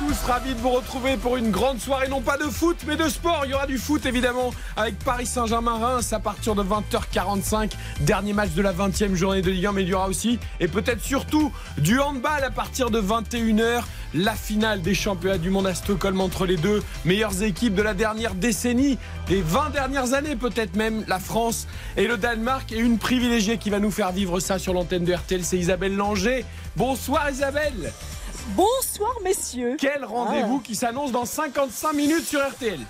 Tous, ravi de vous retrouver pour une grande soirée, non pas de foot, mais de sport. Il y aura du foot évidemment avec Paris Saint-Germain-Reims à partir de 20h45. Dernier match de la 20e journée de Ligue 1, mais il y aura aussi, et peut-être surtout, du handball à partir de 21h. La finale des championnats du monde à Stockholm entre les deux meilleures équipes de la dernière décennie, des 20 dernières années peut-être même, la France et le Danemark. Et une privilégiée qui va nous faire vivre ça sur l'antenne de RTL, c'est Isabelle Langer. Bonsoir Isabelle Bonsoir messieurs. quel rendez-vous qui s'annonce dans 55 minutes sur RTL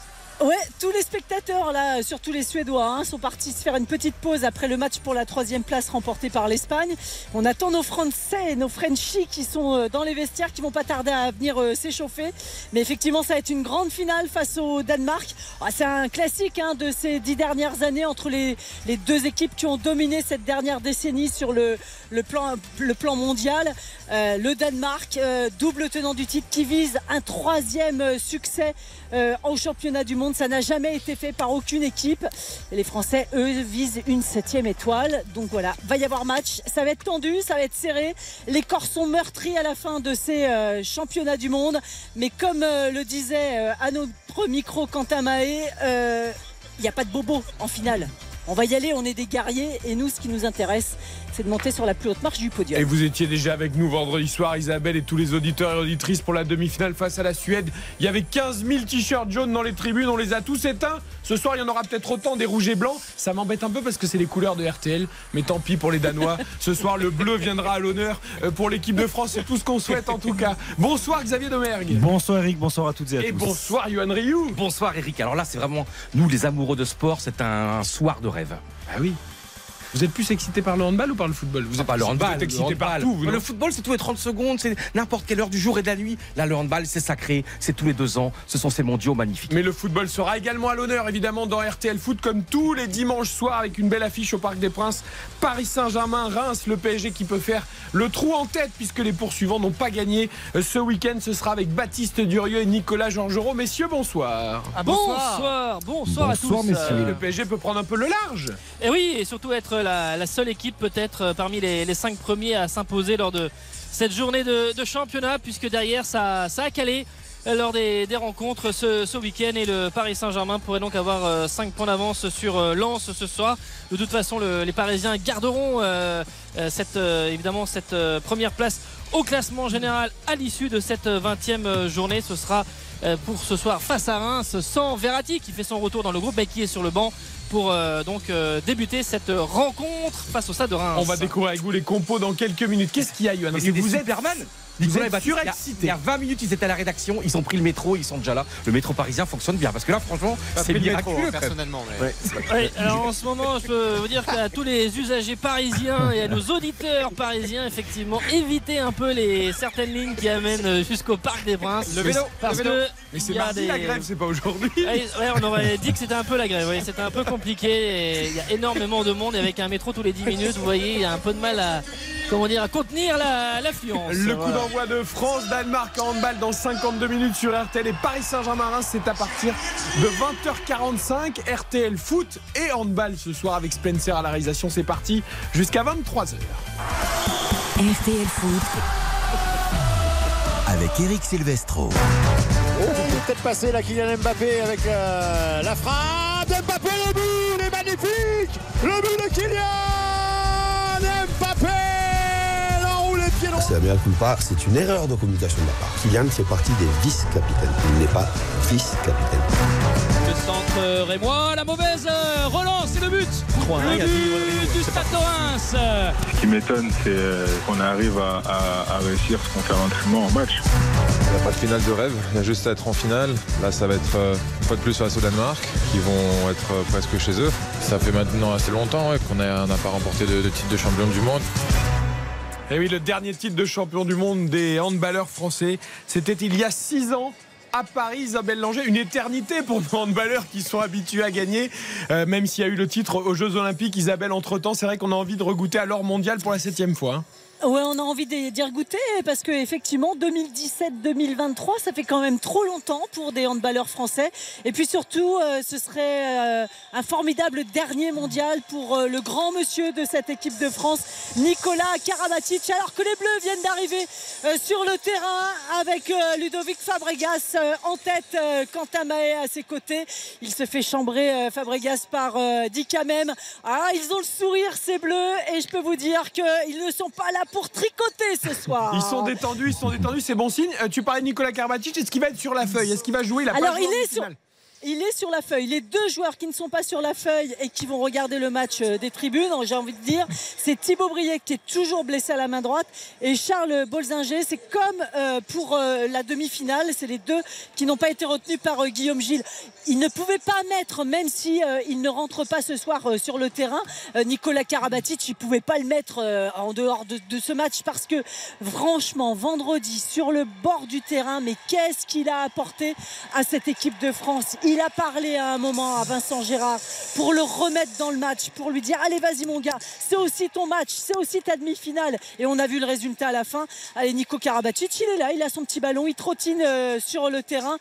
Ouais, tous les spectateurs là, surtout les Suédois, hein, sont partis se faire une petite pause après le match pour la troisième place remporté par l'Espagne. On attend nos Français, nos Frenchies qui sont euh, dans les vestiaires, qui vont pas tarder à venir euh, s'échauffer. Mais effectivement, ça va être une grande finale face au Danemark. Ah, C'est un classique hein, de ces dix dernières années entre les, deux équipes qui ont dominé cette dernière décennie sur le, plan, mondial. Euh, le Danemark, double tenant du titre, qui vise un troisième succès euh, au championnat du monde. Ça n'a jamais été fait par aucune équipe. Les Français, eux, visent une septième étoile. Donc voilà, va y avoir match. Ça va être tendu, ça va être serré. Les corps sont meurtris à la fin de ces euh, championnats du monde. Mais comme euh, le disait euh, à notre micro Quentin Mahé, il n'y a pas de bobo en finale. On va y aller, on est des guerriers. Et nous, ce qui nous intéresse, c'est de monter sur la plus haute marche du podium. Et vous étiez déjà avec nous vendredi soir, Isabelle et tous les auditeurs et auditrices pour la demi-finale face à la Suède. Il y avait 15 000 t-shirts jaunes dans les tribunes, on les a tous éteints. Ce soir, il y en aura peut-être autant des rouges et blancs. Ça m'embête un peu parce que c'est les couleurs de RTL, mais tant pis pour les Danois. Ce soir, le bleu viendra à l'honneur euh, pour l'équipe de France. C'est tout ce qu'on souhaite en tout cas. Bonsoir Xavier Domergue. Bonsoir Eric, bonsoir à toutes et à Et tous. bonsoir Yohan Ryu. Bonsoir Eric. Alors là, c'est vraiment nous les amoureux de sport, c'est un soir de rêve. Ah oui. Vous êtes plus excité par le handball ou par le football Vous êtes Pas le handball, Vous êtes excité Mais non le football, c'est tous les 30 secondes, c'est n'importe quelle heure du jour et de la nuit. Là, le handball, c'est sacré, c'est tous les deux ans. Ce sont ces mondiaux magnifiques. Mais le football sera également à l'honneur, évidemment, dans RTL Foot, comme tous les dimanches soirs, avec une belle affiche au Parc des Princes. Paris Saint-Germain, Reims, le PSG qui peut faire le trou en tête, puisque les poursuivants n'ont pas gagné Euh, ce week-end. Ce sera avec Baptiste Durieux et Nicolas Georgerot. Messieurs, bonsoir. bonsoir. bonsoir, à Bonsoir, tous. messieurs. Oui, le PSG peut prendre un peu le large. et oui, et surtout être la, seule équipe peut-être euh, parmi les, les cinq premiers à s'imposer lors de cette journée de, championnat, puisque derrière ça, a calé euh, lors des, rencontres ce, week-end et le Paris Saint-Germain pourrait donc avoir 5 points d'avance sur euh, Lens ce soir. De toute façon, le- les Parisiens garderont euh, euh, euh, évidemment cette euh, première place au classement général à l'issue de cette 20e journée. Ce sera euh, pour ce soir face à Reims sans Verratti qui fait son retour dans le groupe et qui est sur le banc pour euh, donc euh, débuter cette rencontre face au stade de Reims. On va découvrir avec vous les compos dans quelques minutes. Qu'est-ce qu'il y a, des Vous êtes Superman. Vous Nicolas êtes et Baptiste, il y a- surexcités. Il y a 20 minutes, ils étaient à la rédaction, ils ont pris le métro, ils sont déjà là. Le métro parisien fonctionne bien parce que là, franchement, c'est miraculeux. personnellement. Mais... Oui, alors en ce moment, je peux vous dire qu'à tous les usagers parisiens et à nos auditeurs parisiens, effectivement, évitez un peu les certaines lignes qui amènent jusqu'au Parc des Princes. Le vélo, parce le vélo. que Mais c'est il y a mardi des- la grève, c'est pas aujourd'hui. Ouais, on aurait dit que c'était un peu la grève. oui, c'était un peu compliqué. et Il y a énormément de monde et avec un métro tous les 10 minutes. Vous voyez, il y a un peu de mal à, comment dire, à contenir la- l'affluence. Le coup Voilà. D'envoi de France-Danemark en handball dans 52 minutes sur RTL et Paris Saint-Germain-Reims, c'est à partir de 20h45. RTL foot et handball ce soir avec Spencer à la réalisation. C'est parti jusqu'à 23h. RTL Foot, Avec Eric Silvestro. Oh, peut-être passer la Kylian Mbappé avec euh, la frappe Mbappé, le but, il est magnifique Le but de Kylian C'est la meilleure culpa, c'est une erreur de communication de la part. Kylian fait partie des vice-capitaines. Il n'est pas vice-capitaine. Le centre euh, rémois, la mauvaise euh, relance et le but. le but du Stade de Reims. Ce qui m'étonne, c'est euh, qu'on arrive à, à- à réussir ce qu'on fait à l'entraînement en match. Il n'y a pas de finale de rêve, il y a juste à être en finale. Là, ça va être une fois de plus face au Danemark, qui vont être presque chez eux. Ça fait maintenant assez longtemps ouais, qu'on n'a pas remporté de, de titre de champion du monde. Et oui, le dernier titre de champion du monde des handballeurs français, c'était il y a 6 ans. À Paris, Isabelle Langer, une éternité pour nos handballeurs qui sont habitués à gagner. Euh, même s'il y a eu le titre aux Jeux Olympiques, Isabelle, entre-temps, c'est vrai qu'on a envie de regoûter à l'or mondial pour la septième fois. hein. Ouais, on a envie d'y d'y regoûter parce que effectivement 2017-2023, ça fait quand même trop longtemps pour des handballeurs français. Et puis surtout, euh, ce serait euh, un formidable dernier mondial pour euh, le grand monsieur de cette équipe de France, Nicolas Karabatic. Alors que les Bleus viennent d'arriver sur le terrain avec Ludovic Fabregas en tête, Mahé à ses côtés. Il se fait chambrer Fabregas par Dika même. Ah, ils ont le sourire ces Bleus et je peux vous dire qu'ils ne sont pas là pour tricoter ce soir. Ils sont détendus, ils sont détendus, c'est bon signe. Euh, tu parlais de Nicolas Karabatic, est-ce qu'il va être sur la feuille? Est-ce qu'il va jouer? Il a pas Alors joué il en est sur. Il est sur la feuille. Les deux joueurs qui ne sont pas sur la feuille et qui vont regarder le match euh, des tribunes, j'ai envie de dire, c'est Thibaut Briet qui est toujours blessé à la main droite et Charles Bolzinger. C'est comme euh, pour euh, la demi-finale, c'est les deux qui n'ont pas été retenus par Guillaume Gilles. Il ne pouvait pas mettre, même si il ne rentre pas ce soir sur le terrain, Nicolas Karabatic, il ne pouvait pas le mettre en dehors de, ce match parce que franchement, vendredi, sur le bord du terrain, mais qu'est-ce qu'il a apporté à cette équipe de France? A parlé à un moment à Vincent Gérard pour le remettre dans le match, pour lui dire allez vas-y mon gars, c'est aussi ton match, c'est aussi ta demi-finale. Et on a vu le résultat à la fin. Allez Nico Karabatic, il est là, il a son petit ballon, il trottine euh, sur le terrain.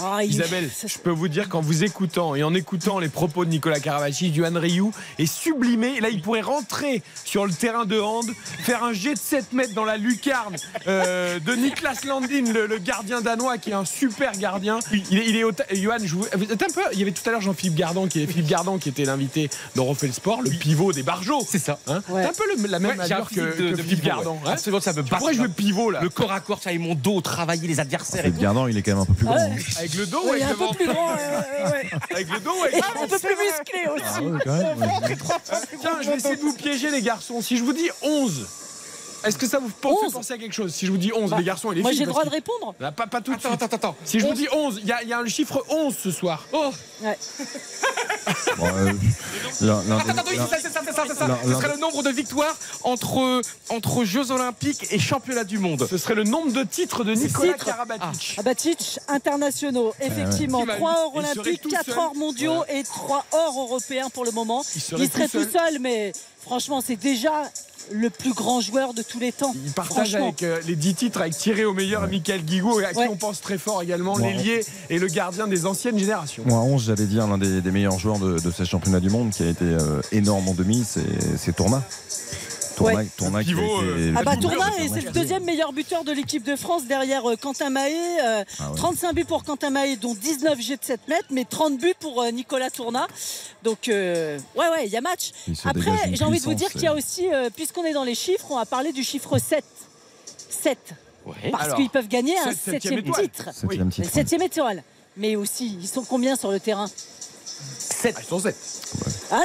Ah, il- Isabelle, je peux vous dire qu'en vous écoutant et en écoutant les propos de Nicolas Karabatic, Yuan Ryu est sublimé. Là, il pourrait rentrer sur le terrain de hand, faire un jet de 7 mètres dans la lucarne euh, de Niklas Landin, le, le gardien danois, qui est un super gardien. Il est, il est au ta- Johan, je vous- vous êtes un peu. Il y avait tout à l'heure Jean-Philippe Gardan, qui est Philippe Gardan, qui était l'invité dans Refait le sport, le pivot des Barjots. C'est ça. Hein Ouais. Un peu le- la même Ouais, allure que, de- que de Philippe pivot, Gardan. ouais. hein. Absolument, ça me Tu bat. pourrais jouer pivot là. Le corps à corps, ça et mon dos, travailler les adversaires. et Cette Gardan, il est quand même un peu plus grand. Avec le dos ou Ouais, il est avec un le peu plus ventre grand, euh, ouais. Avec le dos ou avec Et le un ventre peu plus musclé aussi. Ah ouais, quand même, ouais. Tiens, je vais essayer de vous piéger, les garçons. Si je vous dis 11, est-ce que ça vous fait 11? penser à quelque chose Si je vous dis 11, Bah, les garçons et les Moi filles j'ai le droit de répondre. Là, pas, pas tout de Attends, suite. attends, attends. Si je vous 11. dis 11, il y, a- il y a un chiffre 11 ce soir. Oh, Ouais. Bon, euh, l'un- l'un des- attends, attends, oui, c'est ça, c'est ça, c'est ça, c'est ça. l'un- Ce serait le nombre de victoires entre, entre Jeux Olympiques et Championnats du Monde. Ce serait le nombre de titres de Nicolas titres. Karabatic. Abatic internationaux, effectivement. ouais. 3 or olympiques, tout 4 seul. or mondiaux et 3 or européens pour le moment. Il serait serait tout tout seul, mais franchement, c'est déjà le plus grand joueur de tous les temps. Il partage avec euh, les 10 titres avec Thierry au meilleur et Michael Guigou, à qui Ouais. on pense très fort également, Ouais. l'ailier et le gardien des anciennes générations. Moi, à 11, j'allais dire l'un des, des meilleurs joueurs de, de ces championnats du monde qui a été euh, énorme en demi, c'est c'est Tourna. Tourna, Ouais. Tourna qui a Pivot, été. euh, Ah bah doubleur Tourna, de et Tourna. c'est le deuxième meilleur buteur de l'équipe de France derrière euh, Quentin Mahé. euh, Ah ouais. 35 buts pour Quentin Mahé, dont 19 jets de 7 mètres, mais 30 buts pour euh, Nicolas Tourna. Donc, euh, ouais, ouais, il y a match. Après, j'ai envie de vous dire qu'il y a aussi, euh, puisqu'on est dans les chiffres, on va parler du chiffre 7. 7. Ouais. Parce qu'ils peuvent gagner un sept- septième septième titre. Septième Le titre. septième étoile. Mais aussi, ils sont combien sur le terrain? Ah, ils sont sept. Voilà.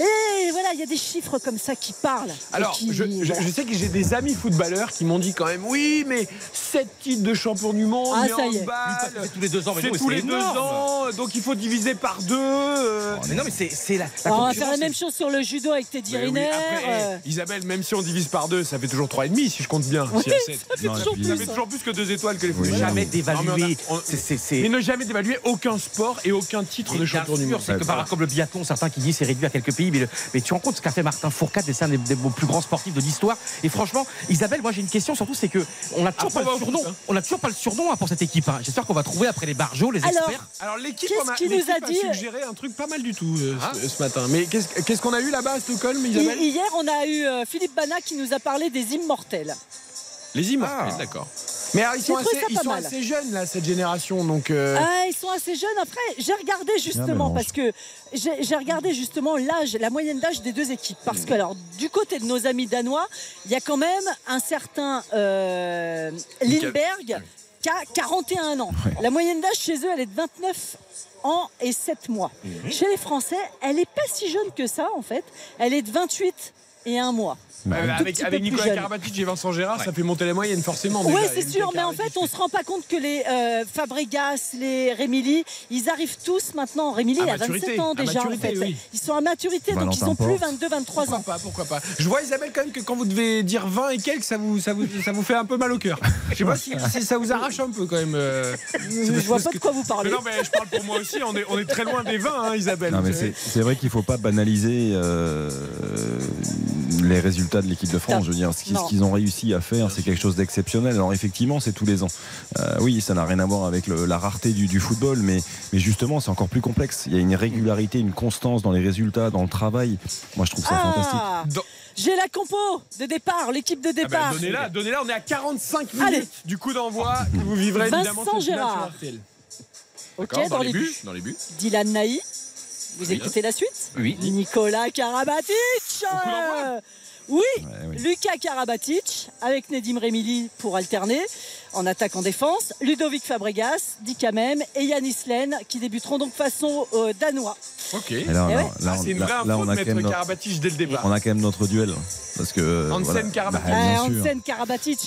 Et voilà, il y a des chiffres comme ça qui parlent. Alors, qui- je, je- voilà. je sais que j'ai des amis footballeurs qui m'ont dit quand même oui, mais 7 titres de champion du monde, Ah, mais ça y est. C'est tous les deux ans, mais c'est tous c'est les deux énorme. ans, donc il faut diviser par deux. euh. Oh, mais non, mais c'est la, la on va faire la même chose sur le judo avec Teddy oui, Riner. après, eh, euh, Isabelle, même si on divise par deux, ça fait toujours 3,5 si je compte bien. Oui, sept. ça fait Non, toujours puis- Ça plus. fait toujours plus que deux étoiles que les footballeurs. Jamais d'évaluer. Mais ne jamais dévaluer aucun sport et aucun titre de champion du monde. c'est que par comme le biathlon, certains qui disent c'est réduit à quelques pays, mais, le- mais tu rends compte ce qu'a fait Martin Fourcade, c'est un des, des plus grands sportifs de l'histoire. Et franchement, Isabelle, moi j'ai une question surtout, c'est que on n'a toujours pas le surnom. foot, hein. On n'a toujours pas le surnom hein, pour cette équipe. hein. J'espère qu'on va trouver après les barjots, les Alors, experts. Alors l'équipe on a- qu'il nous a dit suggéré un truc pas mal du tout euh, Ah. ce, ce matin. Mais qu'est-ce qu'on a eu là-bas à Stockholm, Hi- Isabelle? Hier, on a eu euh, Philippe Bana qui nous a parlé des immortels. Les immortels, Ah. d'accord. Mais alors, ils sont, assez, ils sont jeunes là, cette génération, donc. euh, Ah, ils sont assez jeunes. Après, j'ai regardé justement parce que j'ai regardé justement l'âge, la moyenne d'âge des deux équipes. Parce que alors, du côté de nos amis danois, il y a quand même un certain euh, Lindberg qui a 41 ans. La moyenne d'âge chez eux, elle est de 29 ans et 7 mois. Chez les Français, elle est pas si jeune que ça en fait. Elle est de 28 et 1 mois. Bah, avec Nicolas. Karabatic et Vincent Gérard, ça fait monter la moyenne forcément. Oui, c'est sûr, mais en fait, on se rend pas compte que les euh, Fabregas, les Rémili, ils arrivent tous maintenant. Rémili, a maturité, 27 ans déjà, en maturité, fait. oui. Ils sont à maturité, donc ils sont plus Porte. 22, 23 Pourquoi ans. pas, pourquoi pas. Je vois Isabelle quand même que quand vous devez dire 20 et quelques, ça vous, ça vous, ça vous fait un peu mal au cœur. Je sais pas si, si ça vous arrache un peu quand même. euh. Je vois pas de quoi vous Mais parlez. non, mais je parle pour moi aussi, on est, on est très loin des 20, hein, Isabelle. Non, mais vous savez. c'est c'est vrai qu'il ne faut pas banaliser euh, les résultats résultats de l'équipe de France. Je veux dire, ce qu'ils ont réussi à faire, c'est quelque chose d'exceptionnel. Alors effectivement, c'est tous les ans. Euh, oui, ça n'a rien à voir avec le- la rareté du, du football, mais, mais justement, c'est encore plus complexe. Il y a une régularité, une constance dans les résultats, dans le travail. Moi, je trouve ça fantastique. Ah Dans- J'ai la compo de départ, l'équipe de Ah bah, départ. donnez-la, donnez-la, on est à 45 minutes Allez. du coup d'envoi que vous vivrez évidemment Vincent Gérard. Ok, dans, les buts. Dans les buts. Dylan Naï. Vous Oui. écoutez la suite? Oui. Nicolas Karabatic Oui, oui. Lucas Karabatic avec Nedim Remili pour alterner en attaque en défense. Ludovic Fabregas, dit quand même, et Yanis Len qui débuteront donc façon euh, danois. Ok. Là, Eh ouais. là, Ah, on- c'est une là- vraie là, info on de a quand même mettre notre- Karabatic dès le départ. on a quand même notre duel. Parce que, euh, Hansen voilà. Karabatic. Bah, bien sûr. Hansen Karabatic.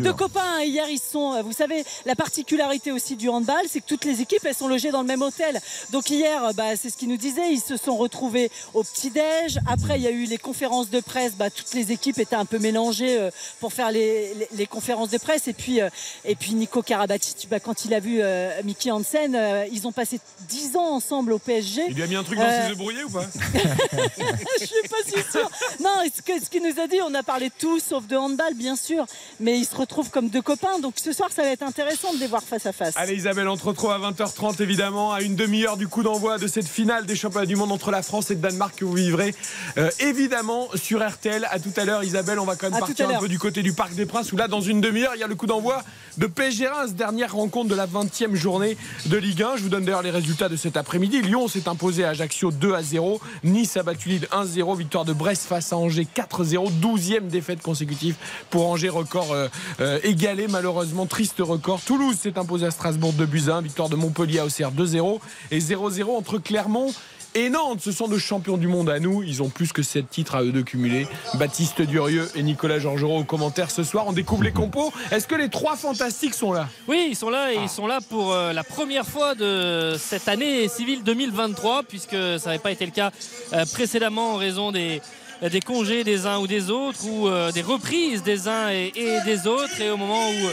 Deux copains. hein. Hier, ils sont. euh, Vous savez, la particularité aussi du handball, c'est que toutes les équipes, elles sont logées dans le même hôtel. Donc hier, bah, c'est ce qu'ils nous disaient. Ils se sont retrouvés au petit-déj. Après, il y a eu les conférences de presse. Bah, toutes les équipes étaient un peu mélangées euh, pour faire les, les- les conférences de presse. Et puis, euh, et puis Nico Karabatic, bah, quand il a vu euh, Mickey Hansen, euh, ils ont passé 10 ans ensemble au PSG. Il lui a mis un truc dans Euh, ses œufs brouillés ou pas je suis pas si sûre. Non, ce qu'il nous a dit, on a parlé de tout sauf de handball, bien sûr. Mais ils se retrouvent comme deux copains. Donc ce soir, ça va être intéressant de les voir face à face. Allez Isabelle, on te retrouve à 20h30 évidemment, à une demi-heure du coup d'envoi de cette finale des championnats du monde entre la France et le Danemark que vous vivrez euh, évidemment sur RTL. À tout à l'heure Isabelle, on va quand même À partir un peu du côté du Parc des Princes où là dans une demi-heure il y a le coup d'envoi de PSG Reims, dernière rencontre de la 20e journée de Ligue 1. Je vous donne d'ailleurs les résultats de cet après-midi. Lyon s'est imposé à Ajaccio 2 à 0. Nice a battu Lille 1-0. Victoire de Brest face à Angers 4-0. 12e défaite consécutive pour Angers, record euh, euh, égalé malheureusement. Triste record. Toulouse s'est imposé à Strasbourg 2 buts à 1. Victoire de Montpellier à Auxerre 2-0. Et 0-0 entre Clermont et Nantes, ce sont deux champions du monde à nous. Ils ont plus que 7 titres à eux de cumuler. Baptiste Durieux et Nicolas Georgerot aux commentaires ce soir. On découvre les compos. Est-ce que les trois fantastiques sont là? Oui, ils sont là et ils sont là pour euh, la première fois de cette année civile 2023, puisque ça n'avait pas été le cas euh, précédemment en raison des, des congés des uns ou des autres, ou euh, des reprises des uns et, et des autres. Et au moment où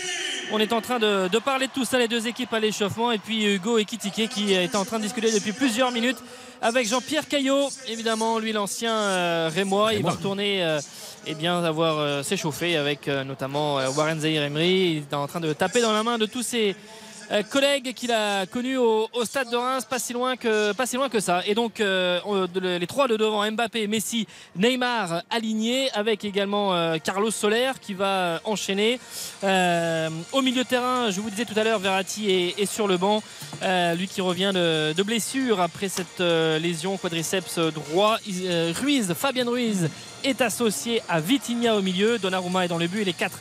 on est en train de, parler de tout ça, les deux équipes à l'échauffement, et puis Hugo Ekitike qui est en train de discuter depuis plusieurs minutes avec Jean-Pierre Caillot, évidemment, lui l'ancien euh, Rémois. Il va retourner. euh, eh bien, avoir euh, s'échauffer avec euh, notamment Warren Zahir Emery. Il est en train de taper dans la main de tous ses euh, collègues qu'il a connus au, au stade de Reims, pas si loin que, pas si loin que ça. Et donc, euh, les trois de devant, Mbappé, Messi, Neymar alignés, avec également euh, Carlos Soler qui va euh, enchaîner. Euh, au milieu de terrain, je vous disais tout à l'heure, Verratti est, est sur le banc. Euh, lui qui revient de, de blessure après cette lésion quadriceps droit. Ruiz, Fabien Ruiz est associé à Vitinha au milieu. Donnarumma est dans le but et les quatre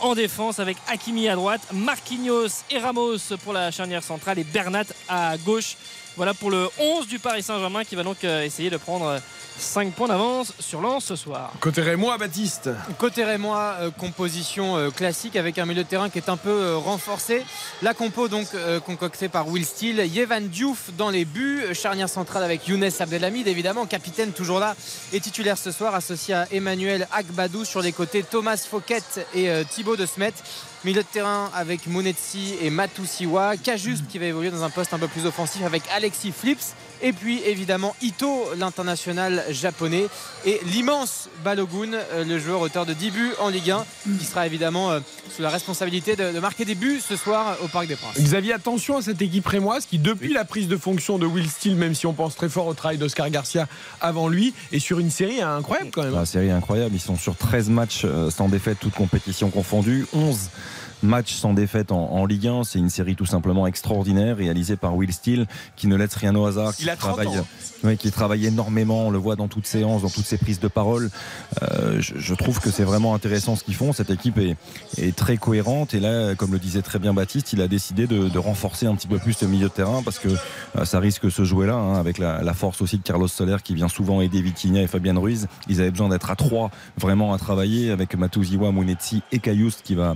en défense avec Hakimi à droite, Marquinhos et Ramos pour la charnière centrale et Bernat à gauche. Voilà pour le 11 du Paris Saint-Germain qui va donc euh, essayer de prendre 5 points d'avance sur Lens ce soir. Côté Rémois, Baptiste. Côté Rémois, euh, composition euh, classique avec un milieu de terrain qui est un peu euh, renforcé. La compo donc euh, concoctée par Will Steele, Yevan Diouf dans les buts, euh, charnière centrale avec Younes Abdelhamid évidemment, capitaine toujours là et titulaire ce soir associé à Emmanuel Agbadou sur les côtés, Thomas Fouquet et euh, Thibaut de Smet. Milieu de terrain avec Monetsi et Matusiwa. Cajuste qui va évoluer dans un poste un peu plus offensif avec Alexis Flips. Et puis évidemment Ito, l'international japonais. Et l'immense Balogun, euh, le joueur auteur de 10 buts en Ligue 1, qui sera évidemment euh, sous la responsabilité de, de marquer des buts ce soir au Parc des Princes. Xavier, attention à cette équipe rémoise qui, depuis la prise de fonction de Will Steele, même si on pense très fort au travail d'Oscar Garcia avant lui, est sur une série incroyable quand même. La série est incroyable. Ils sont sur 13 matchs euh, sans défaite, toutes compétitions confondues. 11 matchs sans défaite en, en Ligue 1. C'est une série tout simplement extraordinaire réalisée par Will Steele qui ne laisse rien au hasard. Il qui a 30 travaille, ans, hein. qui travaille énormément. On le voit dans toutes séances, dans toutes ses prises de parole. Euh, je, je trouve que c'est vraiment intéressant ce qu'ils font. Cette équipe est, est très cohérente. Et là, comme le disait très bien Baptiste, il a décidé de, de renforcer un petit peu plus le milieu de terrain parce que euh, ça risque de se jouer là, hein, avec la, la force aussi de Carlos Soler qui vient souvent aider Vitinha et Fabien Ruiz. Ils avaient besoin d'être à trois vraiment à travailler avec Matuziwa, Munetsi et Cayoust qui va,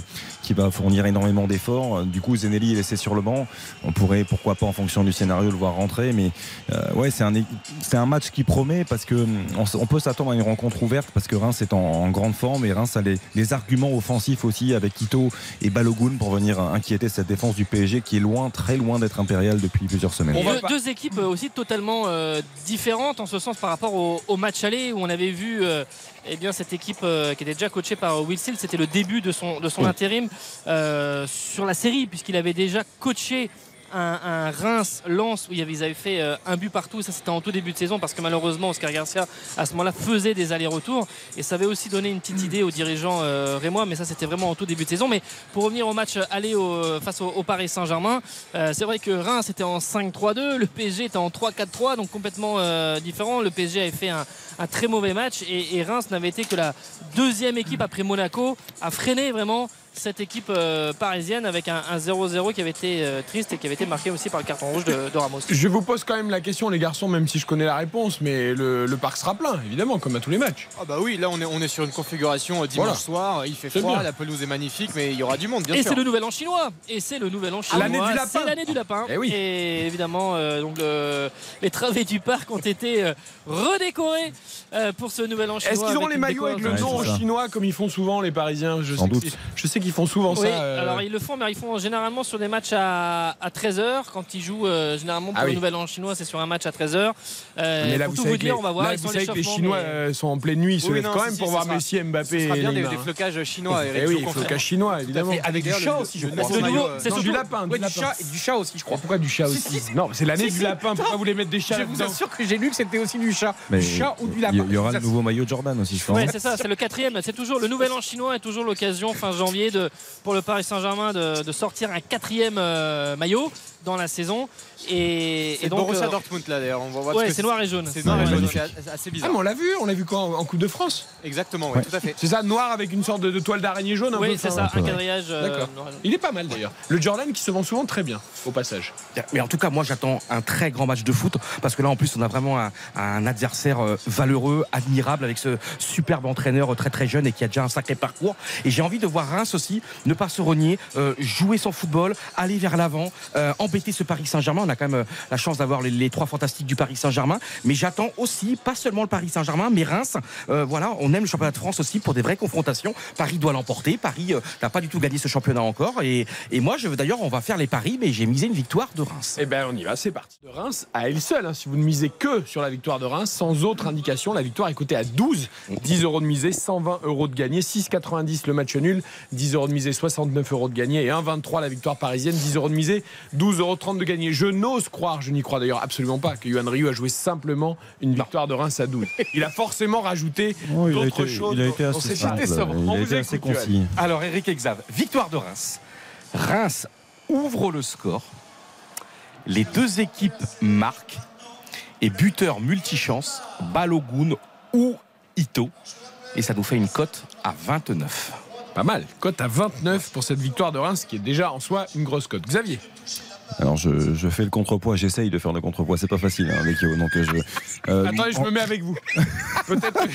qui va fournir énormément d'efforts. Du coup, Zenelli est laissé sur le banc. On pourrait, pourquoi pas, en fonction du scénario, le voir rentrer. Mais Euh, ouais, c'est un, c'est un match qui promet parce que hum, on, peut s'attendre à une rencontre ouverte parce que Reims est en, en grande forme et Reims a les, les arguments offensifs aussi avec Ito et Balogun pour venir inquiéter cette défense du PSG qui est loin, très loin d'être impériale depuis plusieurs semaines. Deux, deux équipes euh, aussi totalement euh, différentes en ce sens par rapport au, au match aller où on avait vu euh, eh bien, cette équipe euh, qui était déjà coachée par Will Steele. C'était le début de son, de son Oui. intérim euh, sur la série puisqu'il avait déjà coaché un, Reims-Lens où ils avaient fait euh, un but partout. Ça, c'était en tout début de saison parce que malheureusement, Oscar Garcia, à ce moment-là, faisait des allers-retours. Et ça avait aussi donné une petite idée aux dirigeants euh, rémois. Mais ça, c'était vraiment en tout début de saison. Mais pour revenir au match aller au- face au, Paris Saint-Germain, euh, c'est vrai que Reims était en 5-3-2. Le PSG était en 3-4-3. Donc complètement euh, différent. Le PSG avait fait un, très mauvais match. Et Reims n'avait été que la deuxième équipe après Monaco à freiner vraiment cette équipe euh, parisienne avec un, un 0-0 qui avait été euh, triste et qui avait été marqué aussi par le carton rouge de, de Ramos. Je vous pose quand même la question, les garçons, même si je connais la réponse, mais le, le parc sera plein, évidemment, comme à tous les matchs. Ah bah oui, là on est, on est sur une configuration euh, dimanche Voilà. soir, il fait froid, bien. la pelouse est magnifique, mais il y aura du monde bien et sûr. c'est le nouvel an chinois. Et c'est le nouvel an chinois. L'année du lapin. C'est l'année du lapin. Eh oui. Et évidemment, euh, donc le- les travées du parc ont été euh, redécorées euh, pour ce nouvel an chinois. Est-ce qu'ils auront les maillots avec le nom Ouais, chinois comme ils font souvent les Parisiens? Je Sans sais, que doute. je sais qu'ils font souvent Oui, ça. euh, alors ils le font, mais ils font généralement sur des matchs à, 13h. Quand ils jouent, euh, généralement pour Ah le oui. Nouvel An chinois, c'est sur un match à 13h. Euh, mais là, pour vous tout vous dire, les, on va voir. là, ils vous sont savez que les Chinois mais- euh, sont en pleine nuit, ils se Oui, lèvent non, quand même si, pour voir sera- Messi, Mbappé Ce sera et bien des, des flocages chinois, Eh oui, confirme. cache chinois, évidemment. Avec du chat aussi, je crois. du lapin, du chat et du chat aussi, je crois. Pourquoi du chat Si, aussi si. Non, c'est l'année du lapin, pourquoi vous voulez mettre des chats Je vous assure que j'ai lu que c'était aussi du chat. Mais du chat ou du lapin. il y aura le nouveau maillot de Jordan aussi, je pense. C'est ça, c'est le quatrième. C'est toujours le nouvel an chinois est toujours l'occasion fin janvier pour le Paris Saint-Germain de, de sortir un quatrième euh, maillot dans la saison. Et, C'est et donc, Borussia euh, Dortmund là d'ailleurs, on va voir ouais, c'est noir et jaune. C'est noir et jaune, c'est assez Ah, bizarre. mais on l'a vu, on l'a vu quand en Coupe de France. Exactement, ouais, tout à fait. C'est ça, noir avec une sorte de, de toile d'araignée jaune un Oui, c'est ça, un quadrillage. euh, D'accord. noir et jaune. Il est pas mal d'ailleurs. Le Jordan qui se vend souvent très bien, au passage. Mais en tout cas, moi, j'attends un très grand match de foot parce que là, en plus, on a vraiment un, un adversaire euh, valeureux, admirable, avec ce superbe entraîneur très très jeune et qui a déjà un sacré parcours. Et j'ai envie de voir Reims aussi ne pas se renier, euh, jouer son football, aller vers l'avant, euh, embêter ce Paris Saint-Germain. On a quand même euh, la chance d'avoir les, trois fantastiques du Paris Saint-Germain, mais j'attends aussi pas seulement le Paris Saint-Germain, mais Reims. Euh, voilà, on aime le championnat de France aussi pour des vraies confrontations. Paris doit l'emporter. Paris euh, n'a pas du tout gagné ce championnat encore. Et, moi, je veux d'ailleurs, on va faire les paris, mais j'ai misé une victoire de Reims. Eh ben on y va, c'est parti. De Reims à elle seule, hein. si vous ne misez que sur la victoire de Reims, sans autre indication, la victoire est cotée à 12. 10 euros de misée, 120 euros de gagné, 6,90 le match nul, 10 euros de misée, 69 euros de gagné et 1,23 la victoire parisienne, 10 euros de misée, 12,30 euros de gagné. Je n'ose croire, je n'y crois d'ailleurs absolument pas, que Yohan Ryu a joué simplement une victoire de Reims à 12. Il a forcément rajouté Oh, il, a d'autres été, choses. il a été On assez simple. Il On a vous été assez concis. Alors Eric Exave, victoire de Reims. Reims ouvre le score. Les deux équipes marquent. Et buteur multichance, Balogun ou Ito. Et ça nous fait une cote à 29. Pas mal. Cote à 29 pour cette victoire de Reims, qui est déjà en soi une grosse cote. Xavier Alors je, je fais le contrepoids, j'essaye de faire le contrepoids, c'est pas facile, hein, Lekio, donc euh, je. euh, Attendez, je me mets avec vous. Peut-être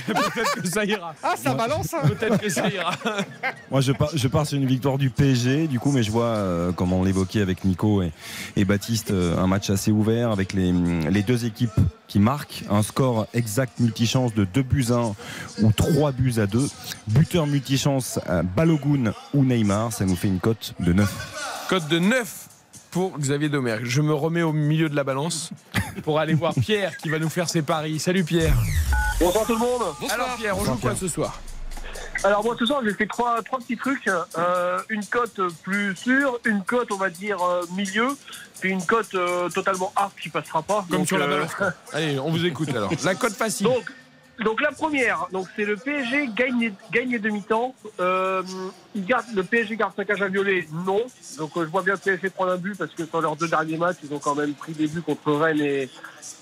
que, ça ira. Ah, ça balance Peut-être que ça ira. Moi, je pars, je pars sur une victoire du PSG, du coup, mais je vois, euh, comme on l'évoquait avec Nico et, et Baptiste, euh, un match assez ouvert avec les, les deux équipes qui marquent un score exact multichance de 2 buts à 1 ou 3 buts à 2. Buteur multichance, euh, Balogun ou Neymar, ça nous fait une cote de 9. Cote de 9 pour Xavier Domergue. Je me remets au milieu de la balance pour aller voir Pierre qui va nous faire ses paris. Salut Pierre. Bonsoir tout le monde. Alors Pierre, on joue quoi ce soir? Alors moi ce soir j'ai fait trois, trois petits trucs. Euh, une cote plus sûre, une cote on va dire euh, milieu, puis une cote euh, totalement hard qui passera pas. Comme Donc, sur la balance. Allez, on vous écoute alors. La cote facile. Donc, donc la première, donc c'est le PSG gagne, gagne les demi-temps. Euh, il garde, le PSG garde sa cage à violet, non. Donc euh, je vois bien le PSG prendre un but parce que sur leurs deux derniers matchs, ils ont quand même pris des buts contre Rennes et,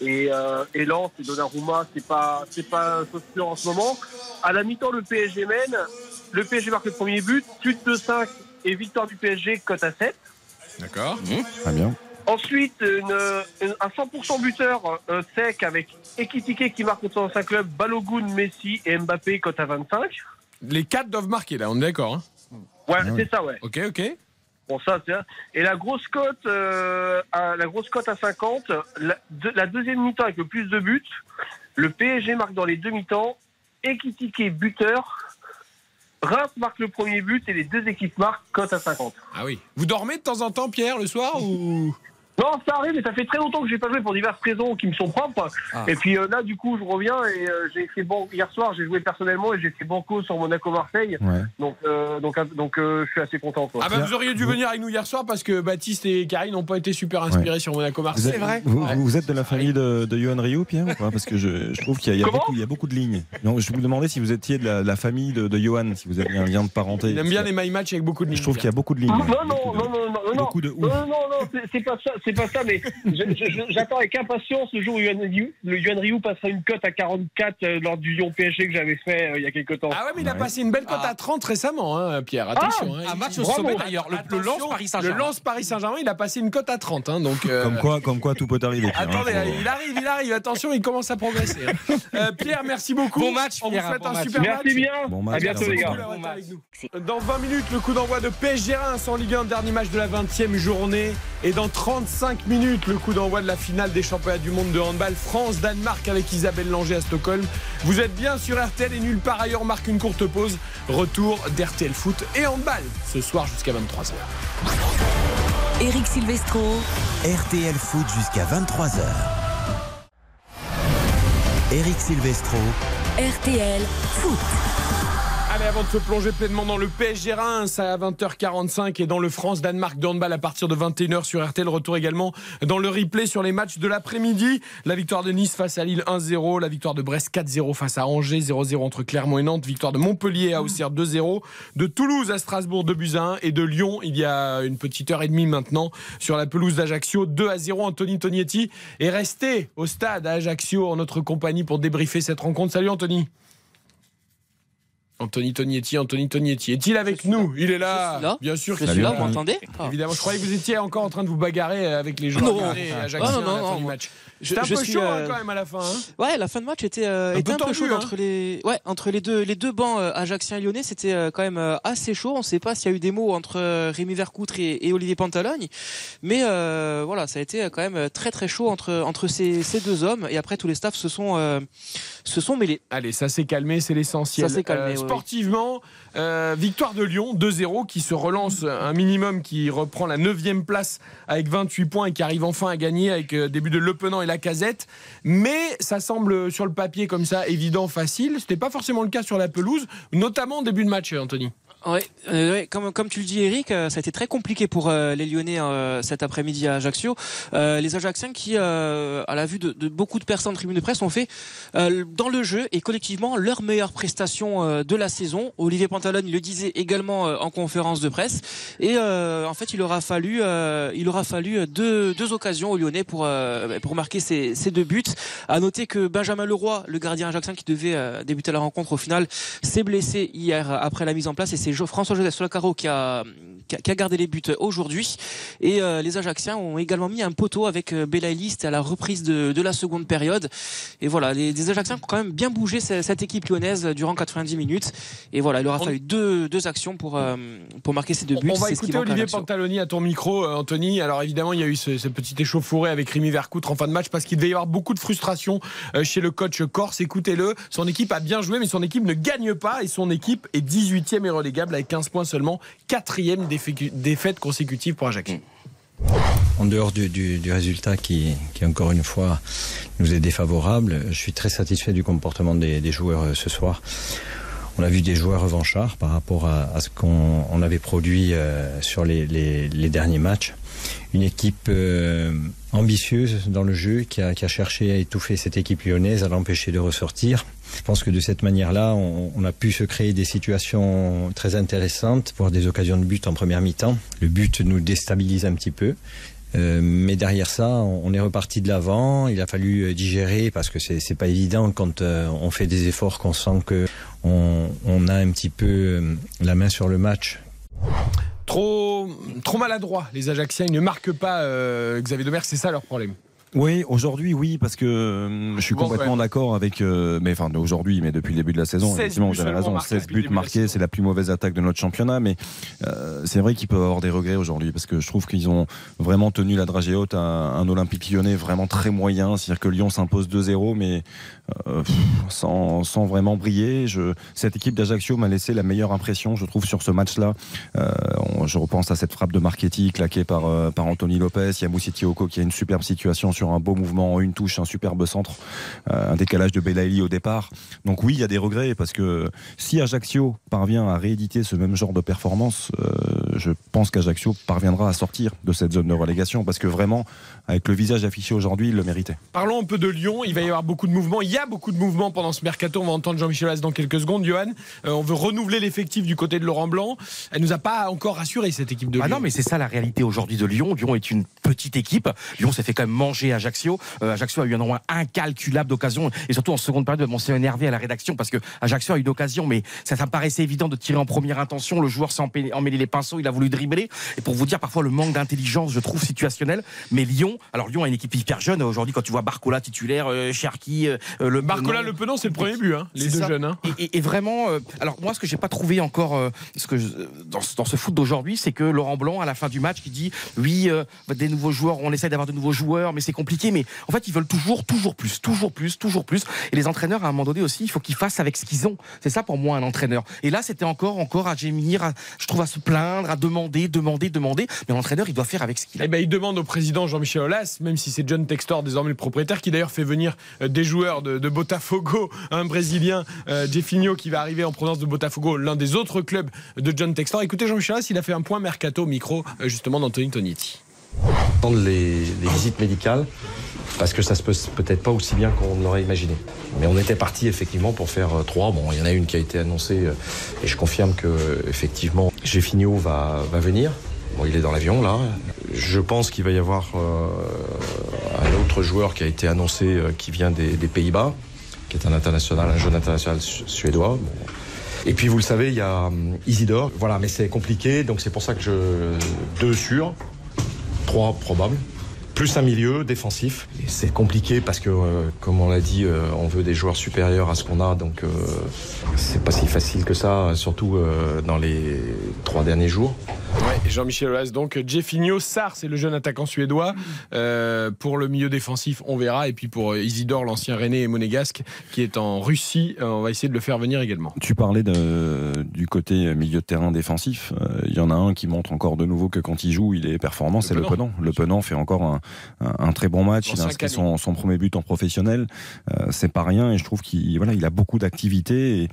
et, euh, et Lens et Donnarumma, c'est pas c'est pas un sûr en ce moment. À la mi-temps, le PSG mène. Le PSG marque le premier but, suite de 5 et victoire du PSG, cote à 7. D'accord. Très bien. Ensuite, une, une- un 100% buteur euh, sec avec Ekitike qui marque contre son ancien club, Balogun, Messi et Mbappé, cote à 25. Les quatre doivent marquer là, on est d'accord. hein Ouais, Ah c'est ça, ouais. ok, ok. Bon, ça, c'est. Et la grosse cote, euh, à, la grosse cote à 50, la, de- la deuxième mi-temps avec le plus de buts, le PSG marque dans les deux mi-temps, Ekitike buteur, Reims marque le premier but et les deux équipes marquent cote à 50. Ah oui. Vous dormez de temps en temps, Pierre, le soir ou? Non, ça arrive, mais ça fait très longtemps que j'ai pas joué pour diverses raisons qui me sont propres. Ah. Et puis euh, là, du coup, je reviens et euh, j'ai fait bon. Hier soir, j'ai joué personnellement et j'ai fait banco sur Monaco Marseille. Donc, euh, donc, donc, euh, je suis assez content. Quoi. Ah bah vous auriez dû venir avec nous hier soir parce que Baptiste et Karine n'ont pas été super inspirés sur Monaco Vous Marseille. êtes, vous, vous êtes de la famille de, de Johan Rioux, Pierre, ou pas? Parce que je, je trouve qu'il y, a- y beaucoup- il y a beaucoup de lignes. Non, je vous demandais si vous étiez de la, la famille de, de Johan, si vous aviez un lien de parenté. Il aime bien les my match avec beaucoup de lignes. Je trouve qu'il y a beaucoup de lignes. Non, non, non, non, non, non, non, Beaucoup de non, non, non, non, c'est- c'est pas ça, c'est pas ça, mais j'attends avec impatience le jour où Yuan Ryu, le Yuan Ryu passera une cote à 44 euh, lors du Lyon PSG que j'avais fait euh, il y a quelques temps. Ah ouais, mais il a passé une belle cote à 30 récemment, hein, Pierre. Attention. Ah, hein. un match au sommet, d'ailleurs. Le- Lens Paris Saint-Germain. Le Lens Paris Saint-Germain, il a passé une cote à 30. hein, donc, euh, Comme quoi, comme quoi tout peut arriver. Pierre, hein, Attendez, faut- il arrive, il arrive. Attention, il commence à progresser. hein. Euh, Pierre, merci beaucoup. Bon match, On vous Pierre, souhaite bon un match. super Merci match. bien. Bon match, à bientôt, merci les gars. Dans 20 minutes, le coup d'envoi de PSG Reims en Ligue 1, dernier match de la 20e journée. Et dans 35 minutes, le coup d'envoi de la finale des championnats du monde de handball France-Danemark avec Isabelle Langer à Stockholm. Vous êtes bien sur RTL et nulle part ailleurs on marque une courte pause. Retour d'RTL Foot et handball ce soir jusqu'à 23h. Eric Silvestro. RTL Foot jusqu'à 23h. Eric Silvestro. RTL Foot. Avant de se plonger pleinement dans le PSG Reims à 20h45 et dans le France-Danemark de handball à partir de 21h sur RTL, retour également dans le replay sur les matchs de l'après-midi. La victoire de Nice face à Lille 1-0, la victoire de Brest 4-0 face à Angers, 0-0 entre Clermont et Nantes, victoire de Montpellier à Auxerre 2-0, de Toulouse à Strasbourg 2 buts à 1 et de Lyon il y a une petite heure et demie maintenant sur la pelouse d'Ajaccio 2 à 0. Anthony Tognetti est resté au stade à Ajaccio en notre compagnie pour débriefer cette rencontre. Salut Anthony. Anthony Tognetti, Anthony Tognetti. Est-il avec nous Il est là. là. Bien sûr. Je qu'il suis est là, vous m'entendez Évidemment. Je croyais que vous étiez encore en train de vous bagarrer avec les joueurs Non. à Ajaccio Ah, non, à la non, fin du match. C'était un je peu suis, chaud hein, euh, quand même à la fin. hein. Ouais, la fin de match était, euh, Un était peu un peu tendu, chaude hein. entre les, ouais, entre les deux, les deux bancs euh, Ajaxien et Lyonnais. C'était euh, quand même euh, assez chaud. On ne sait pas s'il y a eu des mots entre euh, Rémi Vercoutre et, et Olivier Pantalogne, mais euh, voilà, ça a été quand même très très chaud entre entre ces, ces deux hommes. Et après, tous les staffs se sont euh, se sont mêlés. Allez, ça s'est calmé, c'est l'essentiel. Ça s'est calmé, Euh, sportivement, euh, victoire de Lyon, 2-0, qui se relance un minimum, qui reprend la 9 place avec 28 points et qui arrive enfin à gagner avec euh, début de Le Penant et la casette. Mais ça semble sur le papier comme ça évident, facile. C'était pas forcément le cas sur la pelouse, notamment au début de match, Anthony. Ouais, euh, comme tu le dis Eric, euh, ça a été très compliqué pour euh, les Lyonnais cet après-midi à Ajaccio. Les Ajaxiens qui, à la vue de, beaucoup de personnes en tribune de presse, ont fait dans le jeu et collectivement leur meilleure prestation de la saison. Olivier Pantalone le disait également en conférence de presse. Et en fait, il aura fallu il aura fallu deux, occasions aux Lyonnais pour pour marquer ces, deux buts. À noter que Benjamin Leroy, le gardien ajaxien qui devait débuter la rencontre au final, s'est blessé hier après la mise en place et c'est Jo- François Joseph Solacaro qui a, qui a qui a gardé les buts aujourd'hui. Et euh, les Ajaxiens ont également mis un poteau avec euh, Belaïli, c'était à la reprise de, de la seconde période. Et voilà, les, les Ajaxiens ont quand même bien bougé ce- cette équipe lyonnaise durant 90 minutes. Et voilà, il aura fallu deux, deux actions pour, euh, pour marquer ces deux buts. On va écouter Olivier. Pantaloni à ton micro, Anthony. Alors évidemment, il y a eu ce, ce petit échauffouré avec Rémi Vercoutre en fin de match parce qu'il devait y avoir beaucoup de frustration chez le coach corse. Écoutez-le, son équipe a bien joué, mais son équipe ne gagne pas et son équipe est 18e et relégable avec 15 points seulement. Quatrième défaite consécutive pour Ajaccio. En dehors du, résultat qui, encore une fois, nous est défavorable, je suis très satisfait du comportement des, des joueurs euh, ce soir. On a vu des joueurs revanchards par rapport à, ce qu'on on avait produit euh, sur les, derniers matchs. Une équipe euh, ambitieuse dans le jeu qui a, cherché à étouffer cette équipe lyonnaise, à l'empêcher de ressortir. Je pense que de cette manière-là, on, on a pu se créer des situations très intéressantes, voire des occasions de but en première mi-temps. Le but nous déstabilise un petit peu. Euh, mais derrière ça, on est reparti de l'avant. Il a fallu euh, digérer parce que c'est pas évident quand euh, on fait des efforts, qu'on sent que on, on a un petit peu la main sur le match. Trop, maladroit, les Ajaxiens. Ils ne marquent pas Xavier Domergue, c'est ça leur problème. Oui, aujourd'hui, oui, parce que euh, je suis complètement d'accord avec. euh, mais enfin, aujourd'hui, mais depuis le début de la saison, 16 effectivement, vous avez raison. marqués 16 depuis le buts marqués, c'est la plus mauvaise attaque de notre championnat. Mais euh, c'est vrai qu'ils peuvent avoir des regrets aujourd'hui, parce que je trouve qu'ils ont vraiment tenu la dragée haute à un Olympique lyonnais vraiment très moyen. C'est-à-dire que Lyon s'impose 2-0, mais euh, pff, sans, sans vraiment briller. Je, cette équipe d'Ajaccio m'a laissé la meilleure impression, je trouve, sur ce match-là. Je repense à cette frappe de Marchetti claquée par, par Anthony Lopez. Il y a Moussiti Oko qui a une superbe situation sur un beau mouvement en une touche, un superbe centre, euh, un décalage de Belaïli au départ. Donc oui, il y a des regrets parce que si Ajaccio parvient à rééditer ce même genre de performance, euh, je pense qu'Ajaccio parviendra à sortir de cette zone de relégation parce que vraiment, avec le visage affiché aujourd'hui, il le méritait. Parlons un peu de Lyon. Il va y avoir beaucoup de mouvements. Il y a beaucoup de mouvements pendant ce mercato. On va entendre Jean-Michel Aulas dans quelques secondes. Johan, euh, on veut renouveler l'effectif du côté de Laurent Blanc. Elle nous a pas encore rassuré cette équipe de Ah Lyon. non, mais c'est ça la réalité aujourd'hui de Lyon. Lyon est une petite équipe. Lyon s'est fait quand même manger Ajaccio. Euh, Ajaccio a eu un nombre incalculable d'occasions et surtout en seconde période, on s'est énervé à la rédaction parce que Ajaccio a eu d'occasions, mais ça, ça me paraissait évident de tirer en première intention. Le joueur s'est emmêlé les pinceaux, il a voulu dribbler. Et pour vous dire, parfois le manque d'intelligence, je trouve situationnel. Mais Lyon, alors Lyon a une équipe hyper jeune aujourd'hui. Quand tu vois Barcola titulaire, euh, Cherki, euh, le Barcola, Penon. Le Penon, c'est le premier but, hein, les deux ça. jeunes. hein. Et, et- et vraiment, alors moi, ce que j'ai pas trouvé encore, ce que je- dans, ce- dans ce foot d'aujourd'hui, c'est que Laurent Blanc, à la fin du match, qui dit oui, euh, des nouveaux joueurs, on essaie d'avoir de nouveaux joueurs, mais c'est compliqué. Mais en fait, ils veulent toujours, toujours plus, toujours plus, toujours plus. Et les entraîneurs, à un moment donné aussi, il faut qu'ils fassent avec ce qu'ils ont. C'est ça pour moi un entraîneur. Et là, c'était encore, encore à gémir, à- je trouve à se plaindre, à demander, demander, demander. Mais l'entraîneur, il doit faire avec ce qu'il a. Eh ben, il demande au président Jean-Michel Aulas, même si c'est John Textor désormais le propriétaire, qui d'ailleurs fait venir euh, des joueurs de, Botafogo, un Brésilien, euh, Jeffinho, qui va arriver en provenance de Botafogo, l'un des autres clubs de John Textor. Écoutez Jean-Michel Aulas, il a fait un point mercato micro euh, justement d'Anthony Tonietti. Les, les visites médicales parce que ça se passe peut-être pas aussi bien qu'on l'aurait imaginé. Mais on était parti effectivement pour faire euh, trois. Bon, il y en a une qui a été annoncée euh, et je confirme que effectivement Géfinio va, venir. Bon, il est dans l'avion là. Je pense qu'il va y avoir euh, un autre joueur qui a été annoncé qui vient des, Pays-Bas, qui est un international, un jeune international su- suédois. Et puis vous le savez, il y a hum, Isidore. Voilà, mais c'est compliqué, donc c'est pour ça que je deux sûrs. Trois probables. Plus un milieu défensif. Et c'est compliqué parce que, euh, comme on l'a dit, euh, on veut des joueurs supérieurs à ce qu'on a. Donc, euh, c'est pas si facile que ça, surtout euh, dans les trois derniers jours. Ouais, Jean-Michel Aulas, donc Jeffinho Sar, c'est le jeune attaquant suédois. Euh, pour le milieu défensif, on verra. Et puis pour euh, Isidore, l'ancien René et monégasque, qui est en Russie, on va essayer de le faire venir également. Tu parlais de- du côté milieu de terrain défensif. Euh, Il y en a un qui montre encore de nouveau que quand il joue, il est performant, c'est le. Penant. Le Penant fait encore un, un- très bon match. Dans Il a inscrit son, son premier but en professionnel. Euh, c'est pas rien et je trouve qu'il voilà, il a beaucoup d'activités et, et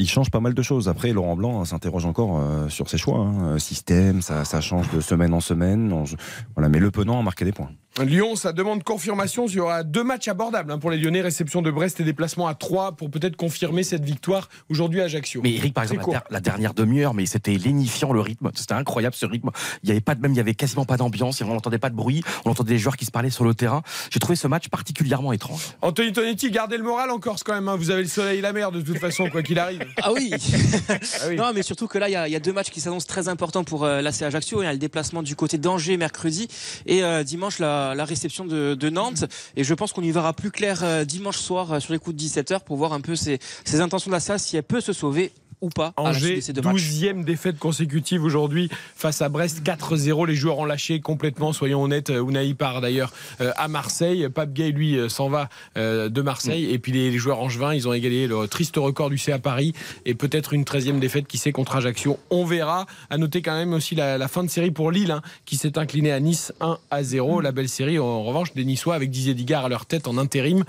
il change pas mal de choses. Après, Laurent Blanc hein, s'interroge encore euh, sur ses choix. hein. Euh, Système, ça, ça change de semaine en semaine. On- voilà, mais le Penant a marqué des points. Lyon, ça demande confirmation. Il y aura deux matchs abordables hein, pour les Lyonnais. Réception de Brest et déplacement à 3 pour peut-être confirmer cette victoire aujourd'hui à Ajaccio. Mais Eric, par exemple, la, court. der- la dernière demi-heure, mais c'était lénifiant le rythme. C'était incroyable ce rythme. Il y avait pas de même, il y avait quasiment pas d'ambiance. On n'entendait pas de bruit. On entendait des joueurs qui se parlaient sur le terrain. J'ai trouvé ce match particulièrement étrange. Anthony Tonetti, gardez le moral en Corse quand même. hein. Vous avez le soleil et la mer de toute façon, quoi qu'il arrive. Ah oui. oui. Non, mais surtout que là, il y a, il y a deux matchs qui s'annoncent très importants pour euh, l'AC Ajaccio. Il y a le déplacement du côté d'Angers mercredi et euh, dimanche la, la réception de, de Nantes. Et je pense qu'on y verra plus clair euh, dimanche soir euh, sur les coups de 17h pour voir un peu ses, intentions d'Assa, si elle peut se sauver ou pas à Angers, de ces deux matchs. 12e défaite consécutive aujourd'hui face à Brest, 4-0. Les joueurs ont lâché complètement, soyons honnêtes. Euh, Unai part d'ailleurs euh, à Marseille. Pape Gay, lui, euh, s'en va de Marseille. Et puis les, joueurs angevins, ils ont égalé le triste record du CA Paris. Et peut-être une 13e défaite qui sait contre Ajaccio. On verra. À noter quand même aussi la, la fin de série pour Lille, hein, qui s'est incliné à Nice 1 à 0. La belle série, en revanche, des Niçois avec Didier Digard à leur tête en intérim.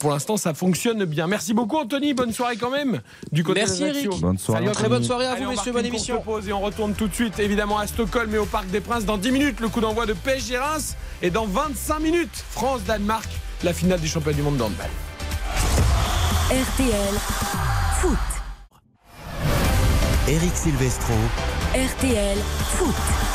Pour l'instant, ça fonctionne bien. Merci beaucoup, Anthony. Bonne soirée quand même. Du côté Merci, d'Ajaccio. Bonne soirée, Salut, Très bonne soirée à vous, messieurs. Bonne émission. pause et on retourne tout de suite évidemment à Stockholm et au Parc des Princes dans 10 minutes le coup d'envoi de PSG Reims et dans 25 minutes France-Danemark la finale des championnats du monde d'handball. RTL Foot. Eric Silvestro. RTL Foot.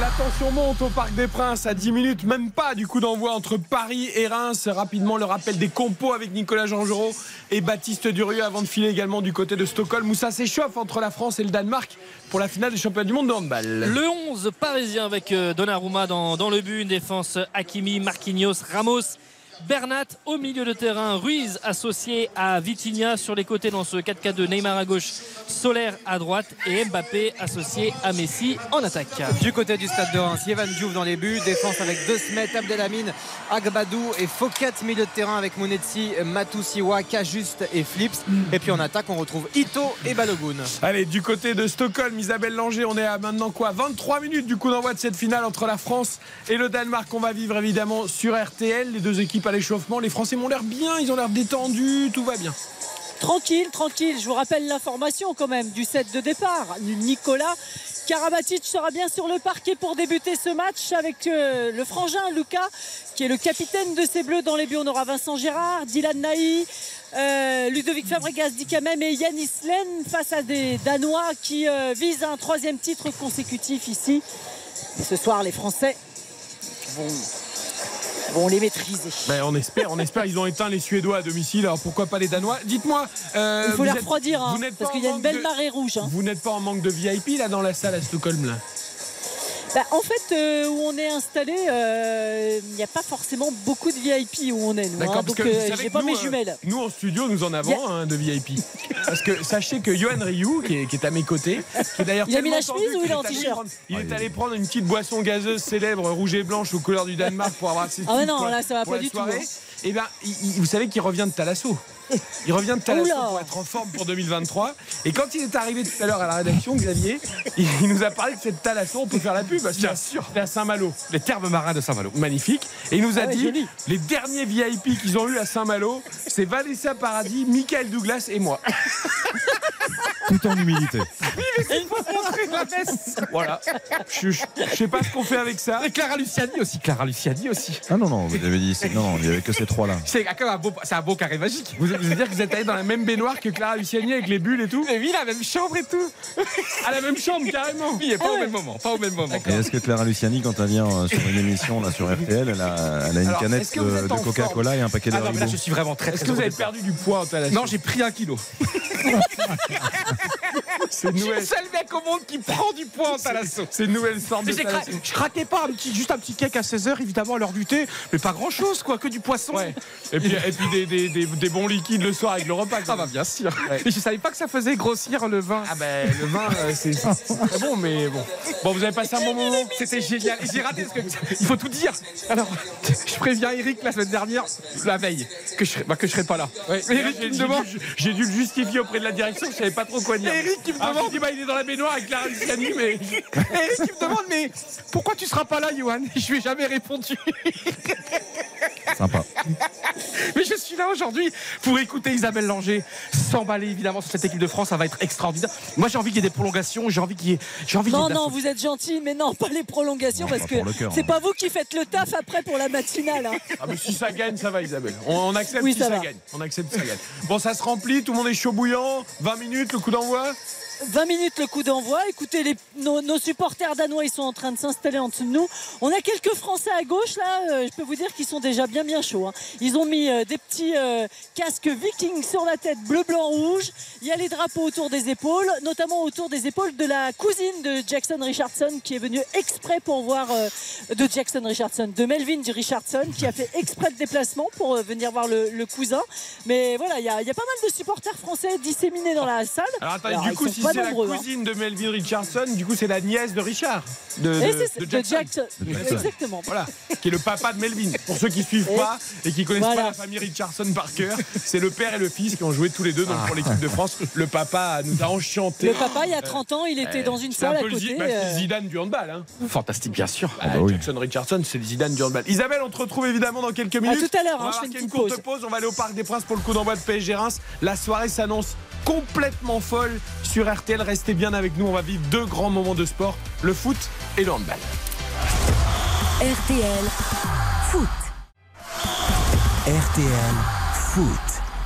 La tension monte au Parc des Princes à 10 minutes, même pas du coup d'envoi entre Paris et Reims. Rapidement le rappel des compos avec Nicolas Jean-Giraud et Baptiste Durieux avant de filer également du côté de Stockholm où ça s'échauffe entre la France et le Danemark pour la finale des championnats du monde de handball. Le 11 parisien avec euh, Donnarumma dans, dans le but, une défense Hakimi, Marquinhos, Ramos. Bernat au milieu de terrain, Ruiz associé à Vitinha sur les côtés dans ce 4-4-2, Neymar à gauche, Solaire à droite et Mbappé associé à Messi en attaque. Du côté du stade de Reims, Yevan Diouf dans les buts, défense avec De Smet, Abdelhamine, Agbadou et Fouquet, milieu de terrain avec Monetsi, Matusiwa, Kajuste et Flips. Et puis en attaque, on retrouve Ito et Balogun. Allez, du côté de Stockholm, Isabelle Langer, on est à maintenant quoi 23 minutes du coup d'envoi de cette finale entre la France et le Danemark. On va vivre évidemment sur RTL. Les deux équipes l'échauffement. Les Français m'ont l'air bien, ils ont l'air détendus, tout va bien. Tranquille, tranquille. Je vous rappelle l'information quand même du set de départ. Nicolas Karabatic sera bien sur le parquet pour débuter ce match avec euh, le frangin Lucas qui est le capitaine de ces Bleus dans les buts. On aura Vincent Gérard, Dylan Naï, euh, Ludovic Fabregas dit quand même et Yanis Len face à des Danois qui euh, visent un troisième titre consécutif ici. Ce soir, les Français vont vont les maîtriser. Ben, on espère, on espère. Ils ont éteint les Suédois à domicile, alors pourquoi pas les Danois Dites-moi. euh, Il faut les refroidir, hein, parce qu'il y a une belle de- marée rouge. hein. Vous n'êtes pas en manque de VIP là dans la salle à Stockholm là? Bah, en fait, euh, où on est installé, euh, il n'y a pas forcément beaucoup de VIP où on est. Nous, hein. D'accord, parce donc euh, j'ai pas nous, mes euh, jumelles. Nous en studio, nous en avons Yeah. un de VIP. Parce que sachez que Johan Ryu, qui est, qui est à mes côtés, qui est d'ailleurs Il a mis la chemise ou il est en allé t-shirt prendre- Il est allé prendre une petite boisson gazeuse célèbre rouge et blanche aux couleurs du Danemark pour avoir ses Ah non, là, ça va pas du tout, soirée. hein. Et bien, vous savez qu'il revient de Talasso. Il revient de Talasso Oula. pour être en forme pour 2023. Et quand il est arrivé tout à l'heure à la rédaction, Xavier, il il nous a parlé de cette Talasso. On peut faire la pub parce Bien que sûr. c'est à Saint-Malo. Les termes marins de Saint-Malo. Magnifique. Et il nous a Ah ouais, dit joli. les derniers VIP qu'ils ont eu à Saint-Malo, c'est Vanessa Paradis, Michael Douglas et moi. Tout en humilité. Voilà. Je, je- je sais pas ce qu'on fait avec ça. Et Clara Luciani aussi. Clara Luciani aussi. Ah non, non, vous avez dit. c'est- Non, il n'y avait que ces trois-là. C'est quand même un beau, c'est un beau carré magique. Vous, vous allez dire que vous êtes allé dans la même baignoire que Clara Luciani avec les bulles et tout Mais oui, la même chambre et tout. À la même chambre, carrément. Oui, et pas au même moment. Pas au même moment. Et est-ce que Clara Luciani, quand elle vient euh, sur une émission là, sur RTL, elle a, elle a une Alors, canette de, Coca-Cola et un paquet de Ah non, mais là, Haribo je suis vraiment très, Est-ce très que vous avez perdu du poids en Non, j'ai pris un kilo. C'est une Je suis le seul mec au monde qui prend du poids en talasso. c'est une nouvelle sorte de cra- je craquais pas un petit, juste un petit cake à 16h évidemment à l'heure du thé, mais pas grand chose quoi, que du poisson. Ouais. Et puis, et puis des, des- des- des bons liquides le soir avec le repas. Ah bah bien sûr. Ouais. Mais je savais pas que ça faisait grossir le vin. Ah ben le vin euh, c'est bon mais bon. Bon vous avez passé un bon moment. C'était génial. J'ai raté ce que il faut tout dire. Alors, je préviens Eric la semaine dernière, la veille, que je bah, que je serai pas là. Ouais, Mais Eric, me j'ai demande. dû, j'ai dû le justifier auprès de la direction, je savais pas trop quoi dire. Eric qui me Alors, demande. dit, bah, il est dans la baignoire avec Clara Luciani, mais Eric qui me demande mais pourquoi tu seras pas là, Johan? Je lui ai jamais répondu. Sympa. Mais je suis là aujourd'hui pour écouter Isabelle Langer s'emballer évidemment sur cette équipe de France. Ça va être extraordinaire. Moi, j'ai envie qu'il y ait des prolongations. J'ai envie qu'il y ait. J'ai envie qu'il y ait Non, non, vous êtes gentil, mais non, pas les prolongations, Non, parce pas que c'est hein. pas vous qui faites le taf après pour la matinale. hein. Ah mais si ça gagne, ça va Isabelle. On, on accepte Oui, si ça gagne. On accepte si ça gagne. Bon ça se remplit, tout le monde est chaud bouillant, 20 minutes, le coup d'envoi? 20 minutes le coup d'envoi. Écoutez, les- nos, nos supporters danois, ils sont en train de s'installer en dessous de nous. On a quelques Français à gauche là. euh, je peux vous dire qu'ils sont déjà bien bien chauds. hein. Ils ont mis euh, des petits euh, casques vikings sur la tête, bleu, blanc, rouge. Il y a les drapeaux autour des épaules, notamment autour des épaules de la cousine de Jackson Richardson qui est venue exprès pour voir euh, de Jackson Richardson, de Melvin Richardson qui a fait exprès le déplacement pour euh, venir voir le, le cousin. Mais voilà, il y, y a pas mal de supporters français disséminés dans la salle. Alors attendez, Alors, du ils coup sont si pas c'est la nombreux, hein. cousine de Melvin Richardson, du coup c'est la nièce de Richard. De, Et de- c'est- de de Jackson. Jackson. De Jackson. Exactement. Voilà, qui est le papa de Melvin. Pour ceux qui suivent Et- pas et qui connaissent Voilà. pas la famille Richardson par cœur, c'est le père et le fils qui ont joué tous les deux donc pour l'équipe de France. Le papa nous a enchanté. Le papa, il y a 30 ans, il était dans une C'est un salle à peu le Zi- côté. bah, c'est euh, Zidane du handball. Hein. Fantastique, bien sûr. Bah, Jackson Richardson, c'est le Zidane du handball. Isabelle, on te retrouve évidemment dans quelques minutes. tout à l'heure, On hein, je fais une marquer une petite courte pause. On va aller au Parc des Princes pour le coup d'envoi de PSG Reims. La soirée s'annonce complètement folle sur RTL. Restez bien avec nous. On va vivre deux grands moments de sport le foot et le handball. RTL Foot. RTL Foot.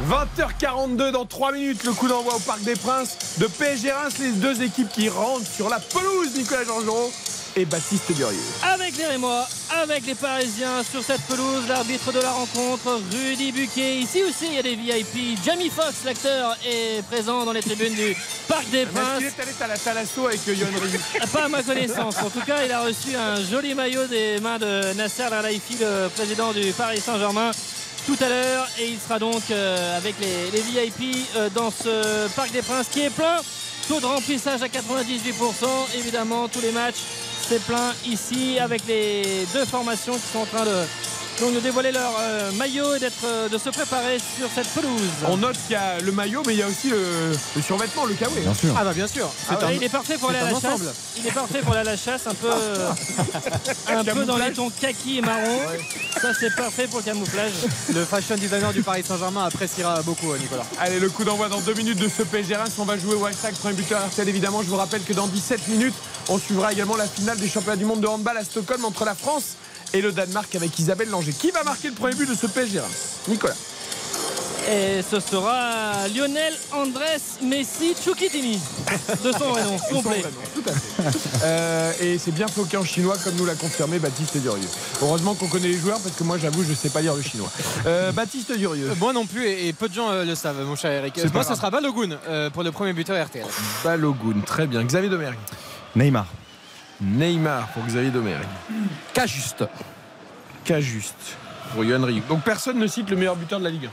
20h42 dans 3 minutes, le coup d'envoi au Parc des Princes de PSG Reims, les deux équipes qui rentrent sur la pelouse, Nicolas Georgerot et Baptiste Durieux. Avec les Rémois, avec les Parisiens sur cette pelouse, l'arbitre de la rencontre, Rudy Buquet. Ici aussi, il y a des VIP. Jamie Foxx, l'acteur, est présent dans les tribunes du Parc des Princes. Est-ce qu'il est allé à la Talasso avec Yohan Ryu Pas à ma connaissance. En tout cas, il a reçu un joli maillot des mains de Nasser Al-Khelaifi, le président du Paris Saint-Germain tout à l'heure et il sera donc euh, avec les, les VIP euh, dans ce Parc des Princes qui est plein. Taux de remplissage à 98%. Évidemment, tous les matchs, c'est plein ici avec les deux formations qui sont en train de, donc de dévoiler leur euh, maillot et d'être, euh, de se préparer sur cette pelouse. On note qu'il y a le maillot, mais il y a aussi le, le survêtement, le kawaii. Bien sûr. Ah bah bien sûr. Ah C'est ouais, un- il est parfait pour aller à la ensemble. chasse. Il est parfait pour aller à la chasse, un peu, un peu dans les tons kaki et marron. Ça c'est parfait pour le camouflage. Le fashion designer du Paris Saint-Germain appréciera beaucoup, euh, Nicolas. Allez, le coup d'envoi dans deux minutes de ce PSG Reims. On va jouer au hashtag premier buteur RTL évidemment. Je vous rappelle que dans 17 minutes, on suivra également la finale des championnats du monde de handball à Stockholm entre la France et le Danemark avec Isabelle Langer. Qui va marquer le premier but de ce PSG Nicolas. Et ce sera Lionel Andrés Messi Chouki-Tini de son vrai nom complet. Tout à fait. Euh, et c'est bien floqué en chinois comme nous l'a confirmé Baptiste Durieux. Heureusement qu'on connaît les joueurs parce que moi j'avoue je ne sais pas lire le chinois. Euh, Baptiste Durieux. Euh, Moi non plus, et, et peu de gens euh, le savent, mon cher Eric. Moi, ce sera Balogun euh, pour le premier buteur RTL. Balogun, très bien. Xavier Domergue. Neymar. Neymar pour Xavier Domergue. Cas juste. Cas juste pour Yohan Ryu. Donc personne ne cite le meilleur buteur de la Ligue 1.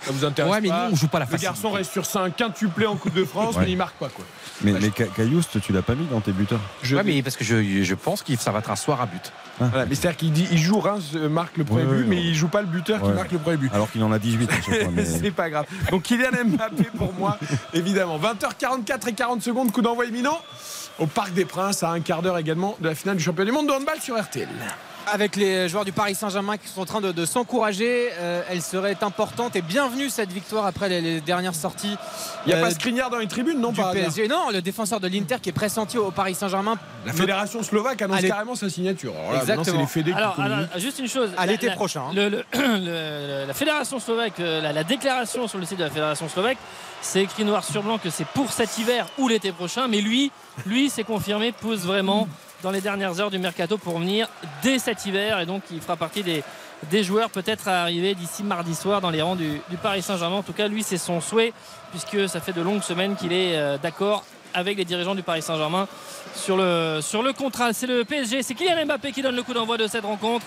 Ça vous intéresse Ouais, mais pas nous, on joue pas la Le garçon reste sur 5 quintuplé en Coupe de France, Ouais. mais il marque pas quoi. Mais, mais Cayoust, tu l'as pas mis dans tes buteurs Je Ouais, mais parce que je, je pense que ça va être un soir à but. Voilà, mais c'est-à-dire qu'il dit il joue Reims euh, marque le premier Ouais, but, ouais, mais ouais. il joue pas le buteur qui marque le premier but. Alors qu'il en a 18 à chaque fois. mais- c'est pas grave. Donc Kylian Mbappé pour moi, évidemment. 20h44 et 40 secondes, coup d'envoi imminent au Parc des Princes, à un quart d'heure également de la finale du championnat du monde de handball sur RTL. Avec les joueurs du Paris Saint-Germain qui sont en train de, de s'encourager, euh, elle serait importante et bienvenue cette victoire après les, les dernières sorties. Il n'y a euh, pas Skriniar dans les tribunes, non du pas PSG. Non, le défenseur de l'Inter qui est pressenti au Paris Saint-Germain. La fédération slovaque annonce Allez. carrément sa signature. Alors là, Exactement. c'est les fédés qui Alors, juste une chose. À La- l'été prochain, hein. le- le- le- la fédération slovaque, euh, la, la déclaration sur le site de la fédération slovaque, c'est écrit noir sur blanc que c'est pour cet hiver ou l'été prochain. Mais lui, lui, c'est confirmé, pose vraiment dans les dernières heures du mercato pour venir dès cet hiver et donc il fera partie des, des joueurs peut-être à arriver d'ici mardi soir dans les rangs du, du Paris Saint-Germain. En tout cas, lui, c'est son souhait puisque ça fait de longues semaines qu'il est euh, d'accord avec les dirigeants du Paris Saint-Germain sur le, sur le contrat. C'est le PSG, c'est Kylian Mbappé qui donne le coup d'envoi de cette rencontre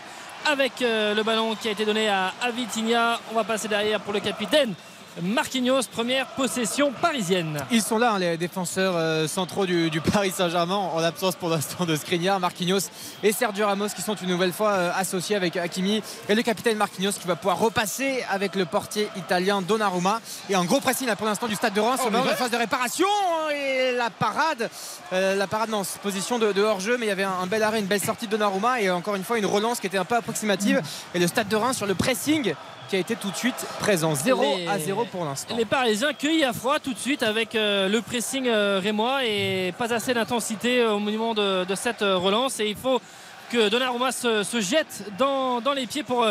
avec euh, le ballon qui a été donné à, à Vitinha. On va passer derrière pour le capitaine Marquinhos, première possession parisienne. Ils sont là, hein, les défenseurs euh, centraux du, du Paris Saint-Germain, en l'absence pour l'instant de Skriniar, Marquinhos et Sergio Ramos qui sont une nouvelle fois euh, associés avec Hakimi et le capitaine Marquinhos qui va pouvoir repasser avec le portier italien Donnarumma. Et un gros pressing là pour l'instant du stade de Reims, Oh, en phase de réparation hein, et la parade, euh, la parade non, position de, de hors-jeu, mais il y avait un, un bel arrêt, une belle sortie de Donnarumma et encore une fois une relance qui était un peu approximative. Et le stade de Reims sur le pressing qui a été tout de suite présent. 0 Les- à 0 pour l'instant. Les Parisiens cueillis à froid tout de suite avec euh, le pressing euh, rémois et pas assez d'intensité euh, au monument de, de cette relance. Et il faut que Donnarumma se, se jette dans, dans les pieds pour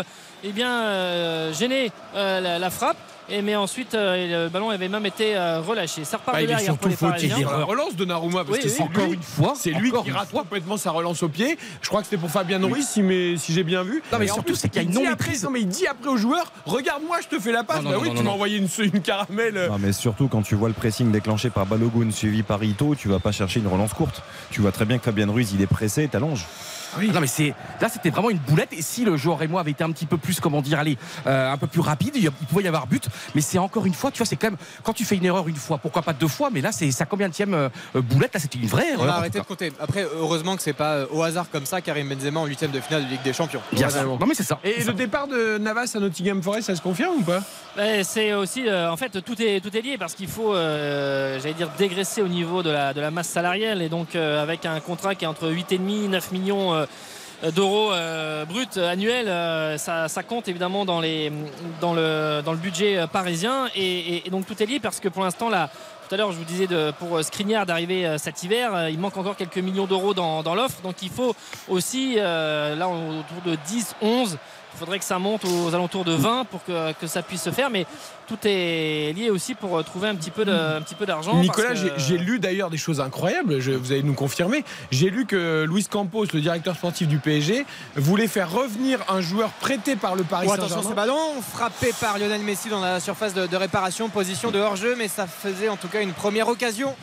eh bien, gêner la, la frappe. Et, mais ensuite, euh, le ballon avait même été euh, relâché. Ça repart Bah, de il est derrière pour les Parisiens. la relance de Naruma parce Oui, que oui. c'est Encore lui, une fois, c'est lui qui rate complètement sa relance au pied. Je crois que c'était pour Fabien Ruiz si, mais- si j'ai bien vu. Non, mais Et surtout, c'est qu'il y a une Non mais il dit après au joueur, regarde-moi, je te fais la passe. Non, non, bah non, oui, non, tu m'as envoyé une, une caramel. euh, Non, mais surtout quand tu vois le pressing déclenché par Balogun suivi par Ito, tu vas pas chercher une relance courte. Tu vois très bien que Fabien Ruiz il est pressé, t'allonges. Ah Non mais c'est là c'était vraiment une boulette. Et si le joueur Rémois avait été un petit peu plus comment dire allez euh, un peu plus rapide il pouvait y avoir but. Mais c'est encore une fois tu vois c'est quand même quand tu fais une erreur une fois pourquoi pas deux fois mais là c'est sa combien de boulette. Là c'était une vraie On erreur a en arrêté tout de compter. Après, heureusement que c'est pas euh, au hasard comme ça Karim Benzema en huitième de finale de Ligue des Champions. bien sûr. Non mais c'est ça. Et le ça. départ de Navas à Nottingham Forest, ça se confirme ou pas? C'est aussi, euh, en fait, tout est, tout est lié parce qu'il faut, euh, j'allais dire, dégraisser au niveau de la, de la masse salariale. Et donc euh, avec un contrat qui est entre 8,5 et 9 millions euh, d'euros euh, annuels, euh, ça, compte évidemment dans, le, budget euh, parisien et, donc tout est lié parce que pour l'instant, tout à l'heure, je vous disais de, pour euh, Skriniar d'arriver euh, cet hiver, euh, il manque encore quelques millions d'euros dans, dans l'offre. Donc il faut aussi, euh, là, autour de 10, 11 Il faudrait que ça monte aux alentours de 20 pour que, que ça puisse se faire. Mais tout est lié aussi pour trouver un petit peu de- un petit peu d'argent. Nicolas, parce que- j'ai j'ai lu d'ailleurs des choses incroyables, je- vous allez nous confirmer. J'ai lu que Luis Campos, le directeur sportif du PSG, voulait faire revenir un joueur prêté par le Paris Oh, attention, ce Saint-Germain. ballon frappé par Lionel Messi dans la surface de, de réparation, position de hors-jeu, mais ça faisait en tout cas une première occasion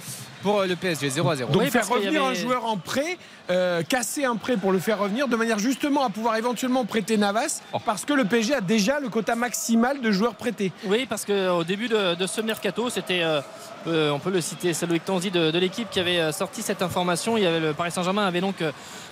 pour euh, le PSG 0 à 0. Donc Oui, faire revenir avait- un joueur en prêt, euh, casser un prêt pour le faire revenir, de manière justement à pouvoir éventuellement prêter Navas, Oh. parce que le PSG a déjà le quota maximal de joueurs prêtés. Oui, parce qu'au début de, de ce mercato, c'était, euh, euh, on peut le citer, c'est Loïc Tanzi de, de l'équipe qui avait euh, sorti cette information. Il y avait le Paris Saint-Germain avait donc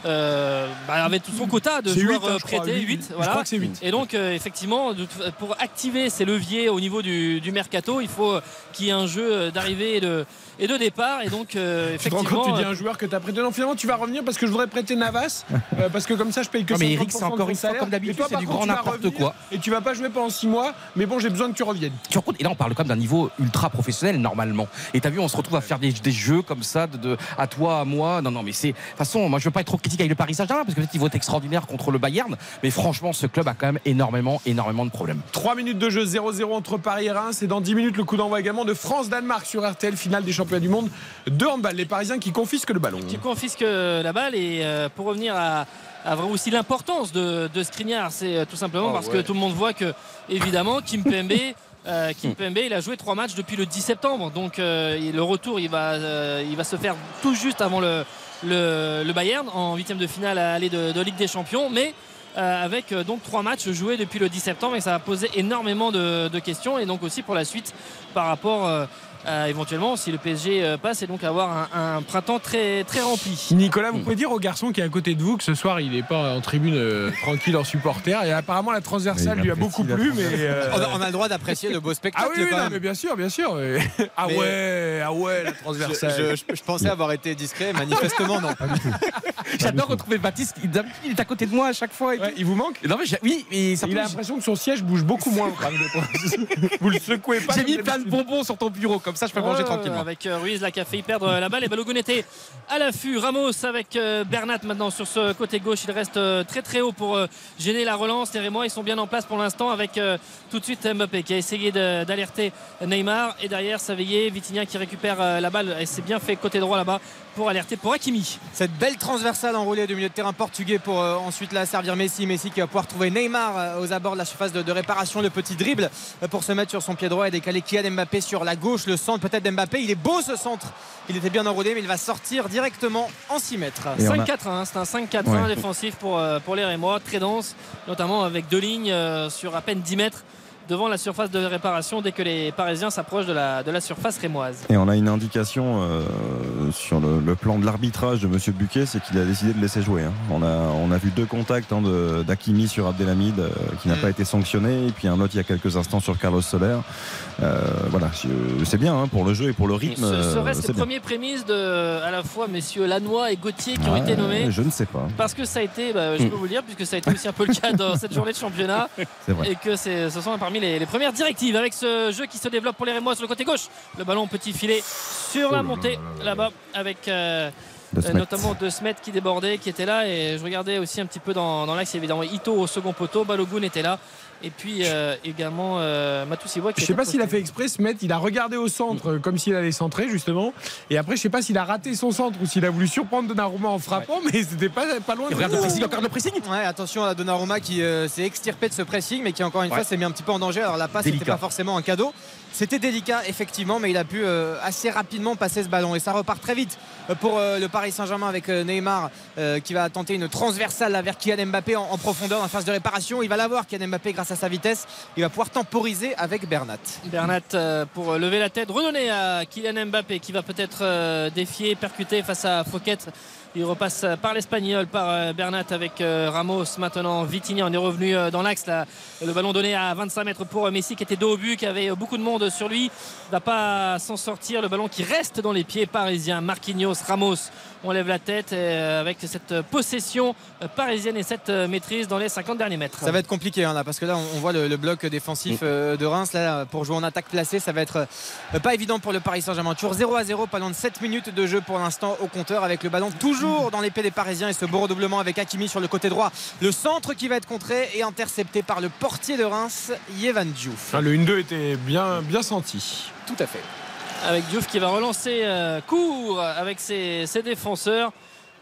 euh, bah, avait tout son quota de joueurs huit, hein, euh, je crois, prêtés, huit. 8 Je voilà. crois que c'est huit. Et donc euh, effectivement, pour activer ces leviers au niveau du, du mercato, il faut qu'il y ait un jeu euh, d'arrivée et de, et de départ. Et donc euh, Tu te rends effectivement, compte, tu dis euh, un joueur que tu as prêté. Non, finalement, tu vas revenir parce que je voudrais prêter Navas, euh, parce que comme ça, je paye que Non, mais 50% Eric, c'est encore une fois, comme d'habitude, c'est du grand tu n'importe quoi. Et tu vas pas jouer pendant 6 mois, mais bon, j'ai besoin que tu reviennes. Tu compte Et là, on parle quand même d'un niveau ultra professionnel normalement. Et t'as vu, on se retrouve à faire des, des jeux comme ça, de, de- à toi, à moi. Non, non, mais c'est. De toute façon, moi, je veux pas être trop critique avec le Paris Saint-Germain parce que peut-être qu'ils vont être extraordinaires contre le Bayern. Mais franchement, ce club a quand même énormément, énormément de problèmes. 3 minutes de jeu 0-0 entre Paris et Reims et dans 10 minutes le coup d'envoi également de France-Danemark sur RTL finale des championnats du monde de handball. Les Parisiens qui confisquent le ballon. qui confisque la balle et euh, pour revenir à, à aussi l'importance de, de Skriniar c'est euh, tout simplement Oh, parce ouais. que tout le monde voit que évidemment Kim Pembe euh, Kim Pembe il a joué trois matchs depuis le 10 septembre donc euh, le retour il va, euh, il va se faire tout juste avant le, le, le Bayern en huitième de finale à aller de, de Ligue des Champions mais euh, avec euh, donc trois matchs joués depuis le 10 septembre et ça a posé énormément de, de questions et donc aussi pour la suite par rapport euh, éventuellement si le PSG euh, passe et donc avoir un, un printemps très très rempli. Nicolas, vous pouvez dire au garçon qui est à côté de vous que ce soir il n'est pas en tribune euh, tranquille en supporter et apparemment la transversale lui a beaucoup plu mais euh, On a, on a le droit d'apprécier le beau ah spectacle oui, oui, quand non, même. mais bien sûr bien sûr mais- ah Mais- ouais ah ouais la transversale je- je- je pensais avoir été discret, manifestement non. J'adore retrouver Baptiste. Il il est à côté de moi à chaque fois. et Ouais, tout. il vous manque Non, mais oui, mais ça il a l'impression que son siège bouge beaucoup moins vous le secouez pas J'ai mis plein de bonbons sur ton bureau, comme ça je peux manger tranquillement. Avec euh, Ruiz là qui a failli perdre euh, la balle et Balogun était à l'affût. Ramos avec euh, Bernat maintenant sur ce côté gauche. Il reste très très haut pour gêner la relance. Les Rémois ils sont bien en place pour l'instant avec tout de suite Mbappé qui a essayé d'alerter Neymar et derrière Saveillé, Vitinha qui récupère la balle et c'est bien fait côté droit là-bas pour alerter pour Hakimi. Cette belle transversale enroulée du milieu de terrain portugais pour euh, ensuite la servir Messi. Messi qui va pouvoir trouver Neymar euh, aux abords de la surface de, de réparation. Le petit dribble euh, pour se mettre sur son pied droit et décaler Kylian Mbappé sur la gauche. Le centre peut-être d'Mbappé. Il est beau ce centre. Il était bien enroulé mais il va sortir directement en 6 mètres. Et on a- 5-4-1, c'est un 5-4-1 Ouais. défensif pour, pour les Rémois, très dense, notamment avec deux lignes euh, sur à peine 10 mètres devant la surface de réparation dès que les Parisiens s'approchent de la, de la surface rémoise. Et on a une indication euh, sur le, le plan de l'arbitrage de Monsieur Buquet, c'est qu'il a décidé de laisser jouer. hein. On, a, on a vu deux contacts hein, de- d'Akimi sur Abdelhamid euh, qui n'a Mm. pas été sanctionné, et puis un autre il y a quelques instants sur Carlos Soler. Euh, voilà, c'est bien hein, pour le jeu et pour le rythme. Ce serait ces premières prémices de à la fois messieurs Lannoy et Gauthier qui ont été nommés. Je ne sais pas. Parce que ça a été, bah, je peux vous le dire, puisque ça a été aussi un peu le cas dans cette journée de championnat. C'est vrai. Et que c'est- ce sont parmi les, les premières directives avec ce jeu qui se développe pour les Rémois sur le côté gauche. Le ballon petit filet sur la montée là-bas avec euh, De notamment De Smet qui débordait, qui était là. Et je regardais aussi un petit peu dans, dans l'axe, évidemment Ito au second poteau, Balogun était là. Et puis euh, également euh, Matusiwa qui Je sais pas s'il a fait exprès se mettre, il a regardé au centre euh, comme s'il allait centrer justement. Et après, je sais pas s'il a raté son centre ou s'il a voulu surprendre Donnarumma en frappant, mais c'était pas, pas loin Et de regarde le pressing, encore le pressing. Ouais, attention à Donnarumma qui euh, s'est extirpé de ce pressing, mais qui encore une Ouais. fois s'est mis un petit peu en danger. Alors la passe n'était pas forcément un cadeau. C'était délicat, effectivement, mais il a pu euh, assez rapidement passer ce ballon. Et ça repart très vite euh, pour euh, le Paris Saint-Germain avec Neymar qui va tenter une transversale vers Kylian Mbappé en, en profondeur en phase de réparation. Il va l'avoir, Kylian Mbappé, grâce à sa vitesse. Il va pouvoir temporiser avec Bernat. Bernat pour lever la tête, redonner à Kylian Mbappé qui va peut-être défier, percuter face à Fouquet. Il repasse euh, par l'Espagnol, par euh, Bernat avec euh, Ramos. Maintenant, Vitinha, on est revenu dans l'axe. Le ballon donné à 25 mètres pour Messi qui était dos au but, qui avait beaucoup de monde sur lui. Il va pas s'en sortir. Le ballon qui reste dans les pieds parisiens. Marquinhos, Ramos. on lève la tête avec cette possession parisienne et cette maîtrise dans les 50 derniers mètres. Ça va être compliqué hein, là parce que là on, voit le, le bloc défensif euh, de Reims là pour jouer en attaque placée ça va être pas évident pour le Paris Saint-Germain. Toujours 0 à 0 pas loin de 7 minutes de jeu pour l'instant au compteur avec le ballon toujours dans l'épée des Parisiens et ce beau redoublement avec Hakimi sur le côté droit. Le centre qui va être contré et intercepté par le portier de Reims, Yevan Diouf. Ah, le 1-2 était bien, bien senti. Tout à fait. avec Diouf qui va relancer euh, court avec ses, ses défenseurs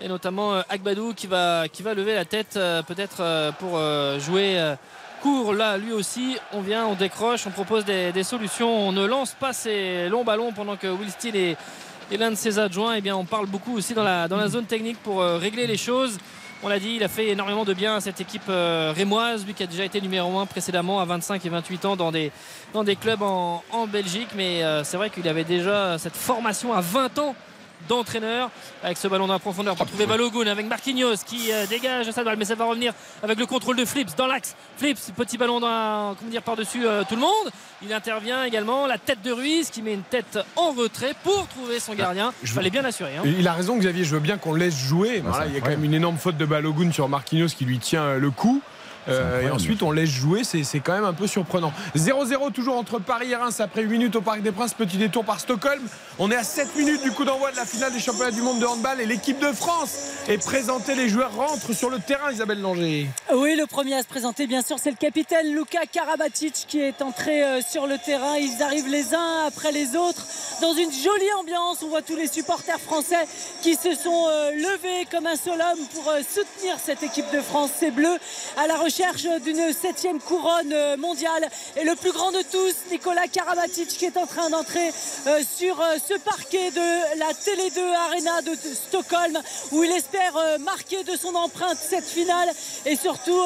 et notamment euh, Agbadou qui va, qui va lever la tête euh, peut-être euh, pour euh, jouer euh, court là lui aussi on vient on décroche on propose des, des solutions on ne lance pas ces longs ballons pendant que Will Steele et, et l'un de ses adjoints eh bien on parle beaucoup aussi dans la, dans la zone technique pour euh, régler les choses on l'a dit, il a fait énormément de bien à cette équipe euh, rémoise, lui qui a déjà été numéro 1 précédemment à 25 et 28 ans dans des, dans des clubs en, en Belgique. Mais euh, c'est vrai qu'il avait déjà cette formation à 20 ans d'entraîneur avec ce ballon dans la profondeur pour trouver Balogun avec Marquinhos qui euh, dégage sa balle mais ça va revenir avec le contrôle de Flips dans l'axe Flips petit ballon dans comment dire par-dessus euh, tout le monde il intervient également la tête de Ruiz qui met une tête en retrait pour trouver son gardien il fallait bien l'assurer hein. Il a raison, Xavier. Je veux bien qu'on laisse jouer. Voilà, il y a quand même une énorme faute de Balogun sur Marquinhos qui lui tient euh, le coup. Euh, et ensuite, on laisse jouer. C'est c'est quand même un peu surprenant. 0-0 toujours entre Paris et Reims après 8 minutes au Parc des Princes. Petit détour par Stockholm. On est à 7 minutes du coup d'envoi de la finale des championnats du monde de handball. Et l'équipe de France est présentée. Les joueurs rentrent sur le terrain, Isabelle Langer. Oui, le premier à se présenter, bien sûr, c'est le capitaine Luka Karabatic qui est entré euh, sur le terrain. Ils arrivent les uns après les autres dans une jolie ambiance. On voit tous les supporters français qui se sont euh, levés comme un seul homme pour soutenir cette équipe de France. C'est bleu à la recherche d'une septième couronne euh, mondiale. Et le plus grand de tous, Nicolas Karabatic, qui est en train d'entrer euh, sur euh, ce parquet de la Télé 2 Arena de Stockholm, où il espère marquer de son empreinte cette finale et surtout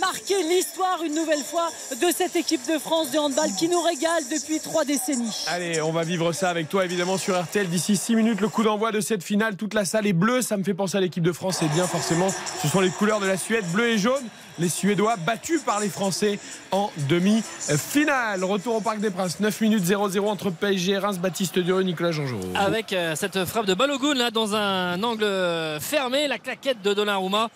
marquer l'histoire une nouvelle fois de cette équipe de France de handball qui nous régale depuis trois décennies. Allez, on va vivre ça avec toi évidemment sur RTL d'ici 6 minutes. Le coup d'envoi de cette finale, toute la salle est bleue. Ça me fait penser à l'équipe de France. Et bien forcément, ce sont les couleurs de la Suède, bleu et jaune. Les Suédois battus par les Français en demi-finale. Retour au Parc des Princes. 9 minutes 0-0 entre PSG et Reims. Baptiste Durieux, Nicolas Jean-Jean. avec euh, cette frappe de Balogun là dans un angle fermé, la claquette de Donnarumma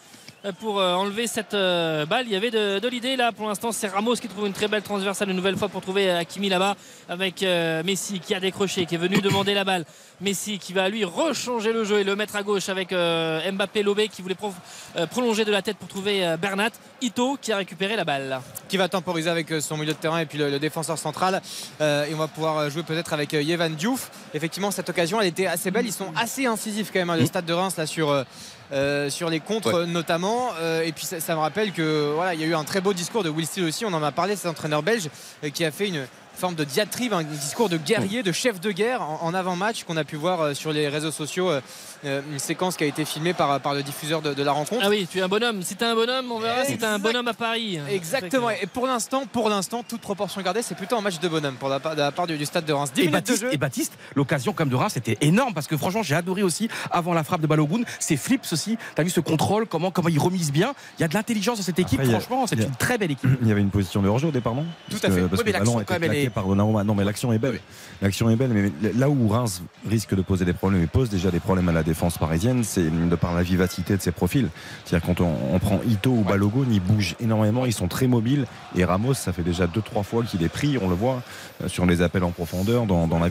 pour euh, enlever cette euh, balle. Il y avait de, de l'idée là pour l'instant. C'est Ramos qui trouve une très belle transversale une nouvelle fois pour trouver euh, Hakimi là-bas avec euh, Messi qui a décroché, qui est venu demander la balle. Messi qui va lui rechanger le jeu et le mettre à gauche avec euh, Mbappé Lobé qui voulait pro- euh, prolonger de la tête pour trouver euh, Bernat. Ito qui a récupéré la balle. qui va temporiser avec euh, son milieu de terrain et puis le, le défenseur central. Euh, et on va pouvoir euh, jouer peut-être avec euh, Yevan Diouf. Effectivement, cette occasion, elle était assez belle. Ils sont assez incisifs quand même, hein, le stade de Reims, là, sur. Euh, sur les contres Ouais. notamment Euh, et puis ça, ça me rappelle que voilà il y a eu un très beau discours de Will Steele aussi on en a parlé cet entraîneur belge euh, qui a fait une forme de diatribe un discours de guerrier de chef de guerre en, avant-match qu'on a pu voir euh, sur les réseaux sociaux euh, euh, une séquence qui a été filmée par, par le diffuseur de, de la rencontre Ah oui, tu es un bonhomme. Si t'es un bonhomme, on verra si t'es un Exact- bonhomme à Paris. Exactement. Et pour l'instant, pour l'instant, toute proportion gardée, c'est plutôt un match de bonhomme pour la part, de la part du, du stade de Reims. 10 Et Baptiste, et Baptiste, l'occasion comme de Reims, c'était énorme parce que franchement, j'ai adoré aussi avant la frappe de Balogun, ses flips aussi. T'as vu ce contrôle, comment, comment il remise bien. Il y a de l'intelligence dans cette équipe. Après, franchement, c'est une très belle équipe. Il y a une position de hors-jeu au départ, non? Tout à fait. Oui, que mais le ballon l'action, a été quand même, elle est- par Donnarumma. Non, mais l'action est belle. L'action est belle, mais là où Reims risque de poser des problèmes et pose déjà des problèmes à la défense parisienne, c'est de par la vivacité de ses profils. C'est-à-dire quand on, on prend Ito ou Balogun, ils bougent énormément, ils sont très mobiles. Et Ramos, ça fait déjà deux trois fois qu'il est pris, on le voit euh, sur les appels en profondeur, dans, dans la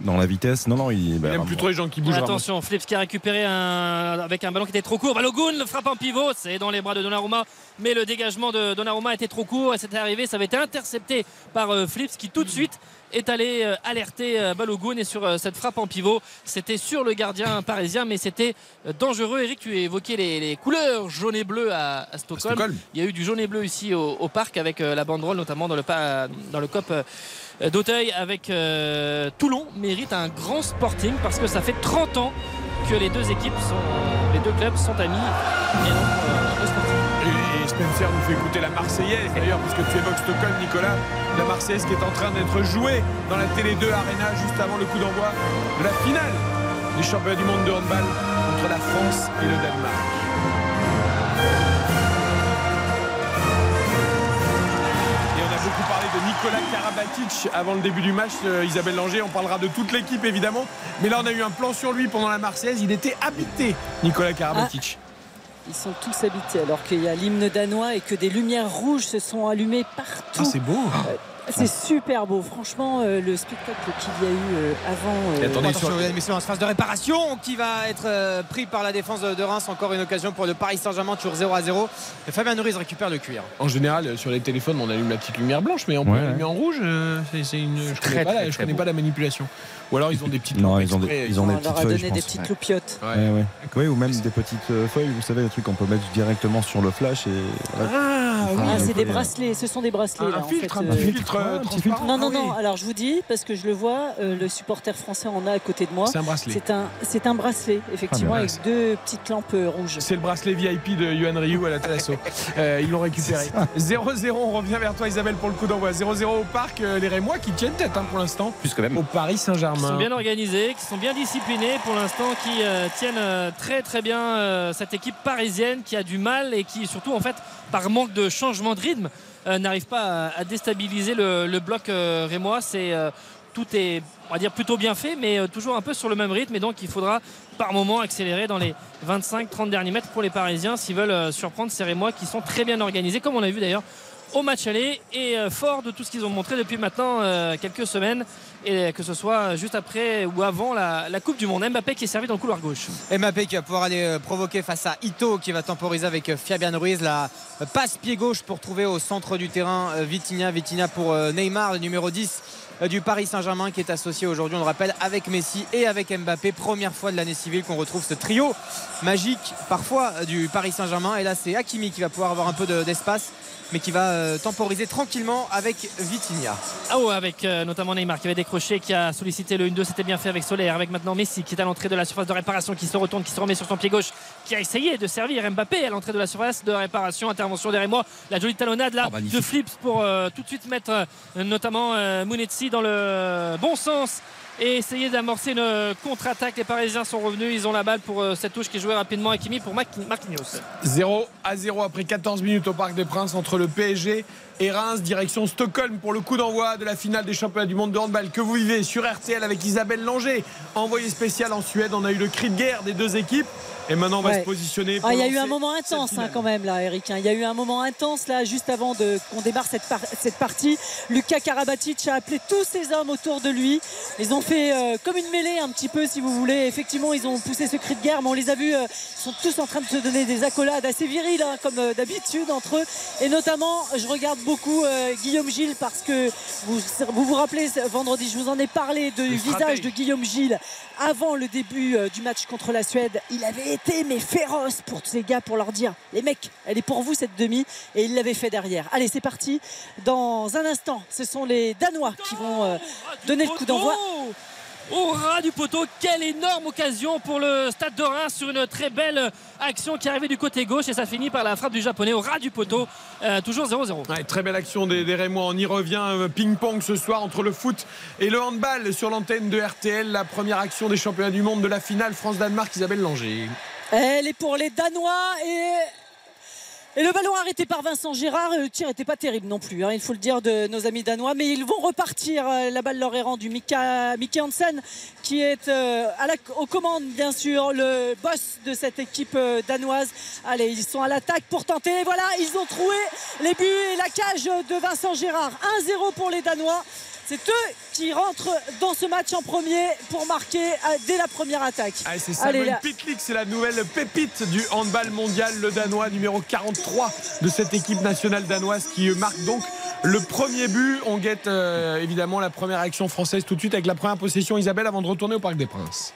dans la vitesse. Non, non, il, bah, Il aime plus trop les gens qui bougent. Attention, Flips qui a récupéré un, avec un ballon qui était trop court. Balogun le frappe en pivot, c'est dans les bras de Donnarumma, mais le dégagement de Donnarumma était trop court et c'était arrivé, ça avait été intercepté par euh, Flips qui tout de suite est allé euh, alerter euh, Balogun et sur euh, cette frappe en pivot, c'était sur le gardien parisien, mais c'était euh, dangereux. Eric, tu évoquais les, les couleurs jaune et bleu à, à Stockholm. Stockholm. Il y a eu du jaune et bleu ici au, au parc avec euh, la banderole, notamment dans le, pa- dans le COP. Euh, d'Auteuil avec euh, Toulon mérite un grand sporting parce que ça fait 30 ans que les deux équipes les deux clubs sont amis et donc euh, le sporting. Et Spencer nous fait écouter la Marseillaise d'ailleurs, puisque tu évoques Stockholm, Nicolas. La Marseillaise qui est en train d'être jouée dans la Télé 2 Arena juste avant le coup d'envoi de la finale des championnats du monde de handball entre la France et le Danemark. Karabatic avant le début du match. Euh, Isabelle Langer, on parlera de toute l'équipe évidemment. Mais là, on a eu un plan sur lui pendant la Marseillaise. Il était habité, Nicolas Karabatic. Ils sont tous habités alors qu'il y a l'hymne danois et que des lumières rouges se sont allumées partout. Ah, c'est beau. Euh, c'est super beau, franchement, euh, le spectacle qu'il y a eu euh, avant. Et attendez, Attention, messieurs, en phase de réparation qui va être euh, pris par la défense de Reims. Encore une occasion pour le Paris Saint-Germain, toujours 0 à 0. Et Fabien Nouriz récupère le cuir. En général, euh, sur les téléphones, on allume la petite lumière blanche, mais on peut Ouais, allumer ouais. en rouge. euh, c'est, c'est une, je très, connais, pas, la, très, je très connais beau. pas la manipulation. Ou alors ils ont des petites Non, ils ont des, exprès. ils ont des On leur petites a feuilles, donné des petites loupiottes. Ouais. Ouais, ouais. Oui, ou même des petites euh, feuilles, vous savez, des trucs qu'on peut mettre directement sur le flash et. Ah, oui. Ah, c'est des bracelets, ce sont des bracelets Un, là. un en filtre, fait, un euh, filtre euh, petit filtre. transparent. Non, non, Ah oui. non. Alors je vous dis, parce que je le vois, euh, le supporter français en a à côté de moi. C'est un bracelet. C'est un, c'est un bracelet, effectivement, Ah, avec deux petites lampes euh, rouges. C'est le bracelet VIP de Yuan Ryu à la Thalasso. Euh, ils l'ont récupéré. 0-0, on revient vers toi Isabelle pour le coup d'envoi. 0-0 au parc, euh, les Rémois qui tiennent tête hein, pour l'instant Plus que même. au Paris qui sont bien organisés, qui sont bien disciplinés pour l'instant, qui euh, tiennent euh, très très bien euh, cette équipe parisienne qui a du mal et qui surtout en fait par manque de changement de rythme euh, n'arrive pas à, à déstabiliser le, le bloc rémois. C'est tout est on va dire plutôt bien fait, mais toujours un peu sur le même rythme et donc il faudra par moment accélérer dans les 25-30 derniers mètres pour les Parisiens s'ils veulent surprendre ces Rémois qui sont très bien organisés, comme on a vu d'ailleurs au match aller et euh, fort de tout ce qu'ils ont montré depuis maintenant euh, quelques semaines et que ce soit juste après ou avant la, la Coupe du Monde. Mbappé qui est servi dans le couloir gauche. Mbappé qui va pouvoir aller euh, provoquer face à Ito qui va temporiser avec euh, Fabian Ruiz la euh, passe pied gauche pour trouver au centre du terrain euh, Vitinha Vitinha pour euh, Neymar le numéro 10 euh, du Paris Saint-Germain qui est associé aujourd'hui on le rappelle avec Messi et avec Mbappé. Première fois de l'année civile qu'on retrouve ce trio magique parfois euh, du Paris Saint-Germain. Et là c'est Hakimi qui va pouvoir avoir un peu de- d'espace mais qui va euh, temporiser tranquillement avec Vitinha. Ah ouais, avec euh, notamment Neymar qui avait décroché, qui a sollicité le 1-2, c'était bien fait avec Solaire, avec maintenant Messi qui est à l'entrée de la surface de réparation, qui se retourne, qui se remet sur son pied gauche, qui a essayé de servir Mbappé à l'entrée de la surface de réparation, intervention derrière moi, la jolie talonnade là Oh, de Flips pour euh, tout de suite mettre euh, notamment euh, Dans le bon sens et essayer d'amorcer une contre-attaque. Les Parisiens sont revenus, ils ont la balle pour euh, cette touche qui est jouée rapidement Hakimi pour Mac- Marquinhos. 0 à 0 après 14 minutes au Parc des Princes entre le PSG et Reims, direction Stockholm pour le coup d'envoi de la finale des championnats du monde de handball que vous vivez sur RTL avec Isabelle Langer, envoyée spéciale en Suède. On a eu le cri de guerre des deux équipes et maintenant on va Ouais. se positionner. pour Ah, il y a eu un moment intense hein, quand même là, Eric. hein. Il y a eu un moment intense là, juste avant de, qu'on démarre cette, par- cette partie. Lucas Karabatic a appelé tous ses hommes autour de lui. Ils ont fait euh, comme une mêlée un petit peu, si vous voulez. Effectivement, ils ont poussé ce cri de guerre, mais on les a vus. euh, ils sont tous en train de se donner des accolades assez viriles, hein, comme euh, d'habitude entre eux. Et notamment, je regarde beaucoup euh, Guillaume Gilles parce que vous vous, vous rappelez vendredi, je vous en ai parlé de visage de Guillaume Gilles avant le début euh, du match contre la Suède. Il avait mais féroce pour ces gars pour leur dire les mecs, elle est pour vous cette demi et il l'avait fait derrière. Allez, c'est parti. Dans un instant, ce sont les Danois qui vont euh, donner le coup d'envoi. Au ras du poteau, quelle énorme occasion pour le stade de Reims sur une très belle action qui arrivait du côté gauche et ça finit par la frappe du japonais au ras du poteau, Euh, toujours 0-0. Ouais, très belle action des, des Rémois. On y revient. euh, Ping-pong ce soir entre le foot et le handball sur l'antenne de RTL. La première action des championnats du monde de la finale France-Danemark. Isabelle Langer. Elle est pour les Danois et. Et le ballon arrêté par Vincent Gérard, le tir n'était pas terrible non plus, hein, il faut le dire de nos amis danois, mais ils vont repartir. euh, La balle leur est rendue. Mika, Hansen, qui est euh, aux commandes, bien sûr, le boss de cette équipe euh, danoise. Allez, ils sont à l'attaque pour tenter. Voilà, ils ont trouvé les buts et la cage de Vincent Gérard. 1-0 pour les Danois. C'est eux qui rentrent dans ce match en premier pour marquer euh, dès la première attaque. Ah, c'est Samuel. Pitlick, c'est la nouvelle pépite du handball mondial, le danois numéro 43 de cette équipe nationale danoise qui marque donc le premier but. On guette euh, évidemment la première action française tout de suite avec la première possession Isabelle avant de retourner au Parc des Princes.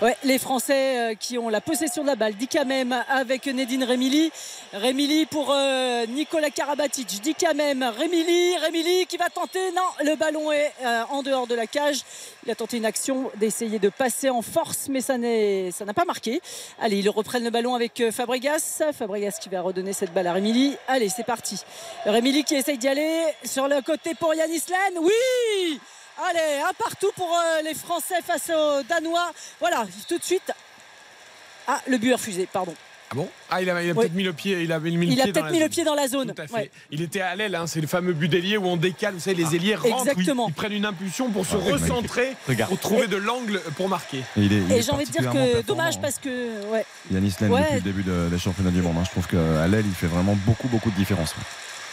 Ouais, les Français euh, qui ont la possession de la balle. Dikamem avec Nedine Remili. Remili pour euh, Nicolas Karabatic. Dikamem, Remili, Remili qui va tenter. Non, le ballon est en dehors de la cage. Il a tenté une action d'essayer de passer en force, mais ça n'a pas marqué. Allez, ils reprennent le ballon avec Fabregas. Fabregas qui va redonner cette balle à Remili. Allez, c'est parti. Remili qui essaye d'y aller sur le côté pour Yanis Len. Oui Allez, un partout pour euh, les Français face aux Danois. Voilà, tout de suite. Ah, le but refusé, pardon. Ah bon? Ah, il a, il a Oui. peut-être mis le pied. Il a mis le Il a pied peut-être la mis le zone. pied dans la zone. Tout à fait. Ouais. Il était à l'aile, hein, c'est le fameux but d'ailier où on décale, vous savez, les ailiers rentrent, Ah, Exactement. Ils, ils prennent une impulsion pour se Ah, recentrer, pour trouver de l'angle pour marquer. Et il est- il Et est j'ai envie de dire que dommage performant, parce que ouais. hein. Yanis Ouais. depuis le début de- des championnats du monde. hein. Je trouve qu'à l'aile, il fait vraiment beaucoup, beaucoup de différence.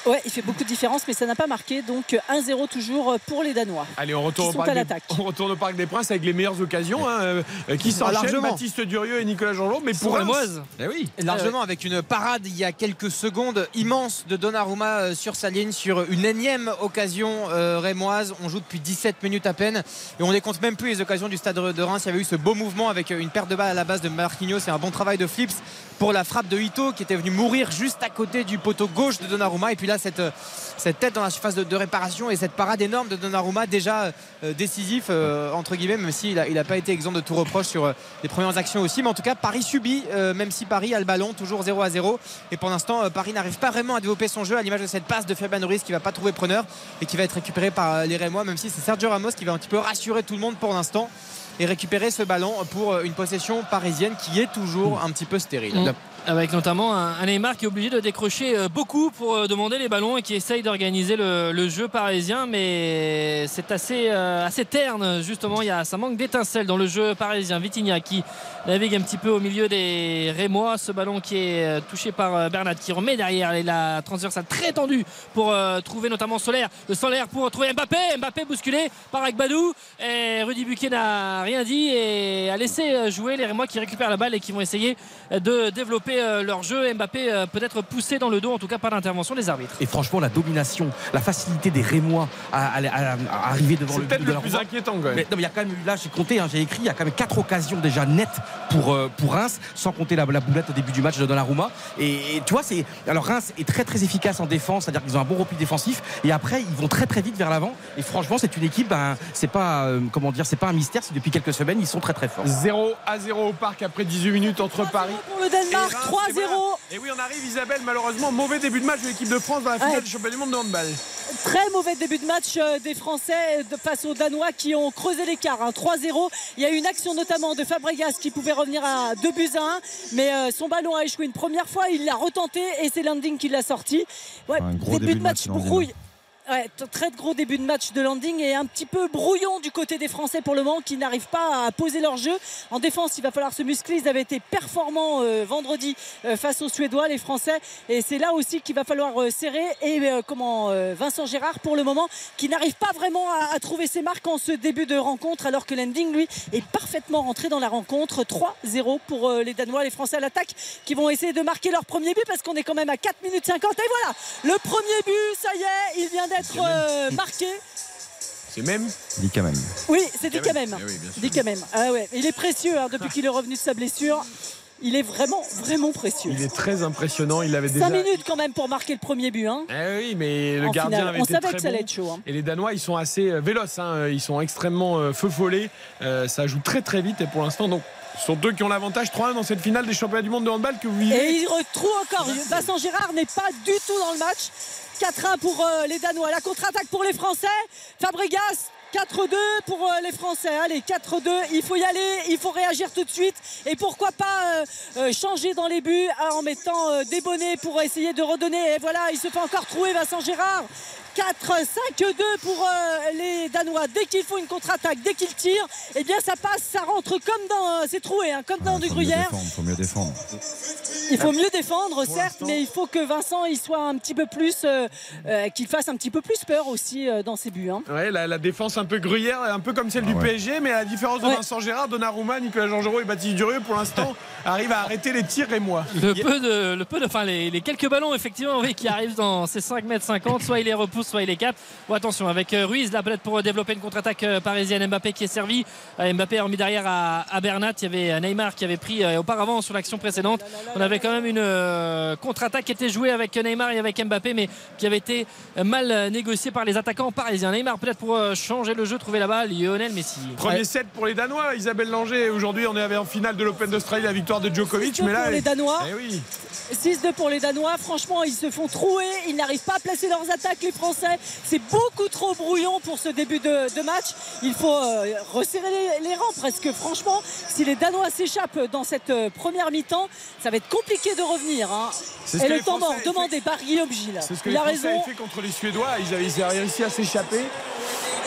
Ouais, il fait beaucoup de différence, mais ça n'a pas marqué. Donc 1-0 toujours pour les Danois. Allez, on retourne, Qui au sont Parc à des, on retourne au Parc des Princes avec les meilleures occasions hein, euh, qui Ah, s'enchaînent, largement. Baptiste Durieux et Nicolas Jean-Jean. Mais Pour Moises. Eh oui. Largement avec une parade il y a quelques secondes immense de Donnarumma euh, sur sa ligne sur une énième occasion euh, rémoise. On joue depuis 17 minutes à peine et on ne compte même plus les occasions du stade de Reims. Il y avait eu ce beau mouvement avec une perte de balle à la base de Marquinhos et un bon travail de Flips pour la frappe de Ito qui était venu mourir juste à côté du poteau gauche de Donnarumma. Et puis là, cette, euh, cette tête dans la surface de, de réparation et cette parade énorme de Donnarumma déjà euh, décisif euh, entre guillemets, même s'il n'a il a pas été exempt de tout reproche sur euh, les premières actions aussi. Mais en tout cas, Paris subit, même si Paris a le ballon, toujours 0 à 0. Et pour l'instant, Paris n'arrive pas vraiment à développer son jeu à l'image de cette passe de Fabian Ruiz qui va pas trouver preneur et qui va être récupéré par les Rémois, même si c'est Sergio Ramos qui va un petit peu rassurer tout le monde pour l'instant et récupérer ce ballon pour une possession parisienne qui est toujours un petit peu stérile. Mm. Avec notamment un, Neymar qui est obligé de décrocher euh, beaucoup pour euh, demander les ballons et qui essaye d'organiser le, jeu parisien. Mais c'est assez, euh, assez terne, justement. Il y a, ça manque d'étincelles dans le jeu parisien. Vitinha qui navigue un petit peu au milieu des Rémois. Ce ballon qui est touché par Bernat qui remet derrière la transversale très tendue pour trouver notamment Solaire. Le Solaire pour trouver Mbappé. Mbappé bousculé par Agbadou. Et Rudy Buquet n'a rien dit et a laissé jouer les Rémois qui récupèrent la balle et qui vont essayer de développer euh, leur jeu. Mbappé euh, peut-être poussé dans le dos, en tout cas pas d'intervention des arbitres. Et franchement, la domination, la facilité des Rémois à, à- à- à arriver devant C'est le peut-être but de le la plus inquiétant quand même. Mais, non, mais il y a quand même là j'ai compté, hein, j'ai écrit, il y a quand même quatre occasions déjà nettes pour, euh, pour Reims, sans compter la, la boulette au début du match de Donnarumma. Et, et tu vois, c'est alors Reims est très très efficace en défense, c'est-à-dire qu'ils ont un bon repli défensif. Et après, ils vont très très vite vers l'avant. Et franchement, c'est une équipe, ben, c'est pas euh, comment dire, c'est pas un mystère. C'est depuis quelques semaines, ils sont très très forts. 0 à 0 au parc après 18 minutes entre Paris. Pour le Danemark, 3-0. et voilà. Et oui, on arrive, Isabelle, malheureusement, mauvais début de match de l'équipe de France dans la finale Ouais. du championnat du monde de handball. Très mauvais début de match euh, des Français de- face aux Danois qui ont creusé l'écart. hein, 3-0. Il y a eu une action notamment de Fabregas qui pouvait revenir à 2 buts à 1. Mais euh, son ballon a échoué une première fois. Il l'a retenté et c'est Landing qui l'a sorti. Ouais, Un gros début de match, Landing. brouille. Très gros début de match de landing et un petit peu brouillon du côté des Français pour le moment qui n'arrivent pas à poser leur jeu. En défense, il va falloir se muscler. Ils avaient été performants euh, vendredi euh, face aux Suédois, les Français. Et c'est là aussi qu'il va falloir euh, serrer. Et comment Vincent Gérard, pour le moment, qui n'arrive pas vraiment à, à trouver ses marques en ce début de rencontre, alors que Landing, lui, est parfaitement rentré dans la rencontre. 3-0 pour les Danois, les Français à l'attaque, qui vont essayer de marquer leur premier but parce qu'on est quand même à 4 minutes 50. Et voilà, le premier but, ça y est, il vient d'être euh, marqué. C'est même. Dit quand même. Oui, c'est dit quand même. Eh oui, bien sûr. Dit quand même. Ah ouais. Il est précieux hein, depuis qu'il est revenu de sa blessure. Il est vraiment, vraiment précieux. Il est très impressionnant. Il avait déjà. 5 minutes quand même pour marquer le premier but. Hein. Eh oui, mais le En gardien finale. avait On été savait très que ça allait bon. être chaud, hein. Et les Danois, ils sont assez euh, véloces. hein. Ils sont extrêmement euh, feu follets. Euh, ça joue très très vite. Et pour l'instant, donc, ce sont eux qui ont l'avantage 3-1 dans cette finale des championnats du monde de handball que vous vivez. Et il retrouve encore. Vincent Gérard n'est pas du tout dans le match. 4-1 pour euh, les Danois. La contre-attaque pour les Français. Fabregas. 4-2 pour euh, les Français. Allez, 4-2. Il faut y aller. Il faut réagir tout de suite. Et pourquoi pas euh, changer dans les buts hein, en mettant des bonnets pour essayer de redonner. Et voilà, il se fait encore trouver Vincent Gérard. 4-5-2 pour euh, les Danois. Dès qu'il faut une contre-attaque, dès qu'ils tirent, eh bien ça passe, ça rentre comme dans. euh, c'est troué, hein, comme dans du gruyère. défendre, faut mieux défendre. Il faut mieux défendre, certes, mais il faut que Vincent il soit un petit peu plus, euh, euh, qu'il fasse un petit peu plus peur aussi euh, dans ses buts. hein. Ouais, la, la défense un peu gruyère, un peu comme celle du PSG, mais à la différence de Ouais. Vincent Gérard, Donnarumma, Nicolas Jean-Giraud et Baptiste Durieux, pour l'instant, arrivent à arrêter les tirs et moi. Le peu de, le peu de, enfin les, les quelques ballons effectivement oui, qui arrivent dans ces 5 mètres 50, soit il les repousse, soit il les capte. Bon, attention avec euh, Ruiz là peut-être pour développer une contre-attaque euh, parisienne. Mbappé qui est servi, Euh, Mbappé a remis derrière à, à Bernat. Il y avait euh, Neymar qui avait pris euh, auparavant sur l'action précédente. On avait quand même une euh, contre-attaque qui était jouée avec Neymar et avec Mbappé, mais qui avait été euh, mal euh, négociée par les attaquants parisiens. Neymar peut-être pour euh, changer le jeu, trouver la balle. Lionel Messi. Premier set pour les Danois, Isabelle Langer. Aujourd'hui, on est en finale de l'Open d'Australie, la victoire de Djokowicc. C'est Mais là, pour les Danois. Eh oui. 6-2 pour les Danois. Franchement, ils se font trouer. Ils n'arrivent pas à placer leurs attaques, les Français. C'est beaucoup trop brouillon pour ce début de, de match. Il faut euh, resserrer les, les rangs presque. Franchement, si les Danois s'échappent dans cette euh, première mi-temps, ça va être compliqué de revenir. hein. Et le temps mort, demandez par Guillaume Gilles. C'est ce que Il les a Français raison. avaient fait contre les Suédois. Ils avaient, ils avaient réussi à s'échapper.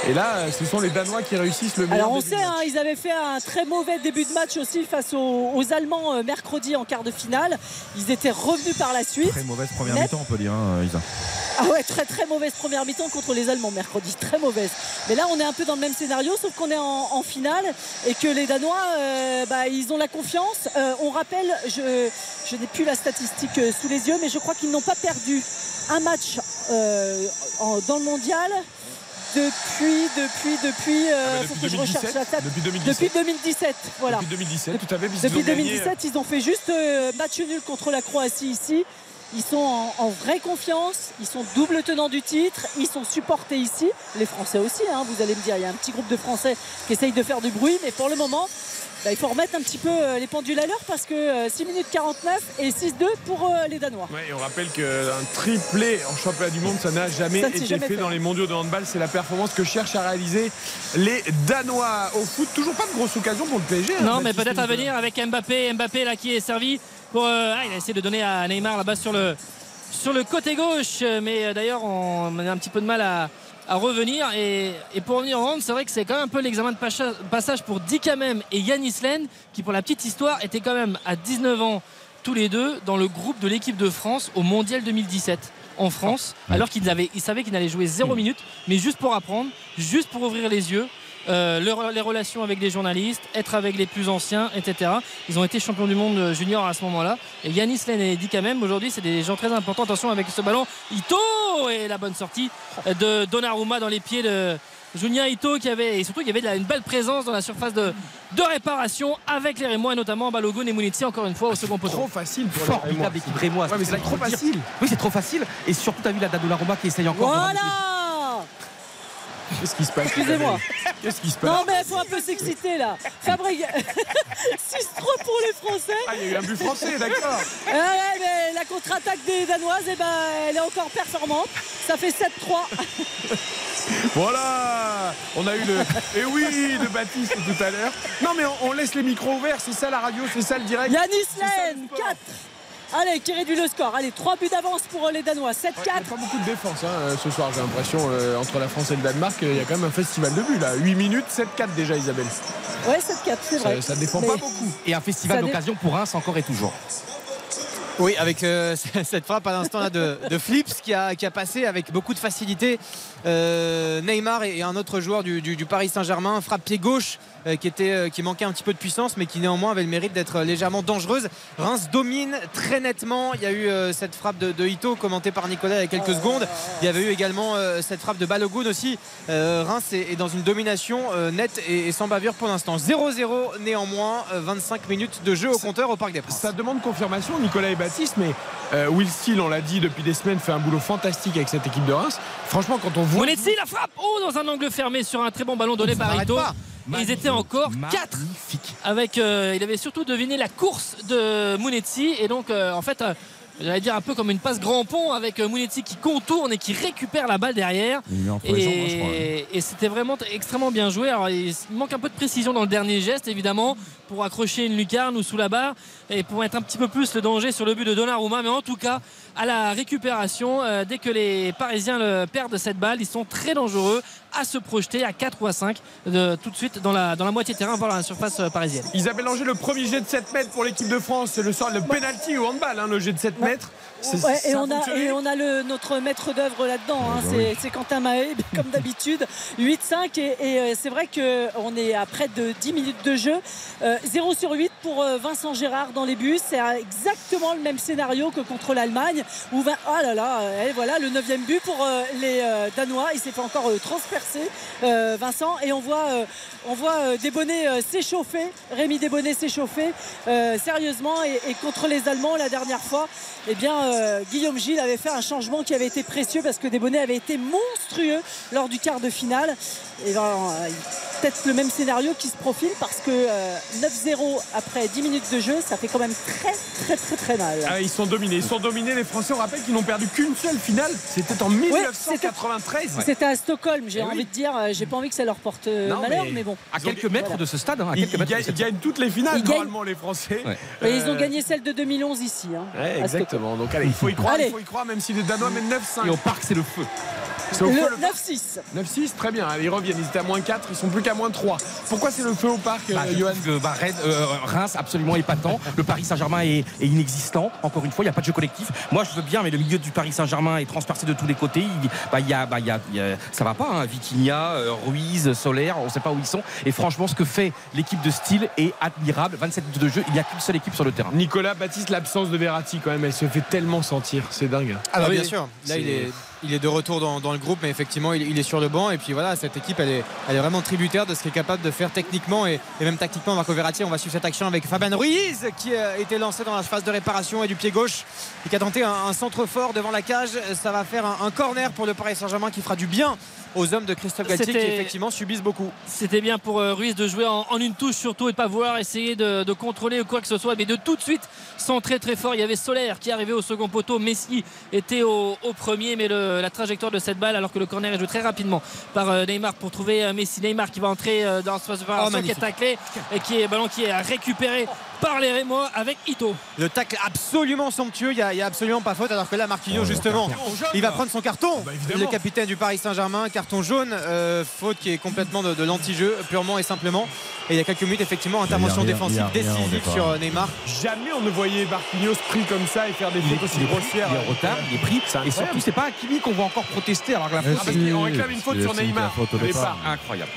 Et là, ce sont les Danois qui réussissent le meilleur. Alors on début sait, match. hein, ils avaient fait un très mauvais début de match aussi face aux, aux Allemands euh, mercredi en quart de finale. Ils étaient revenus par la suite. Très mauvaise première mi-temps, on peut dire, hein, Isa. Ah ouais, très très mauvaise première mi-temps contre les Allemands mercredi, très mauvaise. Mais là, on est un peu dans le même scénario, sauf qu'on est en, en finale et que les Danois, euh, bah, ils ont la confiance. Euh, on rappelle, je, je n'ai plus la statistique euh, sous les yeux, mais je crois qu'ils n'ont pas perdu un match euh, en- dans le mondial. Depuis, depuis, depuis, euh, Ah bah, faut depuis que je recherche 2017, la date. depuis 2017. Depuis 2017, voilà. Depuis 2017, tout à fait. puisqu'ils Depuis ont gagné, 2017, ils ont fait juste euh, match nul contre la Croatie ici. Ils sont en, en vraie confiance, ils sont double tenants du titre, ils sont supportés ici. Les Français aussi, hein, vous allez me dire, il y a un petit groupe de Français qui essayent de faire du bruit, mais pour le moment, bah, il faut remettre un petit peu euh, les pendules à l'heure parce que euh, 6 minutes 49 et 6-2 pour euh, les Danois. Ouais, et on rappelle qu'un triplé en championnat du monde, ça n'a jamais Ça été jamais fait fait. dans les mondiaux de handball. C'est la performance que cherchent à réaliser les Danois au foot. Toujours pas de grosse occasion pour le PSG. hein, Non, mais peut-être à venir avec Mbappé. Mbappé là qui est servi pour. euh, ah, il a essayé de donner à Neymar là-bas sur le, sur le côté gauche. Mais euh, d'ailleurs, on, a un petit peu de mal à, à revenir. Et, et pour revenir en hand, c'est vrai que c'est quand même un peu l'examen de passage pour Dikamem et Yanis Len, qui pour la petite histoire étaient quand même à 19 ans tous les deux dans le groupe de l'équipe de France au Mondial 2017 en France, alors qu'ils avaient, ils savaient qu'ils n'allaient jouer 0 minutes, mais juste pour apprendre, juste pour ouvrir les yeux. Euh, les relations avec les journalistes, être avec les plus anciens, etc. Ils ont été champions du monde euh, junior à ce moment-là. Et Yanis Len et Dikamem, aujourd'hui, c'est des gens très importants. Attention avec ce ballon. Ito et la bonne sortie de Donnarumma dans les pieds de Junia Ito qui avait, et surtout, il y avait de la- une belle présence dans la surface de, de réparation avec les Rémois et notamment Balogun et Mounitsi encore une fois au second poteau. Trop facile pour les Rémois. Formidable équipe. Ouais, c'est trop facile. Oui, c'est trop facile. Et surtout, tu as vu la Donnarumma qui essaye encore. de Qu'est-ce qui se passe Excusez-moi. Qu'est-ce qui se passe Non mais il faut un peu s'exciter là. Fabrique 6-3 pour les Français. Ah, il y a eu un but français, d'accord. Ah ouais, mais la contre-attaque des Danoises, eh ben, elle est encore performante. Ça fait 7-3. Voilà On a eu le. Et oui, de Baptiste tout à l'heure. Non, mais on, on laisse les micros ouverts, c'est ça la radio, c'est ça le direct. Len, sport. 4. Allez, qui réduit le score. Allez, 3 buts d'avance pour les Danois. 7-4. Il n'y a pas beaucoup de défense hein, euh, ce soir, j'ai l'impression, euh, entre la France et le Danemark. euh, Il y a quand même un festival de buts là. 8 minutes, 7-4 déjà, Isabelle. Ouais, 7-4, c'est vrai. Ça, ça défend Mais- pas beaucoup. Et un festival Ça dé- d'occasion pour Reims encore et toujours. Oui, avec euh, cette frappe à l'instant là de, de Flips qui a, qui a passé avec beaucoup de facilité. Euh, Neymar et, un autre joueur du, du- du Paris Saint-Germain, frappe pied gauche euh, qui, était, euh, qui manquait un petit peu de puissance mais qui néanmoins avait le mérite d'être légèrement dangereuse. Reims domine très nettement. Il y a eu cette frappe de, de Ito commentée par Nicolas il y a quelques secondes. Il y avait eu également cette frappe de Balogun aussi. Reims est, est dans une domination nette et, et sans bavure pour l'instant. 0-0 néanmoins, euh, 25 minutes de jeu au compteur au Parc des Princes. Ça demande confirmation, Nicolas et Baptiste, mais euh, Will Steele, on l'a dit depuis des semaines, fait un boulot fantastique avec cette équipe de Reims. Franchement, quand on voit. Mounetzi la frappe oh, dans un angle fermé sur un très bon ballon donné par Ito. Ils étaient encore 4 Magnifique. avec euh, il avait surtout deviné la course de Mounetzi et donc euh, en fait euh, j'allais dire un peu comme une passe grand pont avec Mounetzi qui contourne et qui récupère la balle derrière hein, crois. et, et c'était vraiment extrêmement bien joué alors il manque un peu de précision dans le dernier geste évidemment pour accrocher une lucarne ou sous la barre et pour mettre un petit peu plus le danger sur le but de Donnarumma mais en tout cas à la récupération euh, dès que les Parisiens le perdent cette balle ils sont très dangereux à se projeter à 4 ou à 5 de, tout de suite dans la, dans la moitié terrain voire dans la surface euh, parisienne. Isabelle Langer, le premier jet de 7 mètres pour l'équipe de France, c'est le sort, le penalty au handball, hein, le jet de 7 mètres. Ouais, et, on a, fonctionné. et on a le, notre maître d'œuvre là-dedans, hein, bah c'est oui. c'est Quentin Mahé, comme d'habitude. 8-5 et, et, euh, c'est vrai qu'on est à près de 10 minutes de jeu. Euh, 0 sur 8 pour euh, Vincent Gérard dans les buts. C'est euh, exactement le même scénario que contre l'Allemagne. Où Ah là là, euh, et voilà le 9 but pour euh, les euh, Danois. Il s'est fait encore euh, transpercer, euh, Vincent. Et on voit, euh, on voit euh, Desbonnets euh, s'échauffer. Rémi Desbonnets s'échauffer euh, sérieusement. Et, et contre les Allemands la dernière fois, eh bien, euh, Guillaume Gilles avait fait un changement qui avait été précieux parce que Desbonnets avait été monstrueux lors du quart de finale. Ben, euh, peut-être le même scénario qui se profile parce que euh, 9-0 après 10 minutes de jeu, ça fait quand même très très très très mal. Ah, ils sont dominés. Ils sont dominés. Les Français, on rappelle qu'ils n'ont perdu qu'une seule finale. C'était en 1993. C'était à Stockholm, j'ai Eh envie oui. de dire. euh, J'ai pas envie que ça leur porte euh, Non, malheur, mais- mais, bon. À quelques mètres de ce stade, hein, à Ils, quelques ils mètres de gagnent, cette- ils gagnent toutes les finales, Ils gagnent. normalement, les Français. Ouais. Et ils ont Euh, gagné celle de 2011 ici. hein, Ouais, exactement. Donc allez, il faut y croire, Allez. il faut y croire, même si les Danois mènent 9-5. Et au parc, c'est le feu. C'est au Le feu, le 9-6. 9-6, très bien. Allez, ils reviennent. Ils étaient à moins 4, ils sont plus qu'à moins 3. Pourquoi c'est le feu au parc, Bah, euh, Johan que, bah, Rennes, euh, Reims absolument épatant. Le Paris Saint-Germain est, est inexistant. Encore une fois, il n'y a pas de jeu collectif. Moi, je veux bien, mais le milieu du Paris Saint-Germain est transpercé de tous les côtés. Il, bah, y a, bah, il y a- il y a- ça va pas. Hein. Vitinha, euh, Ruiz, Solaire, on ne sait pas où ils sont. Et franchement, ce que fait l'équipe de style est admirable. 27 minutes de jeu, il n'y a qu'une seule équipe sur le terrain. Nicolas Baptiste, l'absence de Verratti, quand même, elle se fait tellement sentir. C'est dingue. Ah bah oui. bien sûr. Là il est, il est de retour dans, le groupe, mais effectivement il, est sur le banc. Et puis voilà, cette équipe elle est, vraiment tributaire de ce qu'est capable de faire techniquement et, même tactiquement. Marco Verratti, on va suivre cette action avec Fabien Ruiz qui a été lancé dans la phase de réparation et du pied gauche et qui a tenté un, centre fort devant la cage. Ça va faire un corner pour le Paris Saint-Germain qui fera du bien aux hommes de Christophe Galtier qui effectivement subissent beaucoup. C'était bien pour euh, Ruiz de jouer en, en une touche surtout et de pas vouloir essayer de, de contrôler ou quoi que ce soit, mais de tout de suite centrer très fort. Il y avait Solaire qui arrivait au second poteau, Messi était au, au premier, mais le- la trajectoire de cette balle, alors que le corner est joué très rapidement par euh, Neymar pour trouver euh, Messi. Neymar qui va entrer dans ce préparation, qui est taclé et qui est ballon qui est récupéré par les Rémois avec Ito. Le tacle absolument somptueux, il n'y a, il y a absolument pas faute. Alors que là, Marquinhos, Oh, justement, il va prendre son carton. bah, le capitaine du Paris Saint-Germain, carton jaune, euh, faute qui est complètement de, de l'anti-jeu, purement et simplement. Et il y a quelques minutes, effectivement, intervention rien, défensive rien décisive sur euh, Neymar. Jamais on ne voyait Marquinhos pris comme ça et faire des fautes aussi il est pris, grossières. il est en retard, il est pris. Et surtout, c'est pas Hakimi qu'on va encore protester. Alors que la Ouais, Ah, parce qu'on réclame une faute sur Neymar. faute au départ. départ. incroyable.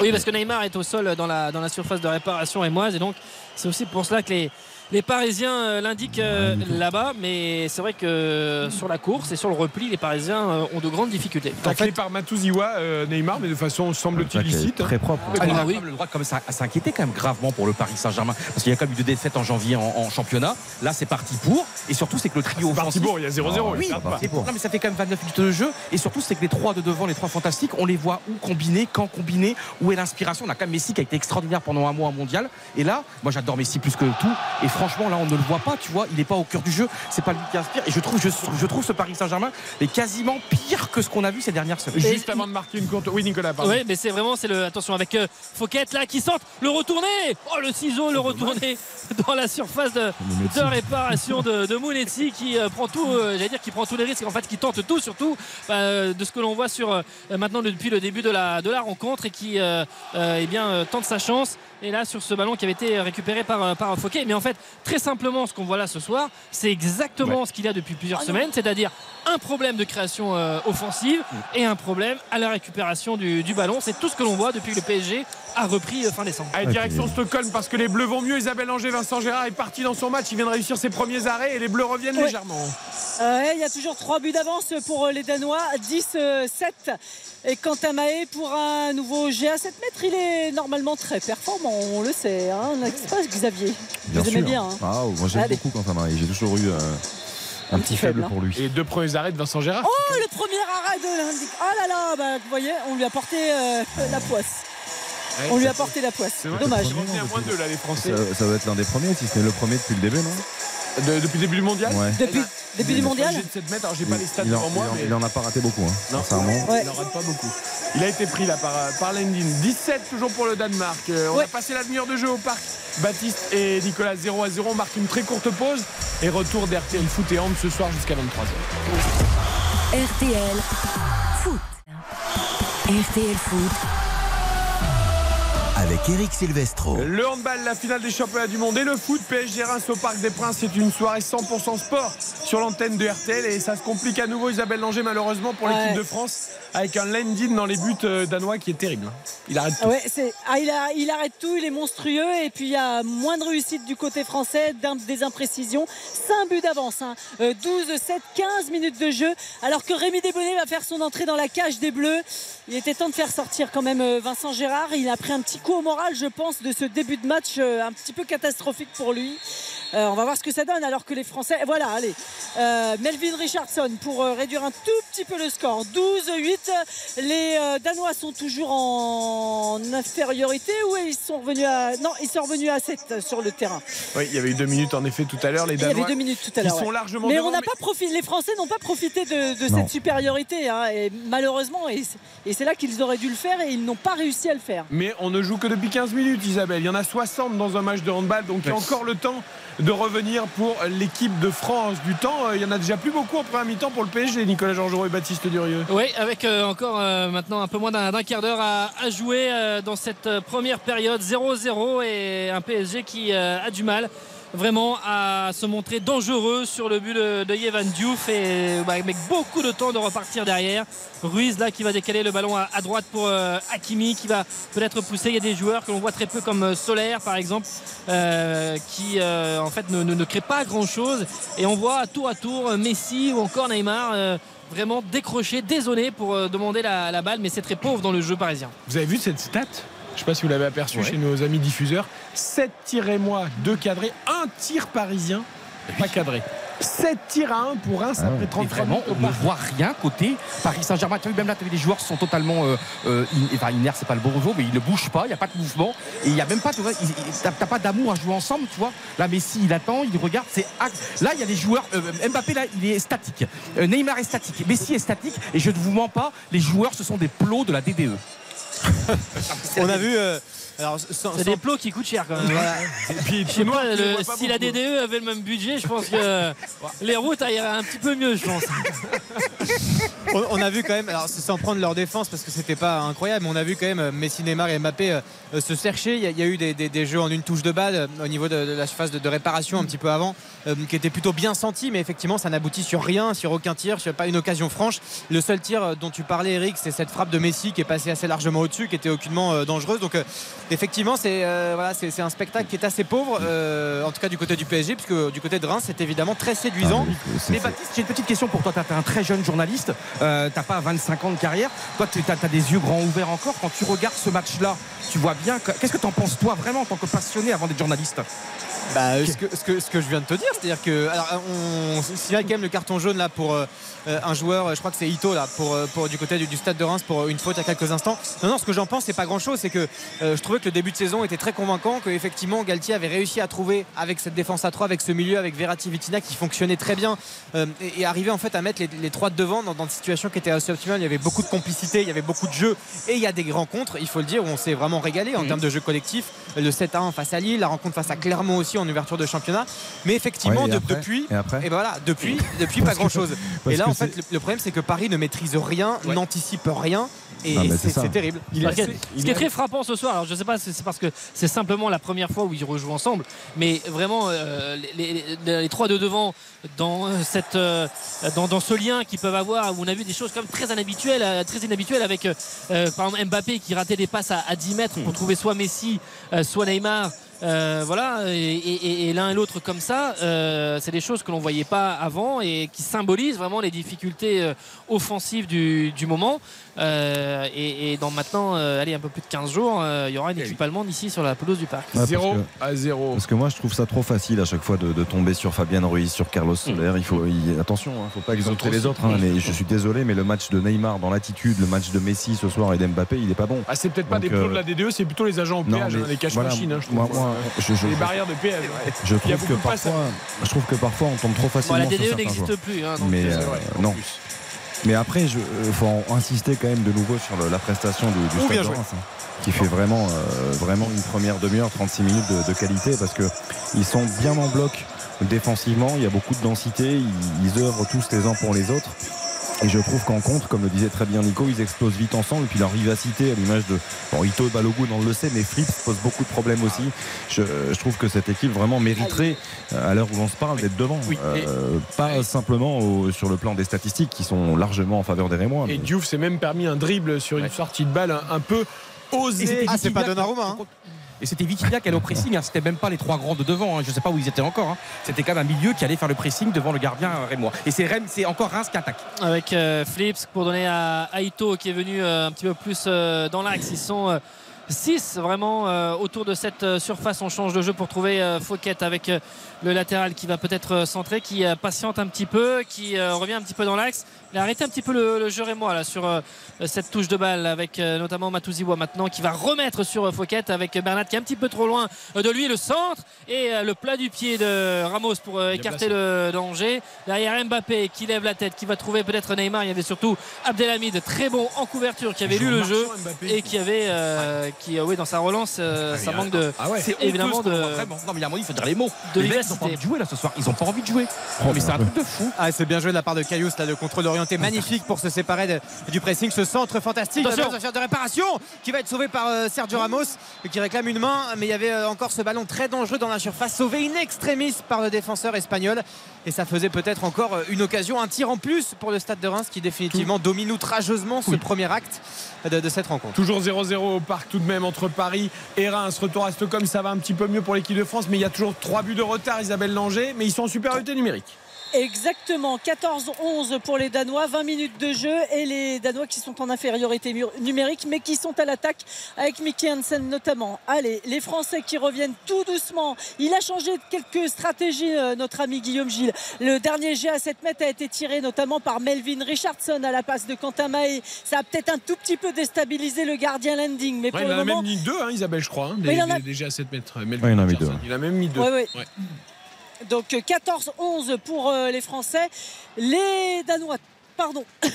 Oui, parce que Neymar est au sol dans la, dans la surface de réparation émoise et donc c'est aussi pour cela que les, les Parisiens euh, l'indiquent euh, là-bas. Mais c'est vrai que sur la course et sur le repli, les Parisiens euh, ont de grandes difficultés. Taclé par Matouziwa, euh, Neymar, mais de façon semble-t-il licite. Très propre. Ah, Ah oui. le droit comme ça, à s'inquiéter quand même gravement pour le Paris Saint-Germain parce qu'il y a quand même eu deux défaites en janvier en, en championnat. Là, c'est parti pour. Et surtout, c'est que le trio Parti offensif. pour, il y a 0-0. Oui, il perd pas. et pour- non, mais ça fait quand même 29 minutes de jeu. Et surtout, c'est que les trois de devant, les trois fantastiques, on les voit où combiner, quand combiner, où est l'inspiration. On a quand même Messi qui a été extraordinaire pendant un mois en mondial. Et là, moi, j'adore Messi plus que tout. Et franchement, là, on ne le voit pas, tu vois. Il n'est pas au cœur du jeu. C'est pas lui qui inspire. Et je trouve, je, je trouve ce Paris Saint-Germain est quasiment pire que ce qu'on a vu ces dernières semaines. Juste avant de marquer une courte. Oui, Nicolas, pardon. Oui, mais c'est vraiment, c'est le. Attention avec euh, Fouquet là qui sort, le retourné Oh, le ciseau, le retourné dans la surface de, de réparation de, de Mounetti qui euh, prend tout, euh, j'allais dire, qui prend tous les risques, en fait, qui tente tout, surtout euh, de ce que l'on voit sur euh, maintenant depuis le début de la, de la rencontre et qui euh, euh, eh bien, euh, tente sa chance. Et là, sur ce ballon qui avait été récupéré par, euh, par Fouquet. Mais en fait, très simplement, ce qu'on voit là ce soir, c'est exactement ce qu'il y a depuis plusieurs semaines, c'est-à-dire un problème de création euh, offensive et un problème à la récupération du, du ballon. C'est tout ce que l'on voit depuis que le PSG a repris euh, fin décembre. Allez, direction Stockholm parce que les Bleus vont mieux. Isabelle Anger, Vincent Gérard est parti dans son match. Il vient de réussir ses premiers arrêts et les Bleus reviennent Ouais. légèrement. Il y a toujours 3 buts d'avance pour les Danois, 10-7. Et quant à Maé, pour un nouveau GA 7 mètres, il est normalement très performant, on le sait. Hein, n'est-ce pas, Xavier Bien Vous aimez bien. hein. Ah, moi j'aime beaucoup Quentin Marie. J'ai toujours eu euh, un petit faible faible, pour lui. Et deux premiers arrêts de Vincent Gérard. Oh, le premier arrêt de l'Indic. Oh là là, bah, vous voyez, on lui a porté euh, la poisse. On lui a porté la poisse. Dommage. Ils revenaient à moins deux là, les Français. Ça, ça doit être l'un des premiers, si ce n'est le premier depuis le début, non? De- depuis le début du mondial Ouais. Depuis, depuis du mondial de 7 mètres, alors j'ai pas les stats il, en, devant moi, il en- mais il en a pas raté beaucoup, hein, Non. sincèrement. Ouais. il en rate pas beaucoup. Il a été pris là par, par Lendin. 17 toujours pour le Danemark. Euh, on Ouais. a passé la demi-heure de jeu au parc. Baptiste et Nicolas 0 à 0. On marque une très courte pause et retour d'RTL Foot et Hand ce soir jusqu'à 23h. RTL Foot. RTL Foot. Avec Eric Silvestro. Le handball, la finale des championnats du monde et le foot PSG Reims au Parc des Princes, c'est une soirée 100% sport sur l'antenne de RTL et ça se complique à nouveau Isabelle Langer malheureusement pour l'équipe Ouais. de France avec un Lendin dans les buts euh, danois qui est terrible. Il arrête tout. Ah ouais, ah, il, a- il arrête tout, il est monstrueux et puis il y a moins de réussite du côté français, des imprécisions. 5 buts d'avance, hein. Euh, 12, 7, 15 minutes de jeu. Alors que Rémi Desbonnets va faire son entrée dans la cage des Bleus. Il était temps de faire sortir quand même euh, Vincent Gérard. Il a pris un petit coup moral, je pense, de ce début de match euh, un petit peu catastrophique pour lui. Euh, on va voir ce que ça donne alors que les Français. Voilà, allez. Euh, Melvin Richardson pour euh, réduire un tout petit peu le score. 12-8. Les euh, Danois sont toujours en infériorité ou ils sont revenus à. Non, ils sont revenus à 7 sur le terrain? Oui, il y avait eu deux minutes en effet tout à l'heure. Les Il y avait Danois deux minutes tout à l'heure. Ils sont largement Mais devant, on n'a pas profité. Les Français n'ont pas profité de, cette supériorité. hein, et malheureusement, et c'est- et c'est là qu'ils auraient dû le faire et ils n'ont pas réussi à le faire. Mais on ne joue que depuis 15 minutes, Isabelle. Il y en a 60 dans un match de handball, donc il y a encore le temps de revenir pour l'équipe de France. Du temps, euh, il y en a déjà plus beaucoup en première mi-temps pour le PSG, Nicolas Georgerot et Baptiste Durieux. Oui, avec euh, encore euh, maintenant un peu moins d'un quart d'heure à, jouer dans cette première période 0-0 et un PSG qui a du mal vraiment à se montrer dangereux sur le but de, Yevan Diouf et bah, avec beaucoup de temps de repartir derrière. Ruiz là qui va décaler le ballon à, droite pour euh, Hakimi qui va peut-être pousser. Il y a des joueurs que l'on voit très peu comme euh, Solaire par exemple euh, qui euh, en fait ne, ne, crée pas grand chose et on voit tour à tour Messi ou encore Neymar vraiment décroché, désolé pour demander la, la balle mais c'est très pauvre dans le jeu parisien. Vous avez vu cette stat? Je ne sais pas si vous l'avez aperçu Ouais. chez nos amis diffuseurs. 7 tirs et moi, 2 cadrés, un tir parisien, pas cadré. 7 tirs à 1 pour 1, ça Ah fait ouais. 30 Et vraiment, on ne voit rien côté Paris Saint-Germain. Tu as vu, même là, tu as vu, les joueurs sont totalement euh, euh, in- enfin, c'est pas le bon mot, mais ils ne bougent pas, il n'y a pas de mouvement. Et il n'y a même pas, tu vois, t'as pas d'amour à jouer ensemble, tu vois. Là, Messi, il attend, il regarde. c'est Là, il y a des joueurs. euh, Mbappé, là, il est statique. Euh, Neymar est statique. Messi est statique. Et je ne vous mens pas, les joueurs, ce sont des plots de la. DDE. On a vu. euh, alors, sans- C'est sans- des plots qui coûtent cher quand même. Voilà. Je sais pas, tu les le- vois pas si la. DDE avait le même budget, je pense que les routes iraient un petit peu mieux, je pense. on, on a vu quand même, alors c'est sans prendre leur défense parce que c'était pas incroyable, mais on a vu quand même euh, Messi, Neymar et Mbappé euh, euh, se chercher. Il y, a, il y a eu des, des- des jeux en une touche de balle euh, au niveau de, de la phase de, de réparation un petit peu avant, euh, qui était plutôt bien senti, mais effectivement ça n'aboutit sur rien, sur aucun tir, sur pas une occasion franche. Le seul tir dont tu parlais, Eric, c'est cette frappe de Messi qui est passée assez largement au-dessus, qui était aucunement euh, dangereuse. Donc euh, effectivement, c'est euh, voilà, c'est un spectacle qui est assez pauvre, euh, en tout cas du côté du PSG, puisque du côté de Reims, c'est évidemment très séduisant. Mais Baptiste, j'ai une petite question pour toi. Tu es un très jeune journaliste. Euh, t'as pas 25 ans de carrière. Toi, tu as, des yeux grands ouverts encore. Quand tu regardes ce match-là, tu vois bien. que- Qu'est-ce que tu en penses, toi, vraiment, en tant que passionné avant d'être journaliste? Bah, euh, ce, que, ce, que, ce que je viens de te dire, c'est-à-dire que alors, on signale quand même le carton jaune là pour euh, un joueur, je crois que c'est Ito là, pour, pour du côté du, du stade de Reims pour une faute il y a quelques instants. Non, non, ce que j'en pense, c'est pas grand-chose, c'est que euh, je trouvais que le début de saison était très convaincant, que effectivement Galtier avait réussi à trouver avec cette défense à 3, avec ce milieu, avec Verratti, Vitina qui fonctionnait très bien euh, et, et arriver en fait à mettre les, les trois de devant dans, dans une situation qui était assez optimale. Il y avait beaucoup de complicité, il y avait beaucoup de jeux et il y a des rencontres, il faut le dire, où on s'est vraiment régalé en termes de jeu collectif. Le 7-1 face à Lille, la rencontre face à Clermont aussi en ouverture de championnat. Mais effectivement, Ouais, et de- après depuis, Et après et ben voilà, depuis, depuis pas grand chose. Et là, en fait, le problème, c'est que Paris ne maîtrise rien, n'anticipe rien, et Ah, c'est terrible. Ce qui est- ce qui est très frappant ce soir, alors je ne sais pas si c'est parce que c'est simplement la première fois où ils rejouent ensemble, mais vraiment euh, les, les- les trois de devant dans, euh, cette, euh, dans, dans ce lien qu'ils peuvent avoir, où on a vu des choses quand même très inhabituelles, très inhabituelles avec euh, par exemple Mbappé qui ratait des passes à, à 10 mètres pour trouver soit Messi, euh, soit Neymar. Euh, voilà, et, et- et l'un et l'autre comme ça, euh, c'est des choses que l'on voyait pas avant et qui symbolisent vraiment les difficultés euh, offensives du, du moment. Euh, et, et dans maintenant, euh, allez, un peu plus de 15 jours, euh, il y aura une équipe allemande ici sur la pelouse du parc. Ouais, parce que- à 0. Parce que moi, je trouve ça trop facile à chaque fois de, de tomber sur Fabien Ruiz, sur Carlos Soler. Il faut, il- attention, hein, faut pas exalter les autres. hein, mais je suis désolé, mais le match de Neymar dans l'attitude, le match de Messi ce soir et d'Mbappé, il est pas bon. Ah, c'est peut-être pas des plots euh, de la DDE, c'est plutôt les agents au péage, hein, les cash voilà, machines. hein, les je- barrières de péage. ouais. Je Il trouve que parfois, je trouve que parfois on tombe trop facilement la DDE n'existe plus, hein, mais non. Mais après, il faut en- insister quand même de nouveau sur le- la prestation du, du Oh, Stade de. Reims, hein, qui fait vraiment, euh, vraiment une première demi-heure, 36 minutes de, de qualité parce que ils sont bien en bloc défensivement. Il y a beaucoup de densité. Ils, ils œuvrent tous les uns pour les autres. Et je trouve qu'en contre, comme le disait très bien Nico, ils explosent vite ensemble. Et puis leur vivacité, à l'image de bon, Ito et Balogun, on le sait, mais Fritz pose beaucoup de problèmes aussi. Je, je trouve que cette équipe vraiment mériterait, à l'heure où l'on se parle, d'être devant. Euh, pas simplement au- sur le plan des statistiques qui sont largement en faveur des Rémois. Et mais- Diouf s'est même permis un dribble sur une sortie de balle un, un peu osée. Ah, c'est pas Donnarumma, hein. Et c'était Vitinha qui allait au pressing, hein. c'était même pas les trois grands de devant, hein. je sais pas où ils étaient encore. hein. C'était quand même un milieu qui allait faire le pressing devant le gardien euh, rémois. Et c'est Rennes, c'est encore Reims qui attaque. avec euh, Flips pour donner à Aito qui est venu euh, un petit peu plus euh, dans l'axe. Ils sont euh, 6 vraiment euh, autour de cette euh, surface. On change de jeu pour trouver euh, Fouquet avec euh, le latéral qui va peut-être euh, centrer, qui euh, patiente un petit peu, qui euh, revient un petit peu dans l'axe. Il a arrêté un petit peu le, le jeu Rémois là sur euh, cette touche de balle avec euh, notamment Matouziwa maintenant qui va remettre sur euh, Fouquet avec Bernat qui est un petit peu trop loin euh, de lui le centre et euh, le plat du pied de Ramos pour euh, écarter le danger. Derrière Mbappé qui lève la tête, qui va trouver peut-être Neymar. Il y avait surtout Abdelhamid très bon en couverture qui avait lu le jeu Mbappé. et qui avait euh, qui euh, oui dans sa relance euh, ça manque de Ah ouais. Évidemment de vraiment. Non, mais il y a un moment, il faut dire les mots. de les mecs, ils ont pas envie de jouer là ce soir. Ils ont pas envie de jouer. mais c'est un truc de fou. Ah, c'est bien joué de la part de Cayus, là, le contrôle orienté magnifique pour se séparer de- du pressing. Ce centre fantastique, faire de réparation qui va être sauvé par euh, Sergio Ramos qui réclame une main. Mais il y avait euh, encore ce ballon très dangereux dans la surface, sauvé in extremis par le défenseur espagnol. Et ça faisait peut-être encore euh, une occasion, un tir en plus pour le stade de Reims qui définitivement domine outrageusement ce premier acte de, de cette rencontre. Toujours 0-0 au parc tout de même entre Paris et Reims. Retour à Stockholm, ça va un petit peu mieux pour l'équipe de France, mais il y a toujours 3 buts de retard, Isabelle Langer, mais ils sont en supériorité numérique. Exactement, 14-11 pour les Danois, 20 minutes de jeu et les Danois qui sont en infériorité numérique mais qui sont à l'attaque avec Mickey Hansen notamment. Allez, les Français qui reviennent tout doucement. Il a changé de quelques stratégies, euh, notre ami Guillaume Gilles. Le dernier jet à 7 mètres a été tiré notamment par Melvin Richardson à la passe de Quentin. Ça a peut-être un tout petit peu déstabilisé le gardien landing, mais Ouais, pour il le en a moment. même mis deux, hein, Isabelle, je crois, hein, des- il en a- des- à 7 mètres. Melvin Ouais, il en a mis deux. Il a même mis deux. Ouais, ouais. Ouais. Donc euh, 14-11 pour euh, les Français. Les Danois, pardon,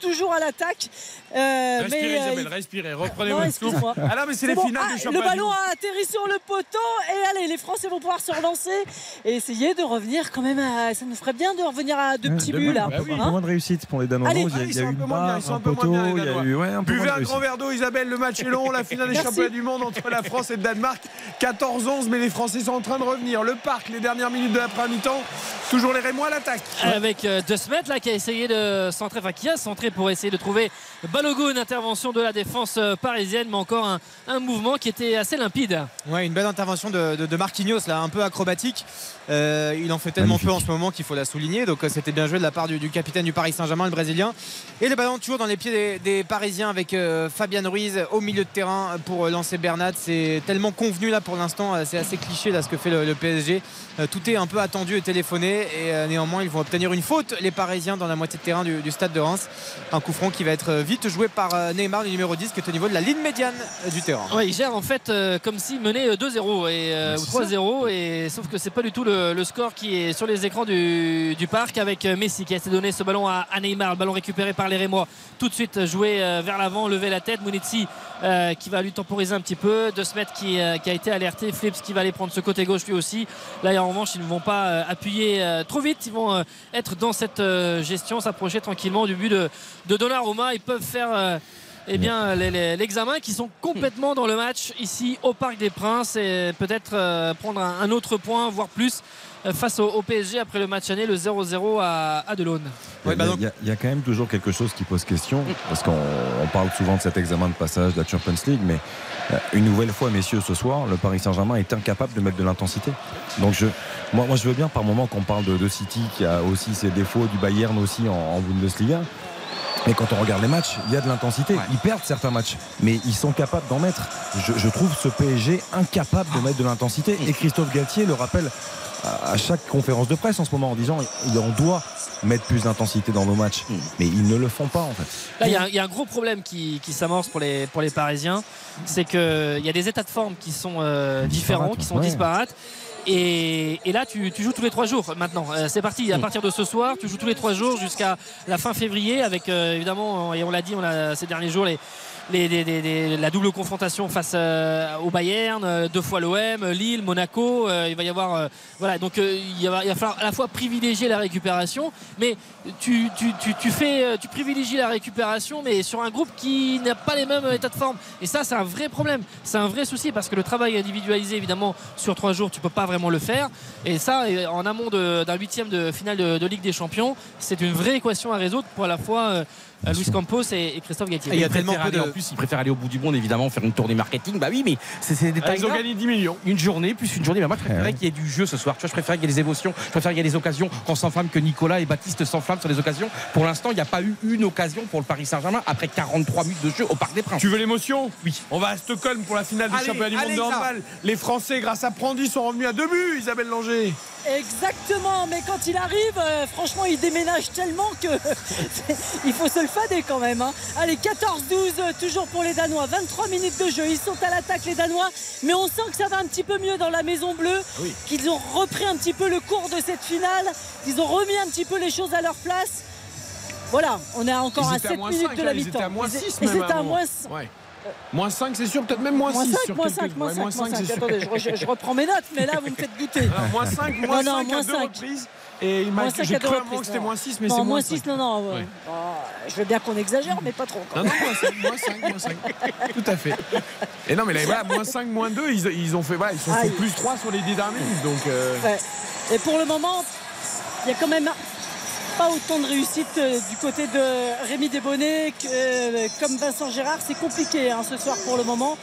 toujours à l'attaque. Euh, Respirez, mais, euh, Isabelle, respirez, reprenez Non, votre souffle. Ah là, mais c'est les bon. finales Ah, du Le championnat. du ballon a atterri sur le poteau et allez, les Français vont pouvoir se relancer et essayer de revenir quand même à. Ça nous ferait bien de revenir à deux petits buts là. Un peu, un peu Hein moins de réussite pour les Danois. Allez. il y a, Ah, il ils y a sont eu un une barre, poteau, il y a eu ouais, un peu Buvez un grand verre d'eau, Isabelle. Le match est long. La finale des championnats du monde entre la France et le Danemark. 14-11, mais les Français sont en train de revenir. Le parc, les dernières minutes de l'après-mi-temps. Toujours les Rémois à l'attaque. avec euh, De Smet là qui a essayé de centrer, enfin qui a centré pour essayer de trouver Balogun, intervention de la défense euh, parisienne, mais encore un, un mouvement qui était assez limpide. Ouais, une belle intervention de, de- de Marquinhos, là, un peu acrobatique. Euh, il en fait tellement Magnifique. peu en ce moment qu'il faut la souligner. Donc euh, c'était bien joué de la part du, du capitaine du Paris Saint-Germain, le Brésilien. Et le ballon toujours dans les pieds des, des Parisiens avec euh, Fabian Ruiz au milieu de terrain pour lancer Bernat. C'est tellement convenu là pour l'instant. C'est assez cliché là ce que fait le, le PSG. Euh, tout est un peu attendu et téléphoné. Et euh, néanmoins, ils vont obtenir une faute, les Parisiens, dans la moitié de terrain du, du stade de Reims. Un coup franc qui va être euh, vite joué par euh, Neymar, le numéro 10, qui est au niveau de la ligne médiane euh, du terrain. Ouais, il gère en fait euh, comme s'il menait euh, 2-0 et, euh, ou c'est 3-0 et sauf que c'est pas du tout le, le score qui est sur les écrans du, du parc avec Messi qui a essayé de donner ce ballon à, à Neymar, le ballon récupéré par les Rémois. Tout de suite joué euh, vers l'avant, lever la tête, Munetsi euh, qui va lui temporiser un petit peu, De Smet qui, euh, qui a été alerté, Flips qui va aller prendre ce côté gauche lui aussi. Là en revanche ils ne vont pas euh, appuyer euh, trop vite, ils vont euh, être dans cette euh, gestion, s'approcher tranquillement du but de, de Donnarumma. Ils peuvent faire euh, eh bien, l'examen qui sont complètement dans le match ici au Parc des Princes et peut-être euh, prendre un, un autre point, voire plus, euh, face au, au PSG après le match année, le 0-0 à, à Delon. Il y, a- il y a- il y a quand même toujours quelque chose qui pose question, parce qu'on on parle souvent de cet examen de passage de la Champions League, mais une nouvelle fois, messieurs, ce soir, le Paris Saint-Germain est incapable de mettre de l'intensité. Donc je, moi, moi, je veux bien par moment qu'on parle de, de City, qui a aussi ses défauts, du Bayern aussi en, en Bundesliga. Mais quand on regarde les matchs, il y a de l'intensité. Ils perdent certains matchs, mais ils sont capables d'en mettre. Je, je trouve ce PSG incapable de mettre de l'intensité. Et Christophe Galtier le rappelle à, à chaque conférence de presse en ce moment en disant on doit mettre plus d'intensité dans nos matchs. Mais ils ne le font pas en fait. Là, il y, a un- il y a un gros problème qui, qui s'amorce pour les, pour les Parisiens. C'est qu'il y a des états de forme qui sont euh, différents, qui sont ouais. disparates. Et, et là, tu, tu joues tous les trois jours maintenant. Euh, c'est parti. À partir de ce soir, tu joues tous les trois jours jusqu'à la fin février avec euh, évidemment, et on l'a dit on a, ces derniers jours, les, la double confrontation face euh, au Bayern, euh, deux fois l'OM, Lille, Monaco. euh, il va y avoir. voilà, donc il, va, falloir à la fois privilégier la récupération, mais tu, fais, tu privilégies la récupération, mais sur un groupe qui n'a pas les mêmes états de forme. Et ça, c'est un vrai problème. C'est un vrai souci parce que le travail individualisé, évidemment, sur trois jours, tu peux pas vraiment le faire. Et ça, en amont d'un huitième de finale de Ligue des Champions, c'est une vraie équation à résoudre pour à la fois Luis Campos et, et Christophe Galtier. Et il y a tellement peu de... En plus, ils préfèrent aller au bout du monde, évidemment, faire une tournée marketing. Bah oui, mais c'est ces détails. Ils ont gagné 10 millions. Une journée, plus une journée. Mais moi, je préférais qu'il y ait du jeu ce soir. Tu vois, je préférais qu'il y ait des émotions. Je préférais qu'il y ait des occasions qu'on s'enflamme, que Nicolas et Baptiste s'enflamment sur les occasions. Pour l'instant, il n'y a pas eu une occasion pour le Paris Saint-Germain après 43 minutes de jeu au Parc des Princes. Tu veux l'émotion? Oui. On va à Stockholm pour la finale du Allez, championnat du monde de handball. Les Français, grâce à Prandy, sont revenus à deux buts, Isabelle Langer. Exactement, mais quand il arrive, euh, franchement, il déménage tellement que il faut se le fader quand même. hein. Allez, 14-12, euh, toujours pour les Danois. 23 minutes de jeu. Ils sont à l'attaque, les Danois, mais on sent que ça va un petit peu mieux dans la Maison Bleue. Oui. Qu'ils ont repris un petit peu le cours de cette finale. Qu'ils ont remis un petit peu les choses à leur place. Voilà, on est encore Ils à étaient à 7 moins minutes 5, de la hein, ils mi-temps. étaient à moins Ils- 6 ils même étaient à moins. Ouais. Moins 5, c'est sûr, peut-être même moins 6. Moins 5, sur moins quelques- 5, moins ouais, 5, moins 5. c'est sûr. Attendez, je, je- je reprends mes notes, mais là, vous me faites douter. Alors, moins 5, moins Non, non, 5 moins à deux 5. reprises. Et il m'a- Moins 5 j'ai cru que c'était non. moins 6, mais non, c'est moins moins 6, 5. non, non. ouais. Ouais. Oh, je veux bien qu'on exagère, mais pas trop. quand Non, même. non, moins 5, moins 5, moins 5. Tout à fait. Et non, mais là, voilà, moins 5, moins 2, ils, ils ont fait, voilà, ils sont fait Aïe. plus 3 sur les 10 dernières minutes. Donc, euh, Ouais. Et pour le moment, il y a quand même pas autant de réussite euh, du côté de Rémi Desbonnets que, euh, comme Vincent Gérard. C'est compliqué hein, ce soir pour le moment.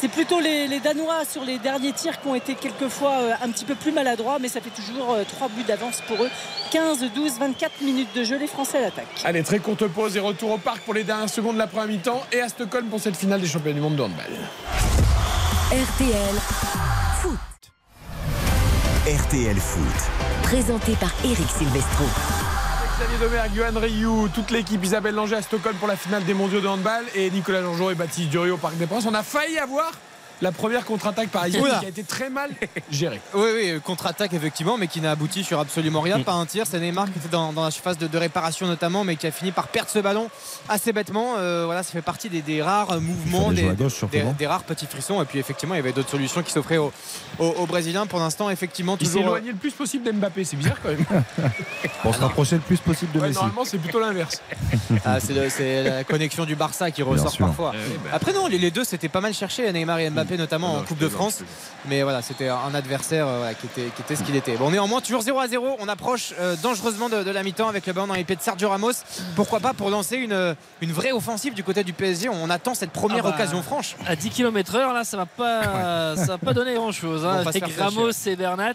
C'est plutôt les, les Danois sur les derniers tirs qui ont été quelquefois euh, un petit peu plus maladroits, mais ça fait toujours 3 buts d'avance pour eux. 15, 12, 24 minutes de jeu, les Français à l'attaque. Allez, très courte pause et retour au parc pour les dernières secondes de la première mi-temps et à Stockholm pour cette finale des championnats du monde de handball. RTL Foot. RTL Foot. Présenté par Eric Silvestro. Xavier Domergue, Johan Rioux, toute l'équipe Isabelle Langer à Stockholm pour la finale des mondiaux de handball et Nicolas Langeau et Baptiste Durieux au Parc des Princes. On a failli avoir la première contre-attaque parisienne Oula. qui a été très mal gérée. Oui, oui, contre-attaque effectivement, mais qui n'a abouti sur absolument rien. Pas un tir. C'est Neymar qui était dans, dans la surface de, de réparation notamment, mais qui a fini par perdre ce ballon assez bêtement. Euh, voilà, ça fait partie des, des rares mouvements, des, gauche, rares petits frissons. Et puis effectivement, il y avait d'autres solutions qui s'offraient aux, aux- aux Brésiliens. Pour l'instant, effectivement, Il s'est toujours. éloigné le plus possible d'Mbappé, c'est bizarre quand même. Pour se rapprocher le plus possible de Ouais, Messi. normalement, c'est plutôt l'inverse. Ah, c'est, la connexion du Barça qui ressort parfois. Oui, bah. Après non, les, les deux c'était pas mal cherché, Neymar et Mbappé notamment en Non, Coupe de France. Mais voilà, c'était un adversaire euh, voilà, qui, était, qui était ce qu'il était. Bon, néanmoins, toujours 0 à 0. On approche euh, dangereusement de, de la mi-temps avec le ballon dans les pieds de Sergio Ramos. Pourquoi pas pour lancer une, une vraie offensive du côté du PSG On attend cette première Ah bah, occasion franche. À 10 km heure, là, ça va pas, ça va pas donner grand chose. Ils vont pas se avec Ramos et Bernat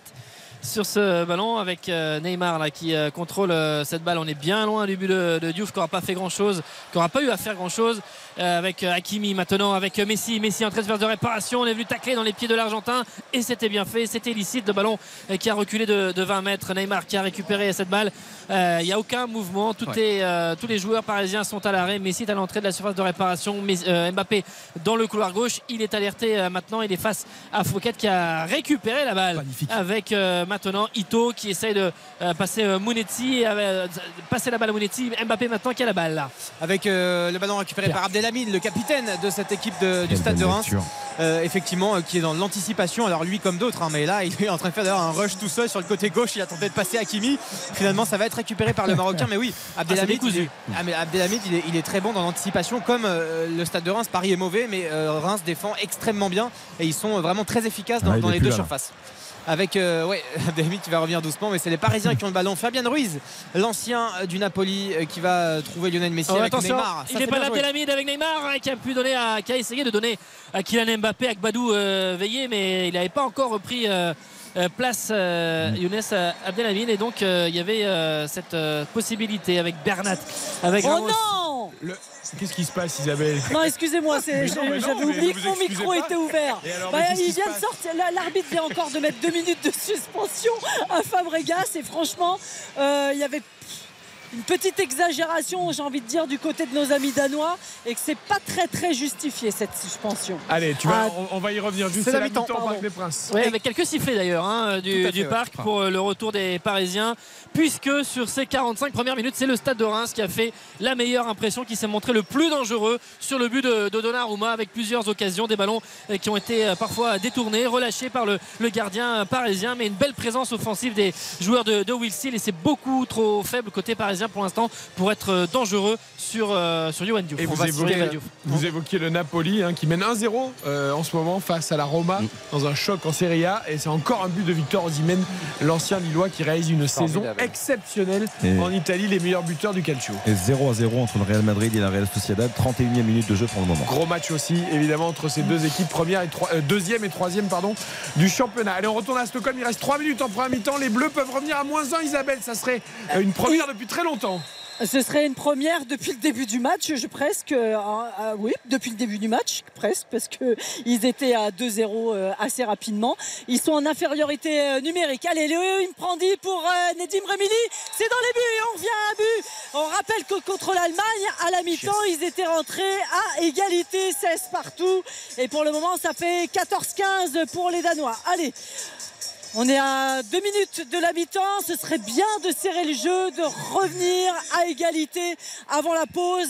sur ce ballon avec euh, Neymar là, qui euh, contrôle euh, cette balle. On est bien loin du but de, de Diouf qui n'aura pas fait grand chose, qui n'aura pas eu à faire grand chose. avec euh, Hakimi maintenant, avec euh, Messi. Messi en transfert de réparation. On est venu tacler dans les pieds de l'Argentin et c'était bien fait. C'était licite. Le ballon euh, qui a reculé de, de 20 mètres. Neymar qui a récupéré cette balle. Euh, Il n'y a aucun mouvement. Tout est, euh, tous les joueurs parisiens sont à l'arrêt. Messi est à l'entrée de la surface de réparation. Mais, euh, Mbappé dans le couloir gauche. Il est alerté euh, maintenant. Il est face à Fouquet qui a récupéré la balle. Avec euh, maintenant Ito qui essaye de euh, passer euh, Mounetti, euh, passer la balle à Mounetti. Mbappé maintenant qui a la balle là. Avec euh, le ballon récupéré par Abdelhamid, le capitaine de cette équipe de- du Stade de Reims. Euh, effectivement, euh, qui est dans l'anticipation. Alors lui comme d'autres, hein, mais là il est en train de faire d'ailleurs un rush tout seul sur le côté gauche. Il a tenté de passer Hakimi. Finalement, ça va être récupéré par le Marocain. Mais oui, Abdelhamid, décousu. il est, ah, mais Abdelhamid, il est, il est très bon dans l'anticipation, comme euh, le Stade de Reims. Paris est mauvais, mais euh, Reims défend extrêmement bien et ils sont vraiment très efficaces dans, Ah, dans les deux là. surfaces. Avec euh, ouais, Abdelhamid qui va revenir doucement, mais c'est les Parisiens qui ont le ballon. Fabien Ruiz, l'ancien du Napoli, euh, qui va euh, trouver Lionel Messi Oh, avec attention, Neymar. Ça, il est pas là. Abdelhamid avec Neymar hein, qui a pu donner à, qui a essayé de donner à Kylian Mbappé, à Gbadou euh, veillé, mais il n'avait pas encore repris euh, place euh. Younes euh, Abdelhamid et donc euh, il y avait euh, cette euh, possibilité avec Bernat, avec Oh Ramos. non Le- Qu'est-ce qui se passe, Isabelle Non, excusez-moi, j'avais oublié que mon micro pas. était ouvert. Alors, Bah, il vient de sortir, la- l'arbitre vient encore de mettre deux minutes de suspension à Fabregas et franchement, euh, il y avait une petite exagération, j'ai envie de dire, du côté de nos amis danois et que c'est pas très très justifié cette suspension. Allez, tu vas, Ah, on, on va y revenir juste c'est la mi-temps, au pardon. Parc des Princes. Ouais, avec quelques sifflets d'ailleurs hein, du, à fait, ouais. parc pour euh, le retour des Parisiens, puisque sur ces 45 premières minutes, c'est le Stade de Reims qui a fait la meilleure impression, qui s'est montré le plus dangereux sur le but de, de Donnarumma avec plusieurs occasions, des ballons euh, qui ont été euh, parfois détournés, relâchés par le, le gardien parisien, mais une belle présence offensive des joueurs de, de Will Steele et c'est beaucoup trop faible côté parisien Pour l'instant pour être euh, dangereux sur, euh, sur Johan Diouf. Et On vous sur évoquez, Johan Diouf. vous évoquiez le Napoli hein, qui mène 1-0 euh, en ce moment face à la Roma Mm. dans un choc en Serie A et c'est encore un but de Victor Osimhen, l'ancien Lillois qui réalise une saison exceptionnelle Et- en Italie, les meilleurs buteurs du calcio. Et 0 à 0 entre le Real Madrid et la Real Sociedad, 31e minute de jeu pour le moment. Gros match aussi, évidemment, entre ces deux équipes, première et euh, deuxième et troisième pardon, du championnat. Allez, on retourne à Stockholm. Il reste 3 minutes en première mi-temps. Les Bleus peuvent revenir à moins 1, Isabelle. Ça serait une première depuis très longtemps. Ce serait une première depuis le début du match, je presque. euh, euh, oui, depuis le début du match, presque, parce que ils étaient à 2-0 euh, assez rapidement. Ils sont en infériorité euh, numérique. Allez, Léo Imprandi pour Nedim Remili. C'est dans les buts et on revient à un but. On rappelle que contre l'Allemagne, à la mi-temps, ils étaient rentrés à égalité, 16 partout. Et pour le moment, ça fait 14-15 pour les Danois. Allez. On est à deux minutes de la mi-temps. Ce serait bien de serrer le jeu, de revenir à égalité avant la pause.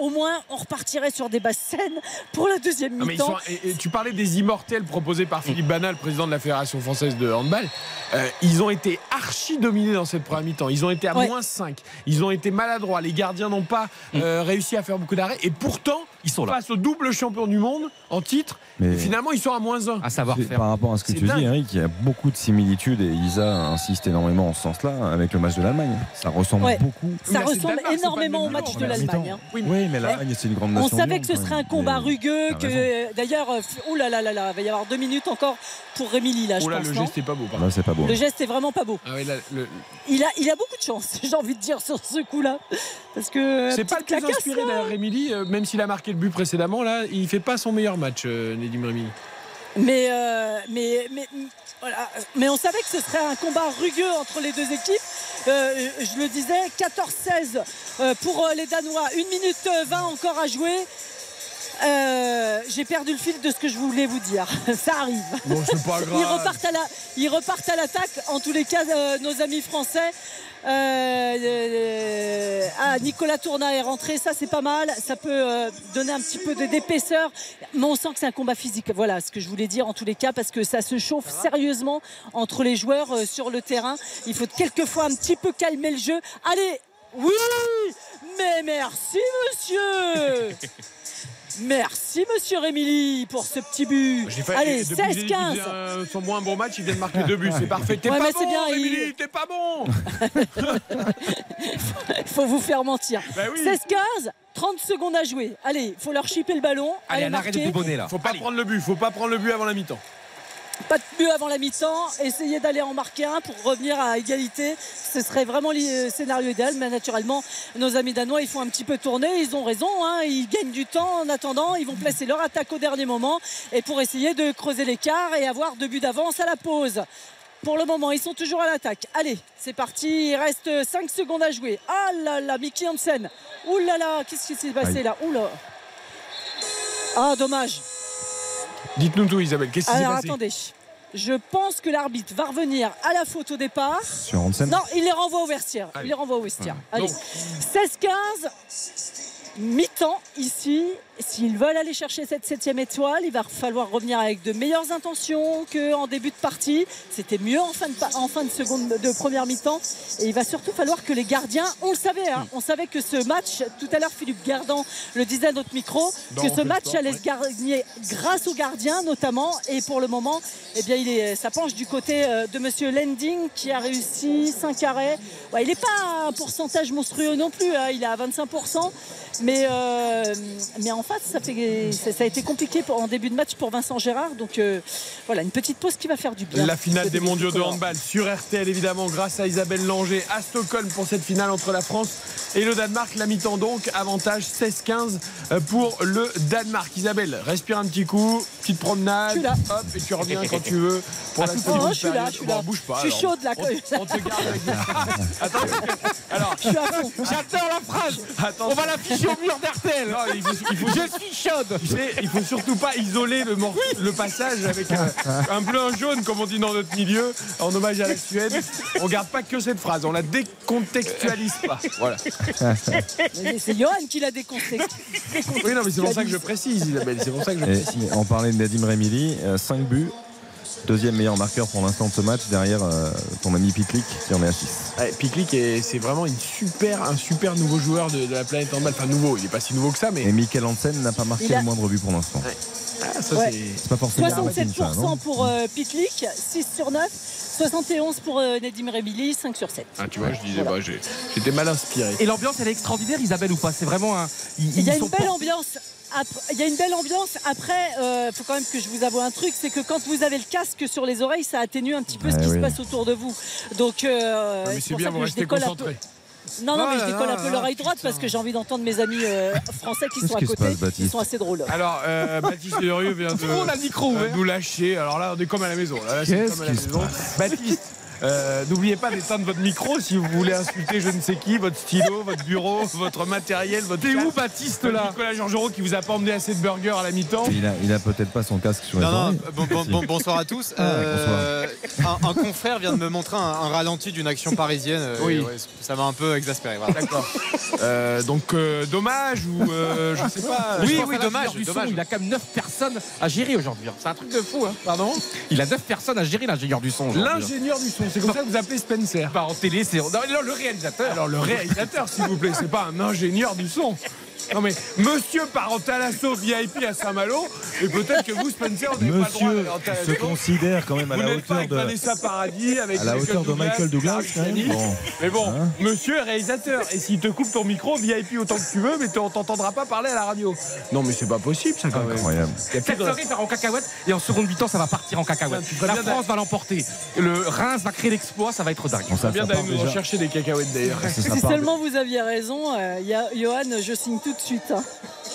Au moins, on repartirait sur des bases saines pour la deuxième ils mi-temps. sont- et, et tu parlais des immortels proposés par Philippe Banal, président de la Fédération française de handball. Euh, ils ont été archi dominés dans cette première mi-temps. Ils ont été à Ouais. moins 5. Ils ont été maladroits. Les gardiens n'ont pas euh, réussi à faire beaucoup d'arrêts. Et pourtant, Ils sont là. face au double champion du monde en titre, Mais- finalement, ils sont à moins 1. Un C'est- savoir-faire. Par rapport à ce que tu dingue. dis, Eric, il y a beaucoup de similitudes et Isa insiste énormément en ce sens-là avec le match de l'Allemagne. Ça ressemble Ouais. beaucoup. Ça Mais c'est le ressemble énormément au match de l'Allemagne. hein. Oui, mais l'Allemagne, c'est une grande On nation. savait du que ce serait un combat Mais- rugueux, que raison. d'ailleurs, euh, oh là là là là, il va y avoir deux minutes encore pour Rémi là, je Oh là, pense. le geste est pas beau. Là, c'est pas beau. Le geste est vraiment pas beau. Ah ouais, là, le- Il a, il a beaucoup de chance, j'ai envie de dire, sur ce coup-là. Parce que. C'est pas le plus inspiré d'ailleurs, Rémili, euh, même s'il a marqué le but précédemment, là, il fait pas son meilleur match, euh, Nedim Rémili. Mais, euh, mais, mais, voilà. mais on savait que ce serait un combat rugueux entre les deux équipes. Euh, je le disais, 14-16 euh, pour les Danois. 1 minute euh, 20 encore à jouer. Euh, J'ai perdu le fil de ce que je voulais vous dire. Ça arrive. Bon, c'est pas Ils repartent à la, ils repartent à l'attaque. En tous les cas, euh, nos amis français. Euh, ah, Nicolas Tourna est rentré, ça c'est pas mal. Ça peut donner un petit peu d'épaisseur. Mais on sent que c'est un combat physique. Voilà ce que je voulais dire en tous les cas, parce que ça se chauffe sérieusement entre les joueurs sur le terrain. Il faut quelquefois un petit peu calmer le jeu. Allez, oui, mais merci monsieur. Merci Monsieur Rémili pour ce petit but. Allez, depuis que j'ai dit qu'il 16-15. faisait un- son moins bon match, il vient de marquer deux buts. C'est parfait. T'es Ouais, pas mais c'est bon, bien, il- t'es pas bon. Il faut vous faire mentir. Bah oui. 16-15, 30 secondes à jouer. Allez, il faut leur chipper le ballon. Allez, Allez, un arrêt de bibonner là. Faut pas prendre le but. Faut pas prendre le but avant la mi-temps. Pas de but avant la mi-temps. Essayez d'aller en marquer un pour revenir à égalité. Ce serait vraiment le scénario idéal. Mais naturellement, nos amis danois, ils font un petit peu tourner. Ils ont raison. hein. Ils gagnent du temps en attendant. Ils vont placer leur attaque au dernier moment. Et pour essayer de creuser l'écart et avoir deux buts d'avance à la pause. Pour le moment, ils sont toujours à l'attaque. Allez, c'est parti. Il reste 5 secondes à jouer. Ah là là, Mickey Hansen. Ouh là là, qu'est-ce qui s'est passé là? Ouh là. Ah, dommage. Dites-nous tout, Isabelle. Qu'est-ce qui s'est Alors passé attendez. Je pense que l'arbitre va revenir à la faute au départ. Sur Hansen Non, il les renvoie au vestiaire. Allez. Il les renvoie au vestiaire. Ouais. Allez. Donc. 16-15. Mi-temps ici. S'ils veulent aller chercher cette septième étoile, il va falloir revenir avec de meilleures intentions qu'en début de partie. C'était mieux en fin de, pa- en fin de seconde de première mi-temps. Et il va surtout falloir que les gardiens, on le savait, hein, on savait que ce match, tout à l'heure Philippe Gardan le disait à notre micro, que ce match allait se gagner grâce aux gardiens notamment. Et pour le moment, eh bien, il est, ça penche du côté euh, de Monsieur Lending qui a réussi 5 arrêts. Ouais, il n'est pas à un pourcentage monstrueux non plus, hein, il est à 25%. Mais, euh, mais en face, ça, fait, ça, ça a été compliqué pour- en début de match pour Vincent Gérard. Donc euh, voilà, une petite pause qui va faire du bien. La finale des mondiaux de handball sur RTL évidemment grâce à Isabelle Langer à Stockholm pour cette finale entre la France et le Danemark. La mi-temps donc, avantage 16-15 euh, pour le Danemark. Isabelle, respire un petit coup, petite promenade, Je suis là. hop, et tu reviens quand tu veux pour la Oh, seconde je suis là, je suis Bon, là. bouge pas. Je suis alors. chaude là. On, on te garde avec. Attends, alors, Je suis à fond. J'adore la phrase. attends. On va l'afficher au mur Je suis chaude. il faut surtout pas isoler le, passage avec un, un bleu, un jaune, comme on dit dans notre milieu, en hommage à la Suède. On garde pas que cette phrase, on la décontextualise pas. Voilà. C'est Johan qui l'a déconseillé. Oui, non, mais c'est pour ça que je précise, Isabelle. C'est pour ça que je Et précise. on parlait de Nadim Remili, 5 buts, Deuxième meilleur marqueur pour l'instant de ce match derrière euh, ton ami Pitlick qui en est à 6. Ouais, Piklik, est- c'est vraiment une super, un super nouveau joueur de, de la planète handball. Enfin, nouveau, il n'est pas si nouveau que ça, mais. Et Michael Hansen n'a pas marqué a- le moindre but pour l'instant. Ah, ça, Ouais. c'est. Pas forcément 67% ça, non pour euh, Pitlick, 6 sur 9. 71% pour euh, Nedim Rebili, 5 sur 7. Ah, tu vois, je disais, bah, j'ai- j'étais mal inspiré. Et l'ambiance, elle est extraordinaire, Isabelle, ou pas? C'est vraiment un. ils- Il y a une belle ambiance. Il y a une belle ambiance. Après, il faut quand même que je vous avoue un truc, c'est que quand vous avez le casque sur les oreilles, ça atténue un petit peu ce qui oui. se passe autour de vous. Donc, euh, Ouais, c'est bien, vous restez. Non, non, mais je décolle un peu l'oreille droite parce que j'ai envie d'entendre mes amis euh, français qui sont à côté. passe, Ils sont assez drôles. Alors, euh, Baptiste Derieux vient de la micro euh, ouvert. nous lâcher. Alors là, on est comme à la maison. Là, là, c'est Qu'est-ce comme à la qui se maison. Baptiste. Euh, N'oubliez pas d'éteindre votre micro si vous voulez insulter je ne sais qui, votre stylo, votre bureau, votre matériel, votre. T'es où. Baptiste, là Nicolas Georgerot qui vous a pas emmené assez de burgers à la mi-temps. Il a, il a peut-être pas son casque sur les Non, non, bon- bon- bon- bonsoir à tous. Ah, Euh, un, un confrère vient de me montrer un, un ralenti d'une action parisienne. euh, Oui. ouais, ça m'a un peu exaspéré. voilà. D'accord. Euh, donc euh, dommage ou euh, je sais pas. Oui, oui, dommage, son, dommage. Il a quand même 9 personnes à gérer aujourd'hui. hein. C'est un truc de fou. Hein. Pardon? Il a 9 personnes à gérer, l'ingénieur du son. hein. L'ingénieur du son, c'est comme ça que vous appelez Spencer. Bah, en télé, c'est. Non, non, le réalisateur. Alors le réalisateur, s'il vous plaît, c'est pas un ingénieur du son. Non mais Monsieur Parentalasso VIP à Saint-Malo, et peut-être que vous, Spencer, vous n'avez pas le droit se considère quand même à Vous la n'êtes pas hauteur avec de. Vanessa Paradis, avec À la Michael hauteur de Michael Douglas, quand même. Paris Bon. Mais bon, Hein monsieur est réalisateur, et s'il te coupe ton micro, VIP autant que tu veux, mais on t'entendra pas parler à la radio. Non mais c'est pas possible ça quand même. Incroyable. Cette soirée part en cacahuète et en seconde mi-temps ça va partir en cacahuète. La France va l'emporter. Le Reims va créer l'exploit, ça va être dingue. Bon, ça, bien d'aller nous rechercher des cacahuètes d'ailleurs. Si seulement vous aviez raison, euh, il y a- Johan, je signe tout de suite. hein.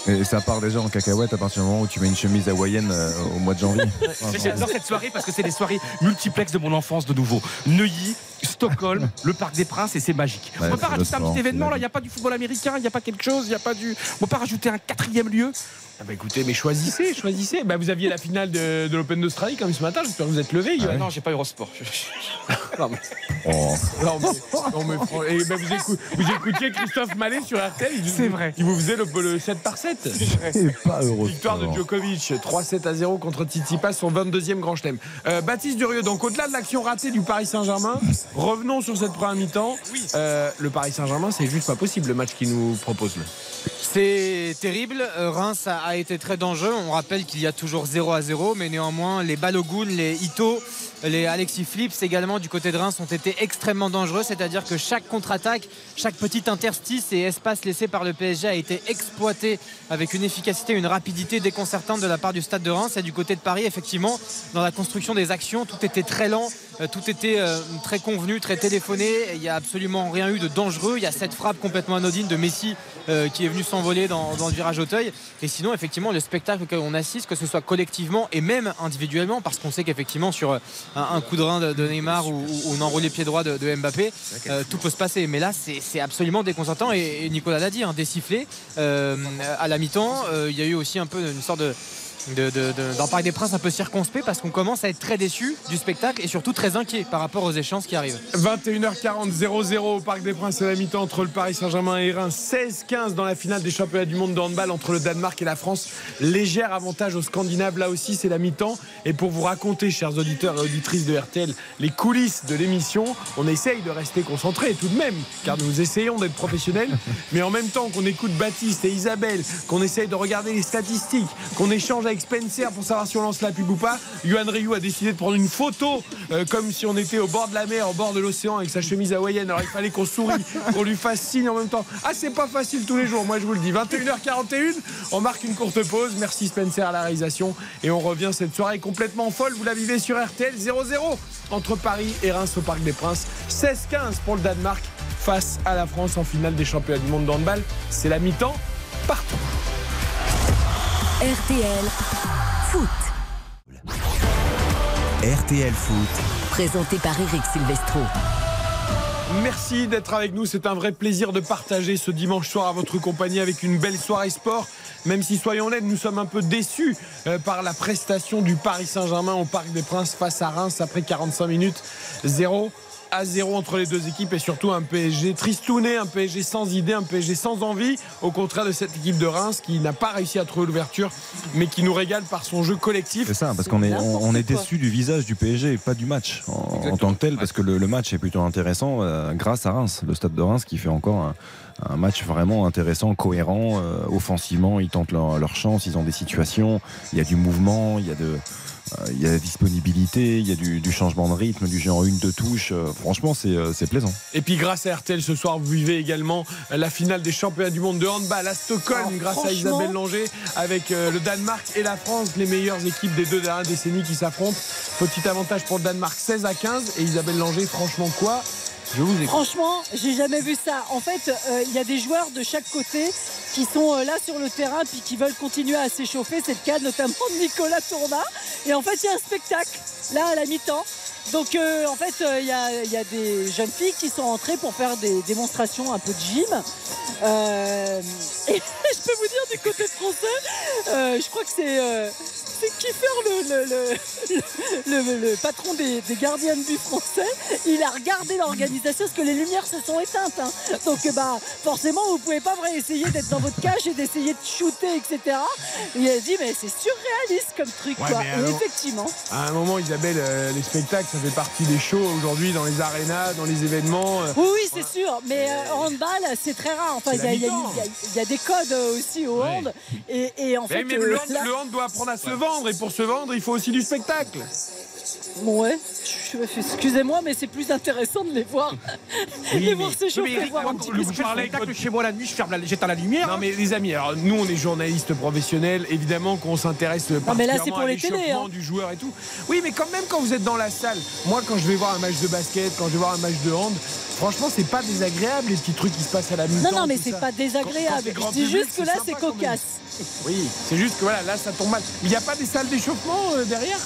Et ça part déjà en cacahuète à partir du moment où tu mets une chemise hawaïenne euh, au mois de janvier. J'adore cette soirée parce que c'est des soirées multiplex de mon enfance de nouveau. Neuilly, Stockholm, le Parc des Princes et c'est magique. Ouais, on peut pas rajouter un petit événement là, il n'y a pas du football américain, il n'y a pas quelque chose, il n'y a pas du. On peut pas rajouter un quatrième lieu. Ah bah écoutez, mais choisissez, choisissez. Bah vous aviez la finale de, de l'Open d'Australie comme ce matin, j'espère que vous êtes levé. Ah Non, j'ai pas Eurosport. non, mais... Oh. Non mais, non, mais fran- et ben, vous, écou- vous écoutiez Christophe Mallet sur RTL, il, C'est vrai. il vous faisait le, le 7 par 7. Et pas heureux. Victoire de Djokovic, 3-7 à 0 contre Tsitsipas, son 22e grand chelem. Euh, Baptiste Durieux, donc au-delà de l'action ratée du Paris Saint-Germain, revenons sur cette première mi-temps. Euh, le Paris Saint-Germain, c'est juste pas possible le match qu'il nous propose. Là. C'est terrible. Euh, Reims a, été très dangereux. On rappelle qu'il y a toujours 0 à 0, mais néanmoins, les Balogun, les Ito, les Alexis Flips également du côté de Reims ont été extrêmement dangereux. C'est-à-dire que chaque contre-attaque, chaque petit interstice et espace laissé par le PSG a été exploité avec une efficacité, une rapidité déconcertante de la part du stade de Reims. Et du côté de Paris, effectivement, dans la construction des actions, tout était très lent. Euh, Tout était euh, très convenu, très téléphoné. Il n'y a absolument rien eu de dangereux. Il y a cette frappe complètement anodine de Messi qui est venu s'envoler dans, dans le virage Auteuil. Et sinon, effectivement, le spectacle auquel on assiste, que ce soit collectivement et même individuellement, parce qu'on sait qu'effectivement, sur euh, un, un coup de rein de, de Neymar ou, ou, un enroulé pied droit de, de Mbappé, euh, tout peut se passer. Mais là, c'est absolument déconcertant. Et, et Nicolas l'a dit, des sifflets euh, à la mi-temps. Il y a eu aussi un peu une sorte de de- de- Parc des Princes un peu circonspect parce qu'on commence à être très déçu du spectacle et surtout très inquiet par rapport aux échéances qui arrivent. 21h40, 0-0 au Parc des Princes à la mi-temps entre le Paris Saint-Germain et Reims. 16-15 dans la finale des championnats du monde de handball entre le Danemark et la France. Léger avantage aux Scandinaves. Là aussi, c'est la mi-temps. Et pour vous raconter, chers auditeurs et auditrices de RTL, les coulisses de l'émission, on essaye de rester concentrés tout de même, car nous essayons d'être professionnels. Mais en même temps qu'on écoute Baptiste et Isabelle, qu'on essaye de regarder les statistiques, qu'on échange avec Spencer pour savoir si on lance la pub ou pas, Yohan Ryu a décidé de prendre une photo euh, comme si on était au bord de la mer, au bord de l'océan avec sa chemise hawaïenne. Alors il fallait qu'on sourie, qu'on lui fasse signe en même temps. Ah, c'est pas facile tous les jours, moi je vous le dis. 21h41, on marque une courte pause. Merci Spencer à la réalisation. Et on revient cette soirée complètement folle. Vous la vivez sur RTL 0-0 entre Paris et Reims au Parc des Princes. 16-15 pour le Danemark face à la France en finale des championnats du monde de handball. C'est la mi-temps partout. RTL Foot. RTL Foot. Présenté par Eric Silvestro. Merci d'être avec nous. C'est un vrai plaisir de partager ce dimanche soir à votre compagnie avec une belle soirée sport. Même si, soyons honnêtes, nous sommes un peu déçus euh, par la prestation du Paris Saint-Germain au Parc des Princes face à Reims après 45 minutes. 0 à 0 entre les deux équipes et surtout un PSG tristouné, un PSG sans idée, un PSG sans envie, au contraire de cette équipe de Reims qui n'a pas réussi à trouver l'ouverture, mais qui nous régale par son jeu collectif. C'est ça, parce qu'on est, on, on est déçu du visage du PSG, pas du match en, en tant que tel, parce que le, le match est plutôt intéressant euh, grâce à Reims, le stade de Reims qui fait encore un, un match vraiment intéressant, cohérent. euh, offensivement, ils tentent leur, leur chance, ils ont des situations, il y a du mouvement, il y a de. Euh, Il y a la disponibilité, il y a du, du changement de rythme, du jeu en une, deux touches. Euh, Franchement, c'est euh, c'est plaisant. Et puis grâce à RTL ce soir, vous vivez également la finale des championnats du monde de handball à Stockholm Alors, grâce à Isabelle Langer avec euh, le Danemark et la France, les meilleures équipes des deux dernières décennies qui s'affrontent. Petit avantage pour le Danemark 16 à 15 et Isabelle Langer, franchement quoi? Franchement, j'ai jamais vu ça. En fait, euh, il y a des joueurs de chaque côté qui sont euh, là sur le terrain puis qui veulent continuer à s'échauffer. C'est le cas notamment de Nicolas Tourna. Et en fait, il un spectacle là à la mi-temps. Donc euh, en fait, euh, il y, a, il y a des jeunes filles qui sont entrées pour faire des démonstrations un peu de gym. Euh, et je peux vous dire du côté français, je crois que c'est Kiefer le, le, le, le- le patron des, des gardiens de but français. Il a regardé l'organisation parce que les lumières se sont éteintes. hein. Donc bah forcément vous pouvez pas vraiment essayer d'être dans votre cage et d'essayer de shooter, etc. Et il a dit mais c'est surréaliste comme truc Ouais, quoi. Et effectivement. À un moment, Isabelle, euh, les spectacles, ça fait partie des shows aujourd'hui dans les arénas, dans les événements. euh. Oui, oui, c'est sûr, mais euh, handball, c'est très rare. Enfin, il y, a- y y y des codes aussi au hand. Et, et en Mais, fait, mais euh, le, hand, là- le hand doit apprendre à se vendre et pour se vendre, il faut aussi du spectacle. Ouais, je- excusez-moi, mais c'est plus intéressant de les voir, les voir s'échauffer. voir un petit peu le ce que parlais je fais. chez moi la nuit, je ferme la, j'éteins la lumière. Non mais les amis, alors nous on est journalistes professionnels, évidemment qu'on s'intéresse mais là, c'est particulièrement pour à l'échauffement hein. du joueur et tout. Oui, mais quand même quand vous êtes dans la salle, moi quand je vais voir un match de basket, quand je vais voir un match de hand, franchement c'est pas désagréable les petits trucs qui se passent à la mi-temps. Non, non, mais c'est ça. pas désagréable. quand c'est grand Je dis public, juste que là, c'est cocasse. Oui, c'est juste que voilà, là ça tombe mal. Mais il n'y a pas des salles d'échauffement euh, derrière?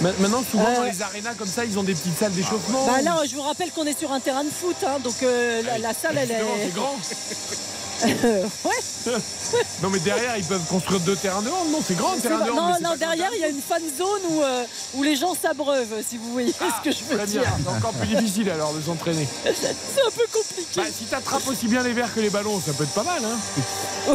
Maintenant, souvent Euh, dans les arénas comme ça, ils ont des petites salles d'échauffement. Bah là, je vous rappelle qu'on est sur un terrain de foot, hein, donc euh, la, la salle, elle est. C'est grand. ouais. Non, mais derrière, ils peuvent construire deux terrains de hand. Non, c'est grand terrain de hand. non, non, derrière, il y a une fan zone où, euh, où les gens s'abreuvent, si vous voyez ce que je veux dire. c'est encore plus difficile alors de s'entraîner. C'est un peu compliqué. Bah, si t'attrapes aussi bien les verres que les ballons, ça peut être pas mal. Hein.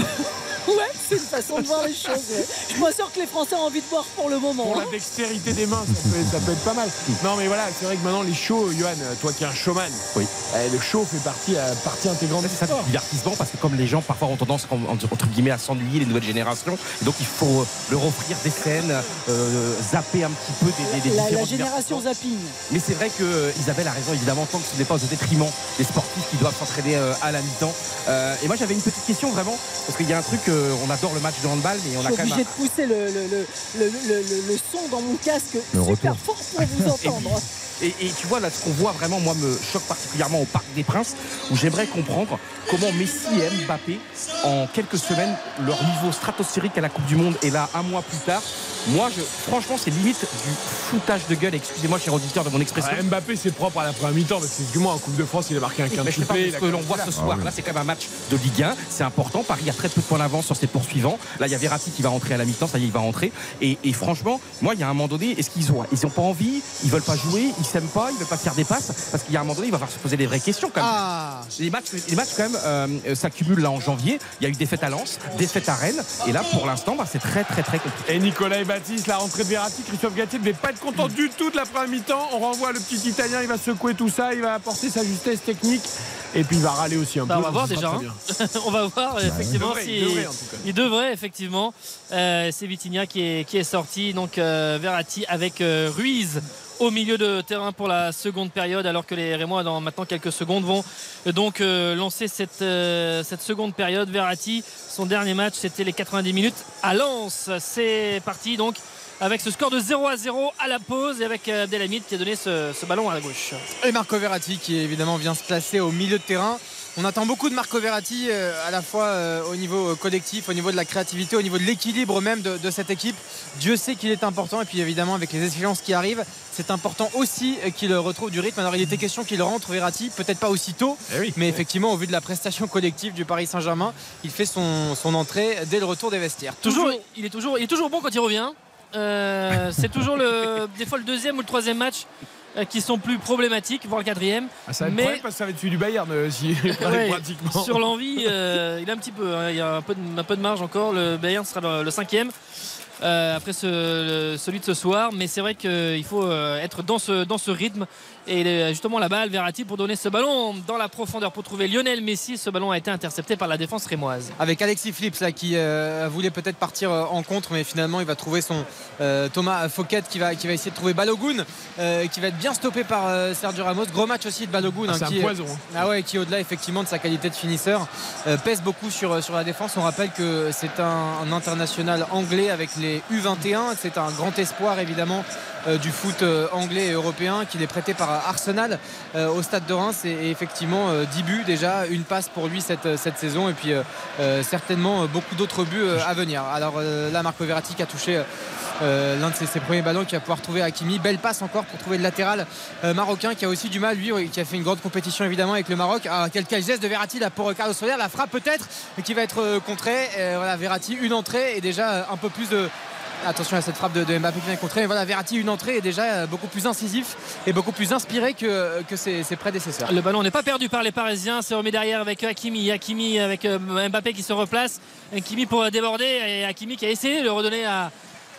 Ouais, c'est une façon de voir les choses. ouais. Je suis pas sûr que les Français ont envie de boire pour le moment. Pour hein. la dextérité des mains, ça peut, ça peut être pas mal. Non, mais voilà, c'est vrai que maintenant, les shows, Johan, toi qui es un showman, Oui. eh, le show fait partie, euh, partie intégrante du ça sport. du divertissement parce que comme les gens parfois ont tendance en- en- entre guillemets à s'ennuyer les nouvelles générations et donc il faut leur offrir des scènes euh, zapper un petit peu des, des- des La, génération zapping. mais c'est vrai que euh, Isabelle a raison évidemment tant que ce n'est pas au détriment des sportifs qui doivent s'entraîner euh, à la mi-temps Euh, et moi j'avais une petite question vraiment parce qu'il y a un truc euh, on adore le match de handball mais on Je a suis quand même obligé de pousser le, le, le, le, le- le- le son dans mon casque Le super retour. fort pour vous entendre. Et, et tu vois, là, ce qu'on voit vraiment, moi, me choque particulièrement au Parc des Princes, où j'aimerais comprendre comment Messi et Mbappé, en quelques semaines, leur niveau stratosphérique à la Coupe du Monde, et là, un mois plus tard, moi, je, franchement, c'est limite du foutage de gueule. Excusez-moi, cher auditeur, de mon expression. Ah, Mbappé, c'est propre à la première mi-temps, parce que excuse-moi, en Coupe de France, il a marqué un Oui, mais je sais pas, quintuplé. mais ce que l'on voit ce soir, là c'est quand même un match de Ligue 1, c'est important. Paris a très peu de points d'avance sur ses poursuivants. Là il y a Verratti qui va rentrer à la mi-temps, ça y est, il va rentrer. Et, et franchement, moi il y a un moment donné, est-ce qu'ils ont, ils ont pas envie, ils veulent pas jouer, ils s'aiment pas, ils veulent pas faire des passes, parce qu'il y a un moment donné, il va falloir se poser des vraies questions quand même. Ah. Les matchs, les matchs quand même euh, s'accumulent là en janvier. Il y a eu des fêtes à Lens, des fêtes à Rennes, et là pour l'instant, bah, c'est très très très compliqué. Et Nicolas Baptiste, la rentrée de Verratti, Christophe Gatier ne devait pas être content du tout de la première mi-temps. On renvoie le petit Italien, il va secouer tout ça, il va apporter sa justesse technique. Et puis il va râler aussi un Bah, peu. on va voir déjà. hein. on va voir effectivement il si devrait, il devrait, en tout cas. il devrait, effectivement. Euh, c'est Vitinha qui est, qui est sorti. Donc euh, Verratti avec euh, Ruiz au milieu de terrain pour la seconde période alors que les Rémois dans maintenant quelques secondes vont donc euh, lancer cette, euh, cette seconde période. Verratti son dernier match c'était les 90 minutes à Lens. C'est parti donc avec ce score de 0 à 0 à la pause et avec euh, Abdelhamid qui a donné ce, ce ballon à la gauche. Et Marco Verratti qui évidemment vient se placer au milieu de terrain. On attend beaucoup de Marco Verratti euh, à la fois euh, au niveau euh, collectif, au niveau de la créativité, au niveau de l'équilibre même de, de cette équipe. Dieu sait qu'il est important et puis évidemment avec les échéances qui arrivent, c'est important aussi qu'il retrouve du rythme. Alors il était question qu'il rentre Verratti, peut-être pas aussitôt, mais effectivement au vu de la prestation collective du Paris Saint-Germain, il fait son, son entrée dès le retour des vestiaires. toujours, il est toujours, il est toujours bon quand il revient. Euh, c'est toujours le, des fois le deuxième ou le troisième match qui sont plus problématiques, voire le quatrième. Ah, ça va être mais parce que ça va être celui du Bayern euh, si Ouais, pratiquement. sur l'envie, euh, il a un petit peu, hein, il y a un peu, de, un peu de marge encore. Le Bayern sera le, le cinquième. euh, après ce- le- celui de ce soir, mais c'est vrai qu'il faut euh, être dans ce, dans ce rythme et euh, justement la balle Verratti pour donner ce ballon dans la profondeur pour trouver Lionel Messi. Ce ballon a été intercepté par la défense rémoise. avec Alexis Flips là qui euh, voulait peut-être partir euh, en contre mais finalement il va trouver son euh, Thomas Fouquet qui va, qui va essayer de trouver Balogun euh, qui va être bien stoppé par euh, Sergio Ramos gros match aussi de Balogun Ah, hein, c'est un qui, poison, hein. ah ouais, qui au-delà effectivement de sa qualité de finisseur euh, pèse beaucoup sur, sur la défense on rappelle que c'est un, un international anglais avec les U21 c'est un grand espoir évidemment euh, du foot anglais et européen qu'il est prêté par Arsenal euh, au stade de Reims. Et, effectivement euh, 10 buts déjà une passe pour lui cette, cette saison. Et puis euh, euh, certainement euh, beaucoup d'autres buts euh, à venir. Alors euh, là Marco Verratti qui a touché euh, l'un de ses, premiers ballons qui va pouvoir trouver Hakimi. Belle passe encore pour trouver le latéral euh, marocain qui a aussi du mal lui qui a fait une grande compétition évidemment avec le Maroc. Ah, quel geste de Verratti là pour euh, Carlos Soler. La frappe peut-être et qui va être euh, contrée. Euh, voilà Verratti une entrée et déjà euh, un peu plus de Attention à cette frappe de, Mbappé qui vient contrer. Mais voilà, Verratti, une entrée est déjà euh, beaucoup plus incisif et beaucoup plus inspiré que, que ses, prédécesseurs. Le ballon n'est pas perdu par les Parisiens. C'est remis derrière avec Hakimi. Hakimi avec euh, Mbappé qui se replace. Hakimi pour déborder. Et Hakimi qui a essayé de le redonner à,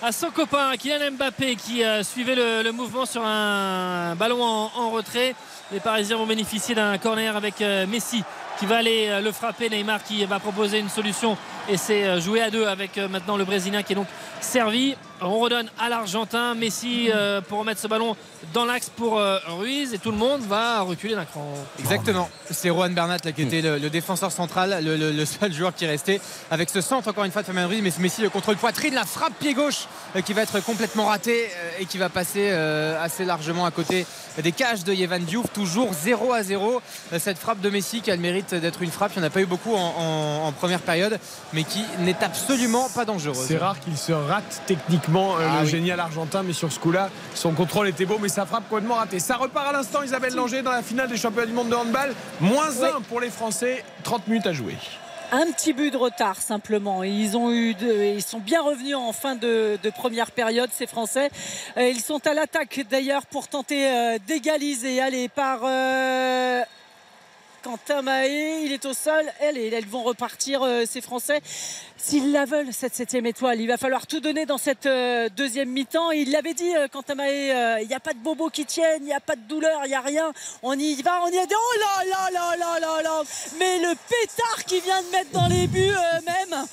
à son copain Kylian Mbappé qui euh, suivait le, mouvement sur un ballon en, retrait. Les Parisiens vont bénéficier d'un corner avec euh, Messi qui va aller euh, le frapper. Neymar qui va proposer une solution et c'est euh, jouer à deux avec euh, maintenant le Brésilien qui est donc servi. On redonne à l'Argentin Messi pour remettre ce ballon dans l'axe pour Ruiz et tout le monde va reculer d'un cran. Exactement. C'est Juan Bernat qui était le, défenseur central, le, seul joueur qui restait. Avec ce centre, encore une fois, de Fabien Ruiz, mais Messi le contrôle poitrine, la frappe pied gauche qui va être complètement ratée et qui va passer assez largement à côté des cages de Yevan Diouf. Toujours 0 à 0. Euh, Cette frappe de Messi qui a le mérite d'être une frappe. Il n'y en a pas eu beaucoup en, en- en première période, mais qui n'est absolument pas dangereuse. C'est rare qu'il se rate techniquement euh, Ah le oui. génial argentin, mais sur ce coup-là, son contrôle était beau, mais sa frappe complètement ratée. Ça repart à l'instant, Isabelle Langer, dans la finale des championnats du monde de handball. Moins 1 pour les Français, 30 minutes à jouer. Un petit but de retard simplement. Ils ont eu, de- ils sont bien revenus en fin de, de première période ces Français. Euh, Ils sont à l'attaque d'ailleurs pour tenter euh, d'égaliser. Allez par euh, Quentin Mahé, il est au sol. Allez, elles vont repartir euh, ces Français. S'ils la veulent cette septième étoile, il va falloir tout donner dans cette euh, deuxième mi-temps. Il l'avait dit euh, Quentin Mahé, il n'y a pas de bobos qui tiennent, il n'y a pas de douleur, il n'y a rien. On y va, on y des oh là là là là là là. Mais le pétard qui vient de mettre dans les buts même.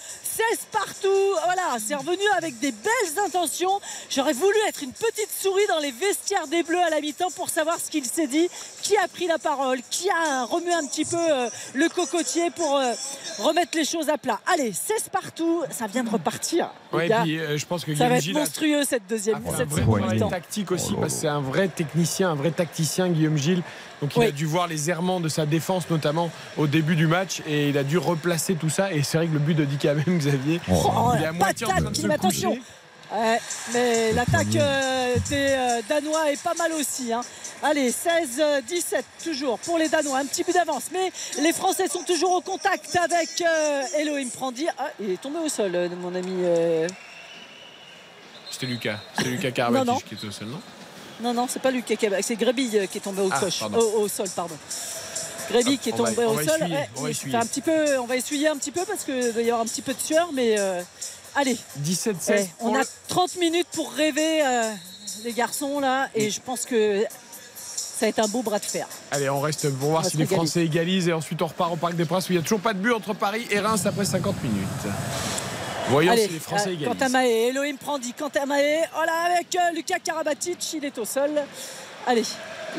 16 partout, voilà, c'est revenu avec des belles intentions. J'aurais voulu être une petite souris dans les vestiaires des Bleus à la mi-temps pour savoir ce qu'il s'est dit, qui a pris la parole, qui a remué un petit peu euh, le cocotier pour euh, remettre les choses à plat. Allez, 16 partout, ça vient de repartir. Ouais, et puis, euh, je pense que ça va être Gilles a- monstrueux cette deuxième, un cette vrai seconde travail mi-temps. tactique aussi parce que c'est un vrai technicien, un vrai tacticien Guillaume Gilles. Donc il Oui. a dû voir les errements de sa défense notamment au début du match et il a dû replacer tout ça et c'est vrai que le but de Dick même Xavier, Oh, il est à moitié en train de se attention. Ouais, mais l'attaque euh, des euh, Danois est pas mal aussi. hein. Allez, 16-17 toujours pour les Danois. Un petit peu d'avance. Mais les Français sont toujours au contact avec euh, Elohim Prandi. Ah, il est tombé au sol, euh, mon ami. euh. C'était Lucas, c'était Lucas. Karabatic qui était au sol, non? Non, non, c'est pas Lucas Cabak, c'est Grébille euh, qui est tombé au, Ah, coche- pardon. au, au sol. pardon. Grébille qui est va- tombé au sol. essuyer, Ouais, on va essuyer. un petit peu, on va essuyer un petit peu parce qu'il doit y avoir un petit peu de sueur. Mais euh, allez, 17-16. Eh, on a le- 30 minutes pour rêver, euh, les garçons, là, et je pense que ça va être un beau bras de fer. Allez, on reste pour voir si les. Français égalisent et ensuite on repart au Parc des Princes où il n'y a toujours pas de but entre Paris et Reims après 50 minutes. Voyons Allez, si les Français euh, égalisent. Quentin Mahé, Elohim Prandi, Quentin Mahé, voilà, avec euh, Lucas Karabatic, il est au sol. Allez,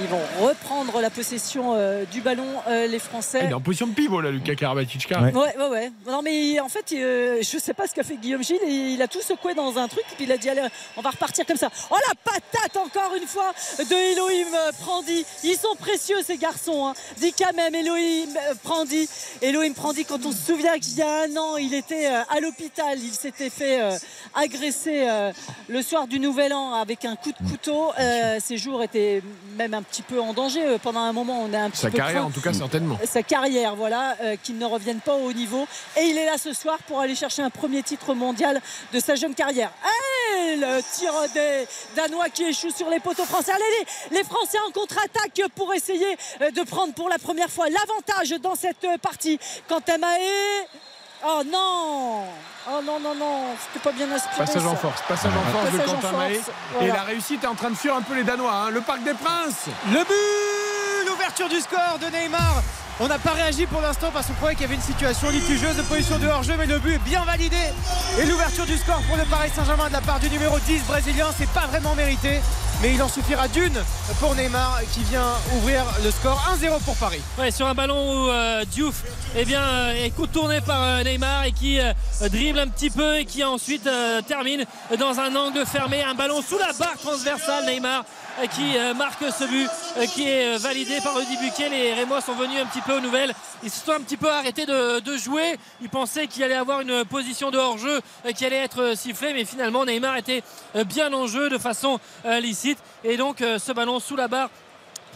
ils vont reprendre la possession euh, du ballon, euh, les Ah, Français. il est en position de pivot là, Lucas Karabatic. Ouais, ouais, ouais. Non, mais en fait, euh, je sais pas ce qu'a fait Guillaume Gilles. et Il a tout secoué dans un truc, et puis il a dit allez, on va repartir comme ça. Oh la patate encore une fois de Elohim Prandi. Ils sont précieux ces garçons. Hein. Dit quand même Elohim euh, Prandi. Elohim Prandi, quand on se souvient qu'il y a un an, il était euh, à l'hôpital, il s'était fait euh, agresser euh, le soir du Nouvel An avec un coup de couteau. Euh, ses jours étaient même un petit peu en danger euh, pendant un moment. On est un petit Sa peu carrière, craint. en tout cas, certainement. Sa carrière, voilà, euh, qu'il ne revienne pas au haut niveau. Et il est là ce soir pour aller chercher un premier titre mondial de sa jeune carrière. Et le tir des Danois qui échoue sur les poteaux français. Allez, les, les Français en contre-attaque pour essayer euh, de prendre pour la première fois l'avantage dans cette euh, partie. Quentin Mahé. Oh non Oh non, non, non, c'était pas bien inspiré. Passage en force, passage en force de Passage Quentin voilà. Et la réussite est en train de fuir un peu les Danois. hein. Le Parc des Princes. Le but L'ouverture du score de Neymar. On n'a pas réagi pour l'instant parce qu'on croyait qu'il y avait une situation litigieuse de position de hors-jeu, mais le but est bien validé. Et l'ouverture du score pour le Paris Saint-Germain de la part du numéro 10 brésilien, c'est pas vraiment mérité. Mais il en suffira d'une pour Neymar qui vient ouvrir le score 1-0 pour Paris. Ouais, sur un ballon où euh, Diouf eh bien, euh, est contourné par euh, Neymar et qui euh, un petit peu et qui ensuite euh, termine dans un angle fermé. Un ballon sous la barre transversale, Neymar euh, qui euh, marque ce but qui est validé par Rudy Buquet. Les Rémois sont venus un petit peu aux nouvelles. Ils se sont un petit peu arrêtés de, jouer. Ils pensaient qu'il allait avoir une position de hors-jeu qui allait être sifflée, mais finalement Neymar était bien en jeu de façon licite. Et donc ce ballon sous la barre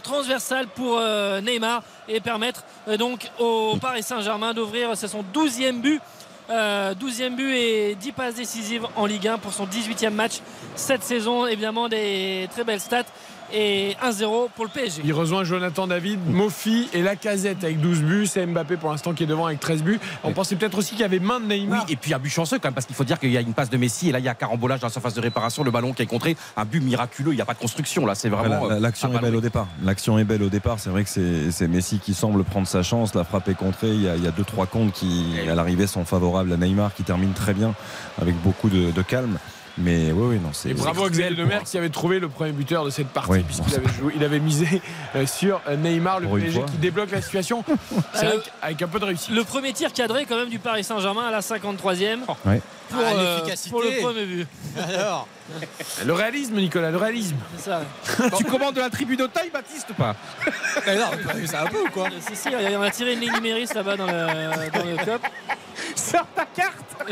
transversale pour Neymar et permettre donc au Paris Saint-Germain d'ouvrir son 12e but. Euh, 12e but et 10 passes décisives en Ligue 1 pour son 18e match cette saison. Évidemment, des très belles stats et 1-0 pour le PSG. Il rejoint Jonathan David, Mofi et Lacazette avec 12 buts. C'est Mbappé pour l'instant qui est devant avec 13 buts. On pensait peut-être aussi qu'il y avait main de Oui, Neymar. et puis un but chanceux quand même, parce qu'il faut dire qu'il y a une passe de Messi et là il y a carambolage dans la surface de réparation, le ballon qui est contré, un but miraculeux, il n'y a pas de construction là, c'est vraiment. euh, L'action est belle au départ. L'action est belle au départ. C'est vrai que c'est c'est Messi qui semble prendre sa chance. La frappe est contrée. Il y a, il y a deux trois comptes qui, à l'arrivée, sont favorables à Neymar, qui termine très bien avec beaucoup de, de calme. Mais oui, oui, non, c'est. Et bravo à Xavier Demerck qui avait trouvé le premier buteur de cette partie Oui, puisqu'il avait, joué- il avait misé euh, sur euh, Neymar, le PSG qui débloque la situation. C'est vrai qu'avec un peu de réussite. Le premier tir cadré quand même du Paris Saint-Germain à la 53e Ouais. pour, Ah, euh, l'efficacité. pour le premier but. Alors, Le réalisme, Nicolas, le réalisme. C'est ça. tu commandes de la tribune de taille, Baptiste ou pas mais non, t'as vu ça un peu ou quoi Si, si, on a tiré une ligne numériste là-bas dans le, dans le COP. Sors ta carte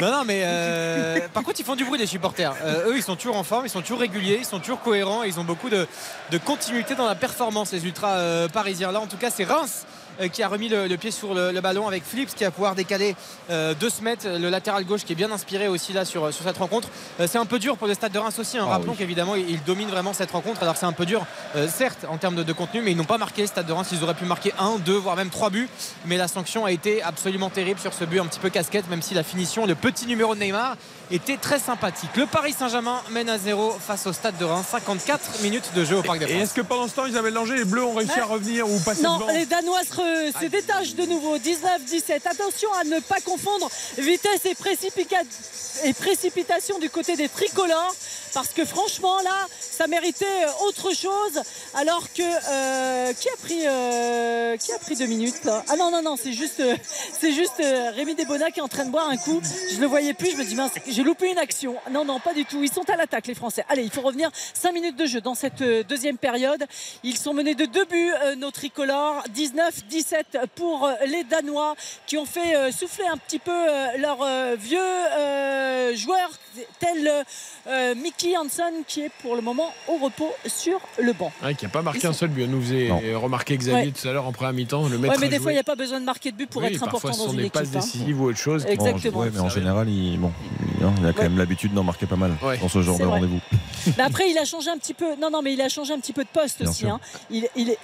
Non, non, mais euh, par contre, ils font du bruit, les supporters. Euh, eux, ils sont toujours en forme, ils sont toujours réguliers, ils sont toujours cohérents, et ils ont beaucoup de, de continuité dans la performance, les ultras euh, parisiens. Là, en tout cas, c'est Reims euh, qui a remis le, le pied sur le, le ballon avec Philips qui va pouvoir décaler euh, de se mettre le latéral gauche qui est bien inspiré aussi là sur, sur cette rencontre. Euh, c'est un peu dur pour le stade de Reims aussi. hein. Ah Rappelons oui. qu'évidemment, ils, ils dominent vraiment cette rencontre. Alors, c'est un peu dur, euh, certes, en termes de, de contenu, mais ils n'ont pas marqué le stade de Reims. Ils auraient pu marquer un, deux, voire même trois buts. Mais la sanction a été absolument terrible sur ce but, un petit peu casquette, même si la finition, le petit numéro de Neymar, était très sympathique. Le Paris Saint-Germain mène à zéro face au stade de Reims. 54 minutes de jeu au Parc des Et Princes. est-ce que pendant ce temps, Isabelle Langer, les Bleus ont réussi à revenir ou passer Non, devant les Danois se, se détachent de nouveau. 19-17. Attention à ne pas confondre vitesse et, et précipitation du côté des tricolores. Parce que franchement, là, ça méritait euh, autre chose. Alors que. euh, qui, a pris, euh, qui a pris deux minutes Ah non, non, non, c'est juste, c'est juste Rémi Desbonats qui est en train de boire un coup. Je le voyais plus. Je me dis, mince, j'ai loupé une action. Non, non, pas du tout. Ils sont à l'attaque, les Français. Allez, il faut revenir 5 minutes de jeu dans cette deuxième période. Ils sont menés de deux buts, nos tricolores. 19-17 pour les Danois qui ont fait souffler un petit peu leurs vieux joueurs tels euh, Mickey Hansen qui est pour le moment au repos sur le banc. Ouais, qui n'a pas marqué un sont- seul but. Nous faisait Non. remarquer Xavier Ouais. tout à l'heure en première mi-temps. Le Ouais, mettre mais des fois, il n'y a pas besoin de marquer de but pour Oui, être parfois, important ce dans sont une des équipe. passes hein. décisives ou autre chose. Exact. Exactement. ouais, mais en général, il, bon, il, hein, a quand Ouais. même l'habitude d'en marquer pas mal Ouais. dans ce genre de rendez-vous. Mais après, il a changé un petit peu. Non, non, mais il a changé un petit peu de poste Bien aussi. hein. Il, il est.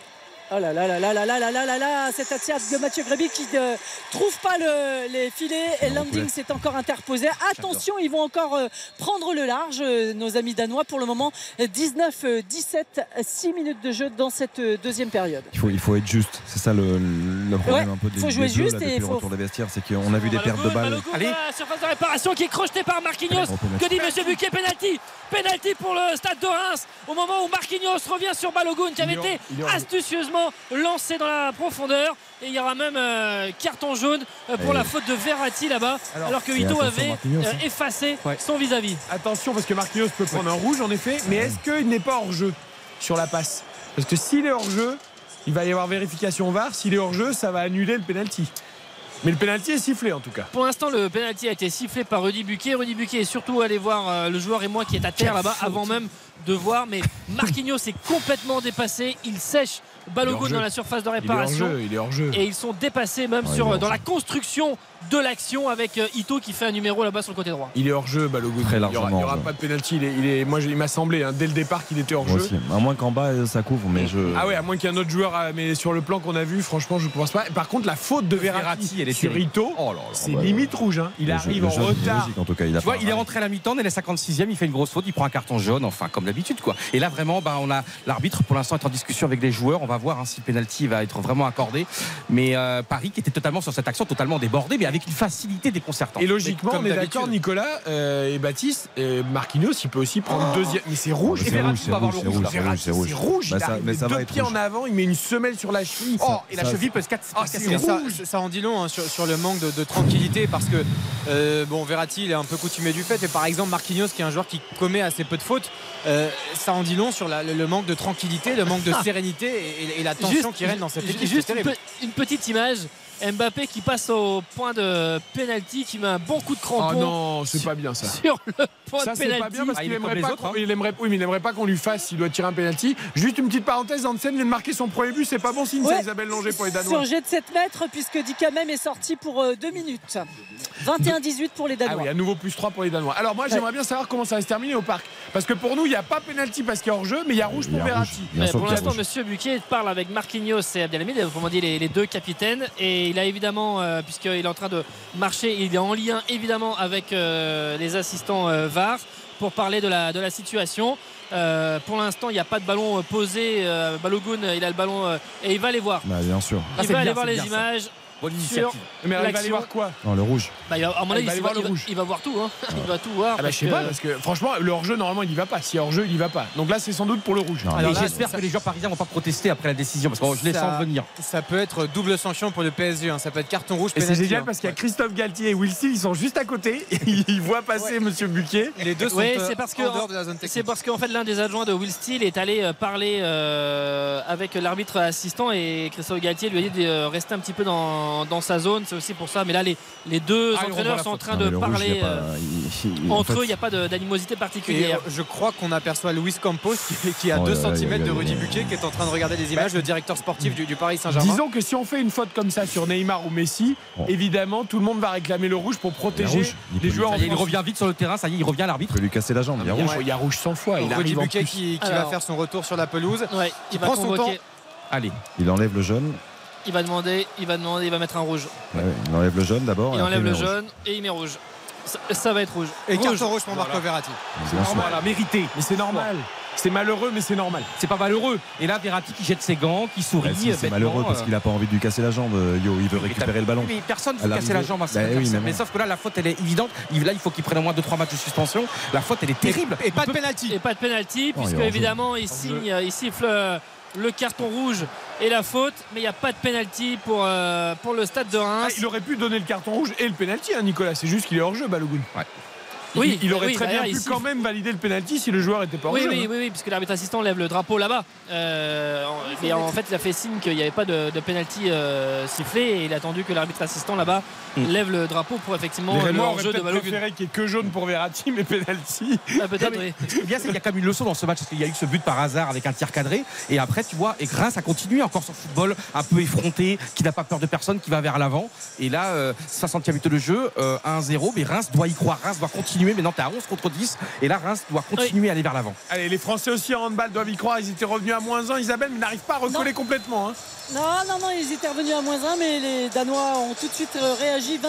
Oh là là là là là là là là là là Cet assiette de Mathieu Gréby qui ne trouve pas le- les filets et Landing s'est encore interposé. Attention, ils vont encore euh, prendre le large, euh, nos amis danois. Pour le moment, 19-17, 6 minutes de jeu dans cette euh, deuxième période. Il faut, il faut être juste. C'est ça le, le problème Ouais, un peu des, faut jouer des juste là, et depuis le retour des vestiaires. C'est qu'on a vu des pertes de balles. Balogun, la surface de réparation qui est crochetée par Marquinhos. Allez, Que dit Monsieur Buquet Penalty. Penalty pour le stade de Reims. Au moment où Marquinhos revient sur Balogun qui avait Il été il astucieusement lancé dans la profondeur. Et il y aura même euh, carton jaune euh, pour Et- la faute de Verratti là-bas. Alors, Alors, que Ito avait euh, hein. effacé Ouais. son vis-à-vis. Attention parce que Marquinhos peut prendre un rouge en effet, mais est-ce qu'il n'est pas hors jeu sur la passe? Parce que s'il est hors jeu, il va y avoir vérification VAR. S'il est hors jeu, ça va annuler le penalty. Mais le penalty est sifflé en tout cas. Pour l'instant, le penalty a été sifflé par Rudy Buquet. Rudy Buquet est surtout allé voir euh, le joueur et moi qui est à terre là-bas avant même de voir. Mais Marquinhos est complètement dépassé. Il sèche Balogun dans la surface de réparation. Il est hors jeu. Et ils sont dépassés même Ouais, sur, il est dans la construction de l'action avec euh, Ito qui fait un numéro là-bas sur le côté droit. Il est hors jeu, Balogun. Très il n'y aura, largement il y aura pas de penalty. Il est, il est- moi, il m'a semblé hein, dès le départ qu'il était hors Moi jeu. aussi. À moins qu'en bas euh, ça couvre, mais je. Ah ouais, à moins qu'il y ait un autre joueur, euh, mais sur le plan qu'on a vu, franchement, je ne pense pas. Par contre, la faute de Verratti, elle est sur terrible. Ito, Oh c'est bah, limite rouge. hein. Il le arrive jeu- en il est retard. logique, en tout cas, il a Tu vois, pas- il est rentré à la mi-temps, dès les 56e, il fait une grosse faute, il prend un carton jaune, enfin comme d'habitude quoi. Et là vraiment, bah, on a l'arbitre pour l'instant est en discussion avec les joueurs. On va voir hein, si le penalty va être vraiment accordé. Mais euh, Paris qui était totalement sur cette action, totalement débordé, mais avec une facilité déconcertante. Et logiquement, on est d'accord, Nicolas euh, et Baptiste, Marquinhos, il peut aussi prendre deuxième. Mais c'est rouge. c'est rouge, c'est va rouge, c'est rouge, c'est rouge, c'est rouge. Bah, il ça- arrive mais ça va deux être pieds rouge. en avant, il met une semelle sur la cheville. Oh, et la Ça, cheville peut se casser. Ah, ça, en dit long hein, sur, sur le manque de, de tranquillité parce que euh, bon Verratti il est un peu coutumé du fait et par exemple Marquinhos qui est un joueur qui commet assez peu de fautes euh, ça en dit long sur la- le, le manque de tranquillité le manque de sérénité et, la tension qui règne dans cette équipe juste pe- une petite image. Mbappé qui passe au point de penalty, qui met un bon coup de Oh crampon non, c'est pas bien ça. sur le point Ça de c'est penalty. pas bien parce Ah, il qu'il aimerait les pas autres, hein. il aimerait oui mais il aimerait pas qu'on lui fasse s'il doit tirer un penalty. Juste une petite parenthèse, Hansen vient de marquer son premier but, c'est pas bon signe ça Ouais. Isabelle Longer pour les Sur Danois. jet de 7 mètres, puisque Dikamem est sorti pour 2 minutes. 21-18 pour les Ah Danois. oui, à nouveau plus 3 pour les Danois. Alors moi j'aimerais bien savoir comment ça va se terminer au parc. Parce que pour nous, il n'y a pas penalty parce qu'il y a hors jeu, mais il y a rouge Il pour Verratti. pour l'instant. Monsieur Buquet parle avec Marquinhos et Abdelhamid, autrement dit les, les deux capitaines. Et il a évidemment, euh, puisqu'il est en train de marcher, il est en lien évidemment avec euh, les assistants euh, VAR pour parler de la, de la situation. Euh, pour l'instant, il n'y a pas de ballon euh, posé. Euh, Balogun, il a le ballon euh, et il va aller voir. Bah, bien sûr. Ah, il c'est va aller voir les bien, ça. Bonne initiative. Mais il va aller voir quoi Non, le rouge. Bah, il va- à mon avis, il va voir va, le il va- rouge. il va voir tout. hein. Il va tout voir. Ah bah, je sais que- pas parce que franchement le hors-jeu normalement il y va pas. Si hors-jeu il y va pas. Donc là c'est sans doute pour le rouge. J'espère que les joueurs parisiens vont pas protester après la décision parce que je les sens venir. ça peut être double sanction pour le PSG hein. ça peut être carton rouge Et c'est génial hein. parce qu'il y a Christophe Galtier et Will Steele, ils sont juste à côté. Ils voient passer Monsieur Buquet. les deux sont euh, c'est parce que en dehors de la zone c'est parce qu'en fait l'un des adjoints de Will Steele est allé euh, parler euh, avec l'arbitre assistant et Christophe Galtier lui a dit de rester un petit peu dans, dans sa zone. C'est aussi pour ça. Mais là les, les deux Ah, entraîneurs sont en train de parler euh, il- il- en entre fait, eux. Il n'y a pas d'animosité particulière. euh, je crois qu'on aperçoit Luis Campos qui, est à Oh, 2 aïe, aïe, cm de Rudy. Buquet qui est en train de regarder les images, le directeur sportif du, du Paris Saint-Germain. Disons que si on fait une faute comme ça sur Neymar ou Messi, Bon. évidemment tout le monde va réclamer le rouge pour protéger rouge. Il les joueurs il revient vite sur le terrain, ça y est, il revient l'arbitre. Il peut lui casser la jambe. Il y a rouge. il y a rouge 100 fois. Il Rudy Buquet qui, va faire son retour sur la pelouse. Il prend son temps. Allez. Il enlève le jaune. Il va demander. Il va demander. Il va mettre un rouge. Ouais, il enlève le jaune d'abord. Il enlève le jaune et il met rouge. Ça, ça va être rouge. Et Rouge. carton rouge pour Marco Verratti. Bien sûr. Voilà, mérité. Mais c'est normal. C'est malheureux, mais c'est normal. C'est pas malheureux. Et là, Verratti qui jette ses gants, qui sourit. Bah, si, c'est malheureux parce euh, qu'il a pas envie de lui casser la jambe. euh, Yo, il veut récupérer le ballon. Mais personne ne veut casser la jambe à Bah oui, mais sauf que là, la faute, elle est évidente. Il- Là, il faut qu'il prenne au moins 2-3 matchs de suspension. La faute, elle est terrible. Et pas de penalty. Et pas de penalty, Oh, puisque évidemment il signe, il siffle euh, le carton rouge et la faute, mais il n'y a pas de penalty pour, euh, pour le stade de Ah, Reims. il aurait pu donner le carton rouge et le penalty, hein, Nicolas. C'est juste qu'il est hors jeu, Balogun. Ouais. Il- Oui, il, aurait oui, très bien d'ailleurs, pu quand même valider le penalty si le joueur était pas hors Oui, jeu. oui, oui, oui, puisque l'arbitre assistant lève le drapeau là-bas. Euh, mais en fait, il a fait signe qu'il n'y avait pas de, de penalty euh, sifflé et il a attendu que l'arbitre assistant là-bas lève le drapeau pour effectivement le hors-jeu de Balogun. préféré qu'il n'y ait que jaune pour Verratti, mais penalty. Ah, Peut-être, oui. Ce qui est bien, c'est qu'il y a quand même une leçon dans ce match parce qu'il y a eu ce but par hasard avec un tir cadré. Et après, tu vois, et Reims a continué encore son football un peu effronté, qui n'a pas peur de personne, qui va vers l'avant. Et là, euh, 60e minute de jeu, euh, 1-0. Mais Reims doit y croire. Reims doit continuer. Maintenant, tu à 11 contre 10. Et là, Reims doit continuer à aller vers l'avant. Allez, les Français aussi en handball doivent y croire. Ils étaient revenus à moins 1, Isabelle, mais n'arrivent pas à recoller complètement. hein. Non, non, non, ils étaient revenus à moins 1, mais les Danois ont tout de suite euh, réagi. 22-20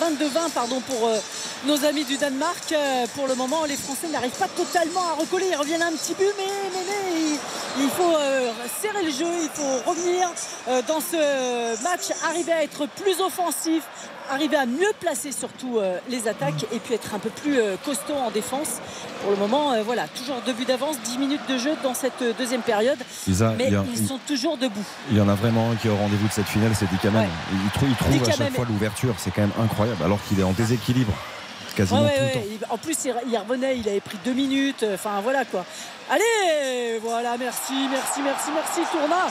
22-20, pardon, pour euh, nos amis du Danemark. Euh, pour le moment, les Français n'arrivent pas totalement à recoller. Ils reviennent un petit peu, mais, mais, mais il, il faut euh, serrer le jeu, il faut revenir dans ce match, arriver à être plus offensif, arriver à mieux placer surtout euh, les attaques et puis être un peu plus euh, costaud en défense. Pour le moment, euh, voilà, toujours deux buts d'avance, 10 minutes de jeu dans cette deuxième période. Mais a- ils sont toujours debout. Il y en a vraiment un qui est au rendez-vous de cette finale, c'est Dikamem. Ouais. Il, trou- il trouve à chaque fois l'ouverture, c'est quand même incroyable, alors qu'il est en déséquilibre quasiment Ouais, ouais, tout le temps. En plus, il revenait, il avait pris deux minutes. Enfin, voilà quoi. Allez, voilà, merci, merci, merci, merci, Tourna.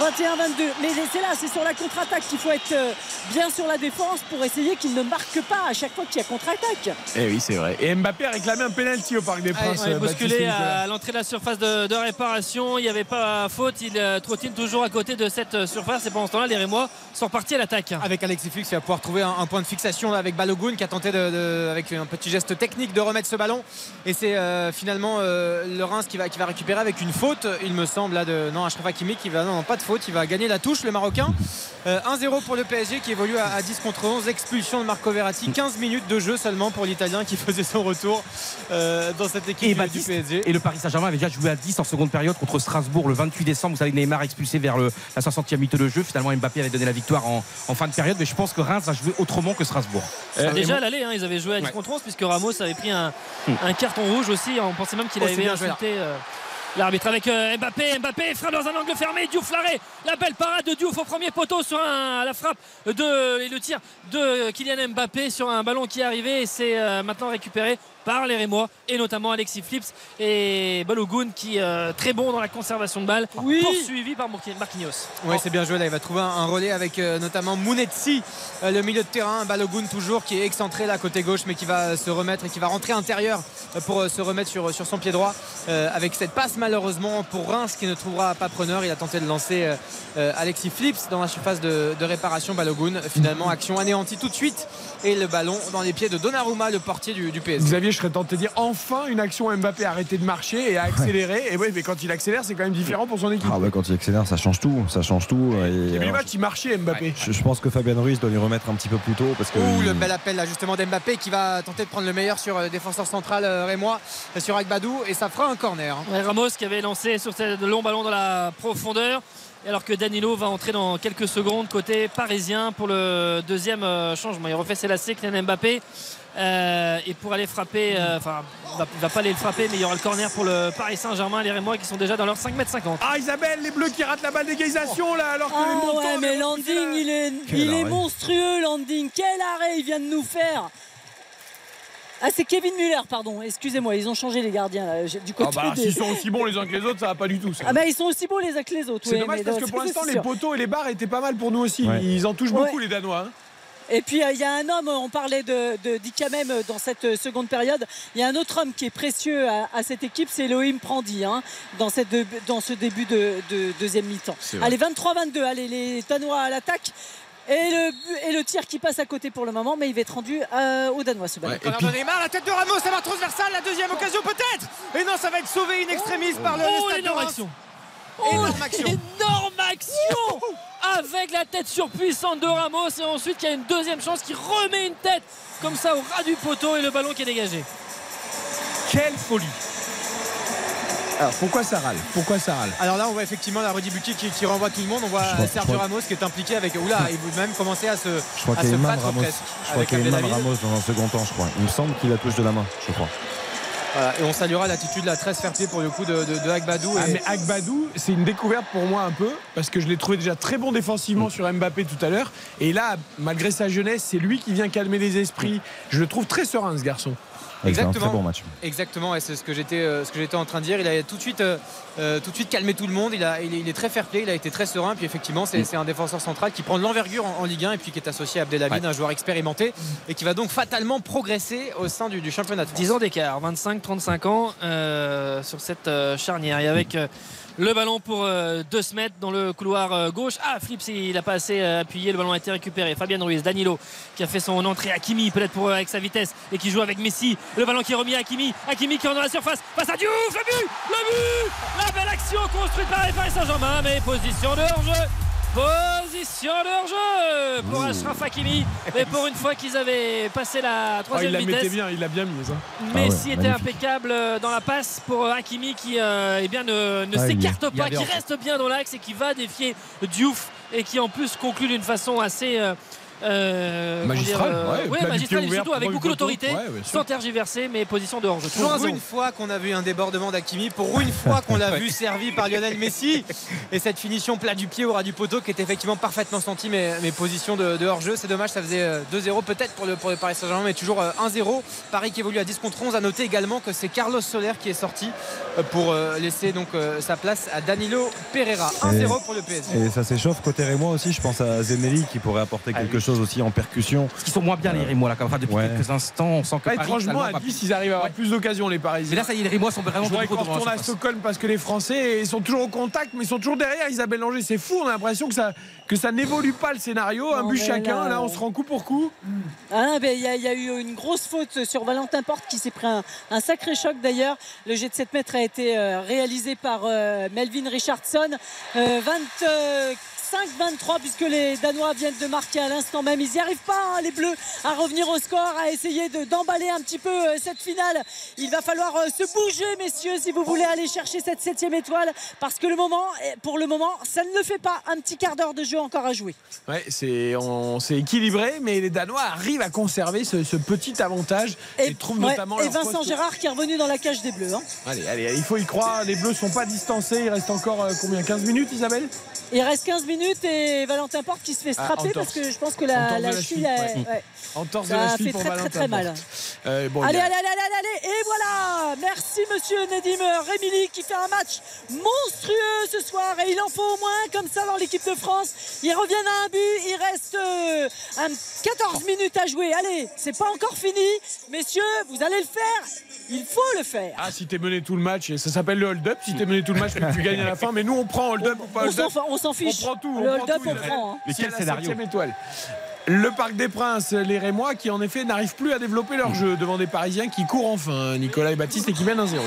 21-22. Mais c'est là, c'est sur la contre-attaque qu'il faut être euh, bien sur la défense pour essayer qu'il ne marque pas à chaque fois qu'il y a contre-attaque. Eh oui, c'est vrai. Et Mbappé a réclamé un penalty au Parc des Princes. Ouais, euh, bousculé à l'entrée de la surface de, de réparation. Il n'y avait pas faute. Il euh, trottine toujours à côté de cette surface? Et pendant ce temps-là, les Rémois sont repartis à l'attaque. Avec Alexis Fux, il va pouvoir trouver un, un point de fixation là, avec Balogun qui a tenté de, de- avec un petit geste technique de remettre ce ballon. Et c'est euh, finalement euh, le Reims qui va, qui va récupérer avec une faute, il me semble, là, de non Achraf Hakimi qui va non, non, pas de faute, il va gagner la touche, le Marocain. Euh, 1-0 pour le PSG qui évolue à, à 10 contre 11. Expulsion de Marco Verratti. 15 minutes de jeu seulement pour l'Italien qui faisait son retour euh, dans cette équipe Et, du- du Baptiste, PSG. et le Paris Saint-Germain avait déjà joué à 10 en seconde période contre Strasbourg le 28 décembre. Vous savez, Neymar expulsé vers le, la 60e minute de jeu. Finalement, Mbappé avait donné la victoire en, en fin de période. Mais je pense que Reims va jouer autrement que Strasbourg. Euh, déjà à l'aller, hein, ils avaient joué à 10 contre 11 puisque Ramos avait pris un, un carton rouge aussi. On pensait même qu'il Oh, avait joué, insulté euh, l'arbitre avec euh, Mbappé. Mbappé frappe dans un angle fermé. Diouf l'arrêt. La belle parade de Diouf au premier poteau sur la frappe et le tir de Kylian Mbappé sur un ballon qui est arrivé et c'est euh, maintenant récupéré par les Rémois et notamment Alexis Flips et Balogun qui euh, très bon dans la conservation de balle Oui. poursuivi par Marquinhos. Oui, c'est bien joué là. Il va trouver un, un relais avec euh, notamment Mounetsi, euh, le milieu de terrain. Balogun toujours qui est excentré là côté gauche, mais qui va se remettre et qui va rentrer intérieur euh, pour euh, se remettre sur, sur son pied droit. euh, avec cette passe malheureusement pour Reims qui ne trouvera pas preneur. Il a tenté de lancer euh, euh, Alexis Flips dans la surface de, de réparation. Balogun finalement action anéantie tout de suite et le ballon dans les pieds de Donnarumma, le portier du, du PSG. Je serais tenté de dire enfin une action Mbappé a arrêté de marcher et a accéléré. Et oui, mais quand il accélère, c'est quand même différent pour son équipe. Ah bah, quand il accélère, ça change tout. Ça change tout. Et, Et puis euh, le match, il marchait Mbappé. je, je pense que Fabien Ruiz doit lui remettre un petit peu plus tôt parce que. Ouh, il- le bel appel là justement d'Mbappé qui va tenter de prendre le meilleur sur le défenseur central euh, Rémois euh, sur Agbadou et ça fera un corner. hein. Ouais, Ramos qui avait lancé sur ce long ballon dans la profondeur. Et alors que Danilo va entrer dans quelques secondes côté parisien pour le deuxième euh, changement. Il refait ses lacets, Kylian Mbappé. Euh, et pour aller frapper, euh, enfin, il va, il va pas aller le frapper, mais il y aura le corner pour le Paris Saint-Germain, les Rémois qui sont déjà dans leurs 5m50. Ah Isabelle, les bleus qui ratent la balle d'égalisation là alors que les Ah montants ouais, mais les Landing, il est, Quel il est monstrueux, Landing. Quel arrêt il vient de nous faire. Ah, c'est Kevin Muller, pardon. Excusez-moi, ils ont changé les gardiens là, du Ah côté bah des- s'ils sont aussi bons les uns que les autres, ça va pas du tout. ça. Ah bah ils sont aussi beaux les uns que les autres. C'est oui, dommage mais parce que pour l'instant les poteaux et les barres étaient pas mal pour nous aussi. Ouais. Ils en touchent Ouais. beaucoup les Danois. hein. Et puis euh, il y a un homme, on parlait de, de d'Ikamem dans cette euh, seconde période. Il y a un autre homme qui est précieux à, à cette équipe, c'est Elohim Prandi, hein, dans, cette de- dans ce début de, de deuxième mi-temps. Allez, 23-22, allez, les Danois à l'attaque. Et le, but- et le tir qui passe à côté pour le moment, mais il va être rendu euh, aux Danois ce ballon. Ouais, puis- Neymar, la tête de Ramos, ça va transversale, la deuxième occasion peut-être Et non, ça va être sauvé in extremis par le le Oh, Stade de action! Énorme action. Énorme action avec la tête surpuissante de Ramos et ensuite il y a une deuxième chance qui remet une tête comme ça au ras du poteau et le ballon qui est dégagé. Quelle folie. Alors pourquoi ça râle? Pourquoi ça râle? Alors là, on voit effectivement la Redibuti qui, qui renvoie tout le monde. On voit crois- Sergio crois- Ramos qui est impliqué avec. Oula, il veut même commencer à se, Je crois qu'il y a une main Ramos. presque. Je crois avec qu'il y a une main de Abdelhamid. Ramos dans un second temps, je crois. Il me semble qu'il a touche de la main, je crois. Voilà, et on saluera l'attitude la très fair pour le coup de, de, de Agbadou. Ah, mais Agbadou, c'est une découverte pour moi un peu, parce que je l'ai trouvé déjà très bon défensivement sur Mbappé tout à l'heure. Et là, malgré sa jeunesse, c'est lui qui vient calmer les esprits. Je le trouve très serein, ce garçon. Un Exactement. très bon match. Exactement, et c'est ce que j'étais euh, ce que j'étais en train de dire. Il a tout de suite euh, euh, tout de suite calmé tout le monde. Il, a, il, est, il est très fair play, il a été très serein. Puis effectivement, c'est c'est un défenseur central qui prend de l'envergure en, en Ligue 1 et puis qui est associé à Abdelhamid, un joueur expérimenté et qui va donc fatalement progresser au sein du, du championnat de France. 10 ans d'écart, 25-35 ans euh, sur cette euh, charnière. Et avec euh, le ballon pour euh, 2 se mettre dans le couloir euh, gauche. Ah, Flips, il n'a pas assez euh, appuyé, le ballon a été récupéré. Fabien Ruiz, Danilo qui a fait son entrée. Hakimi, peut-être pour avec sa vitesse et qui joue avec Messi. Le ballon qui est remis à Hakimi. Hakimi qui est dans la surface face à Diouf. Le but Le but La belle action construite par les Paris Saint-Germain. Mais position de hors-jeu. Position de hors-jeu pour Achraf Hakimi. Mais pour une fois qu'ils avaient passé la Oh, il troisième la vitesse. bien, il l'a bien mise. hein. Messi Ah ouais, était magnifique. impeccable euh, dans la passe pour euh, Hakimi qui euh, eh bien, ne, ne Ah, s'écarte pas, qui reste bien dans l'axe et qui va défier Diouf et qui en plus conclut d'une façon assez, euh, euh, Magistral, dire, ouais, euh, ouais, et ouvert surtout avec beaucoup d'autorité, Ouais, sans tergiverser, mais position de hors-jeu. Toujours Pour 1-0. une fois qu'on a vu un débordement d'Akimi, pour une fois qu'on l'a vu servi par Lionel Messi, et cette finition plat du pied au ras du poteau qui est effectivement parfaitement senti mes, mes positions de, de hors-jeu. C'est dommage, ça faisait euh, 2-0 peut-être pour le, pour le Paris Saint-Germain, mais toujours euh, 1-0. Paris qui évolue à 10 contre 11. À noter également que c'est Carlos Soler qui est sorti euh, pour euh, laisser donc euh, sa place à Danilo Pereira. 1-0 pour le PSG. Et ça s'échauffe côté Rémois aussi. Je pense à Zenelli qui pourrait apporter quelque chose aussi en percussion. Parce qu'ils sont moins bien les Rémois là, comme enfin, depuis ouais. quelques instants, on sent que. Là, étrangement, à 10, ils arrivent à avoir plus d'occasions, les Parisiens. Mais là, ça y est, les Rémois sont vraiment trop on retourne à Stockholm parce que les Français, sont toujours au contact, mais ils sont toujours derrière Isabelle Langer. C'est fou, on a l'impression que ça, que ça n'évolue pas le scénario. Un but chacun, là, on euh, se rend coup pour coup. Ah, il y, a eu une grosse faute sur Valentin Porte qui s'est pris un, sacré choc d'ailleurs. Le jet de 7 mètres a été euh, réalisé par euh, Melvin Richardson. 24 5-23 puisque les Danois viennent de marquer à l'instant même. Ils n'y arrivent pas, hein, les Bleus, à revenir au score, à essayer d'emballer un petit peu euh, cette finale. Il va falloir euh, se bouger, messieurs, si vous voulez aller chercher cette septième étoile parce que le moment, eh, pour le moment, ça ne le fait pas. Un petit quart d'heure de jeu encore à jouer. Ouais, c'est on s'est équilibré, mais les Danois arrivent à conserver ce, petit avantage et, notamment et Vincent Gérard qui est revenu dans la cage des Bleus. Hein. Allez, allez, il faut y croire. Les Bleus ne sont pas distancés. Il reste encore euh, combien 15 minutes, Isabelle? Il reste 15 minutes et Valentin Porte qui se fait Ah, strapper parce que je pense que la, la la cheville, a- ouais. ouais. Entorse de Ça la a cheville fait pour très, très, Valentin très mal. Euh, bon, allez, a- allez, allez, allez, allez, et voilà Merci monsieur Nedim Rémili qui fait un match monstrueux ce soir et il en faut au moins comme ça dans l'équipe de France. Ils reviennent à un but, il reste euh, un 14 minutes à jouer. Allez, c'est pas encore fini. Messieurs, vous allez le faire. Il faut le faire. Ah, si t'es mené tout le match, ça s'appelle le hold-up. Si t'es mené tout le match, tu gagnes à la fin. Mais nous, on prend hold-up ou pas On hold-up. s'en- on s'en fiche. On prend tout. Le hold-up, scénario. Le Parc des Princes, les Rémois qui en effet n'arrivent plus à développer leur jeu devant des Parisiens qui courent enfin, hein, Nicolas et Baptiste, et qui mènent un zéro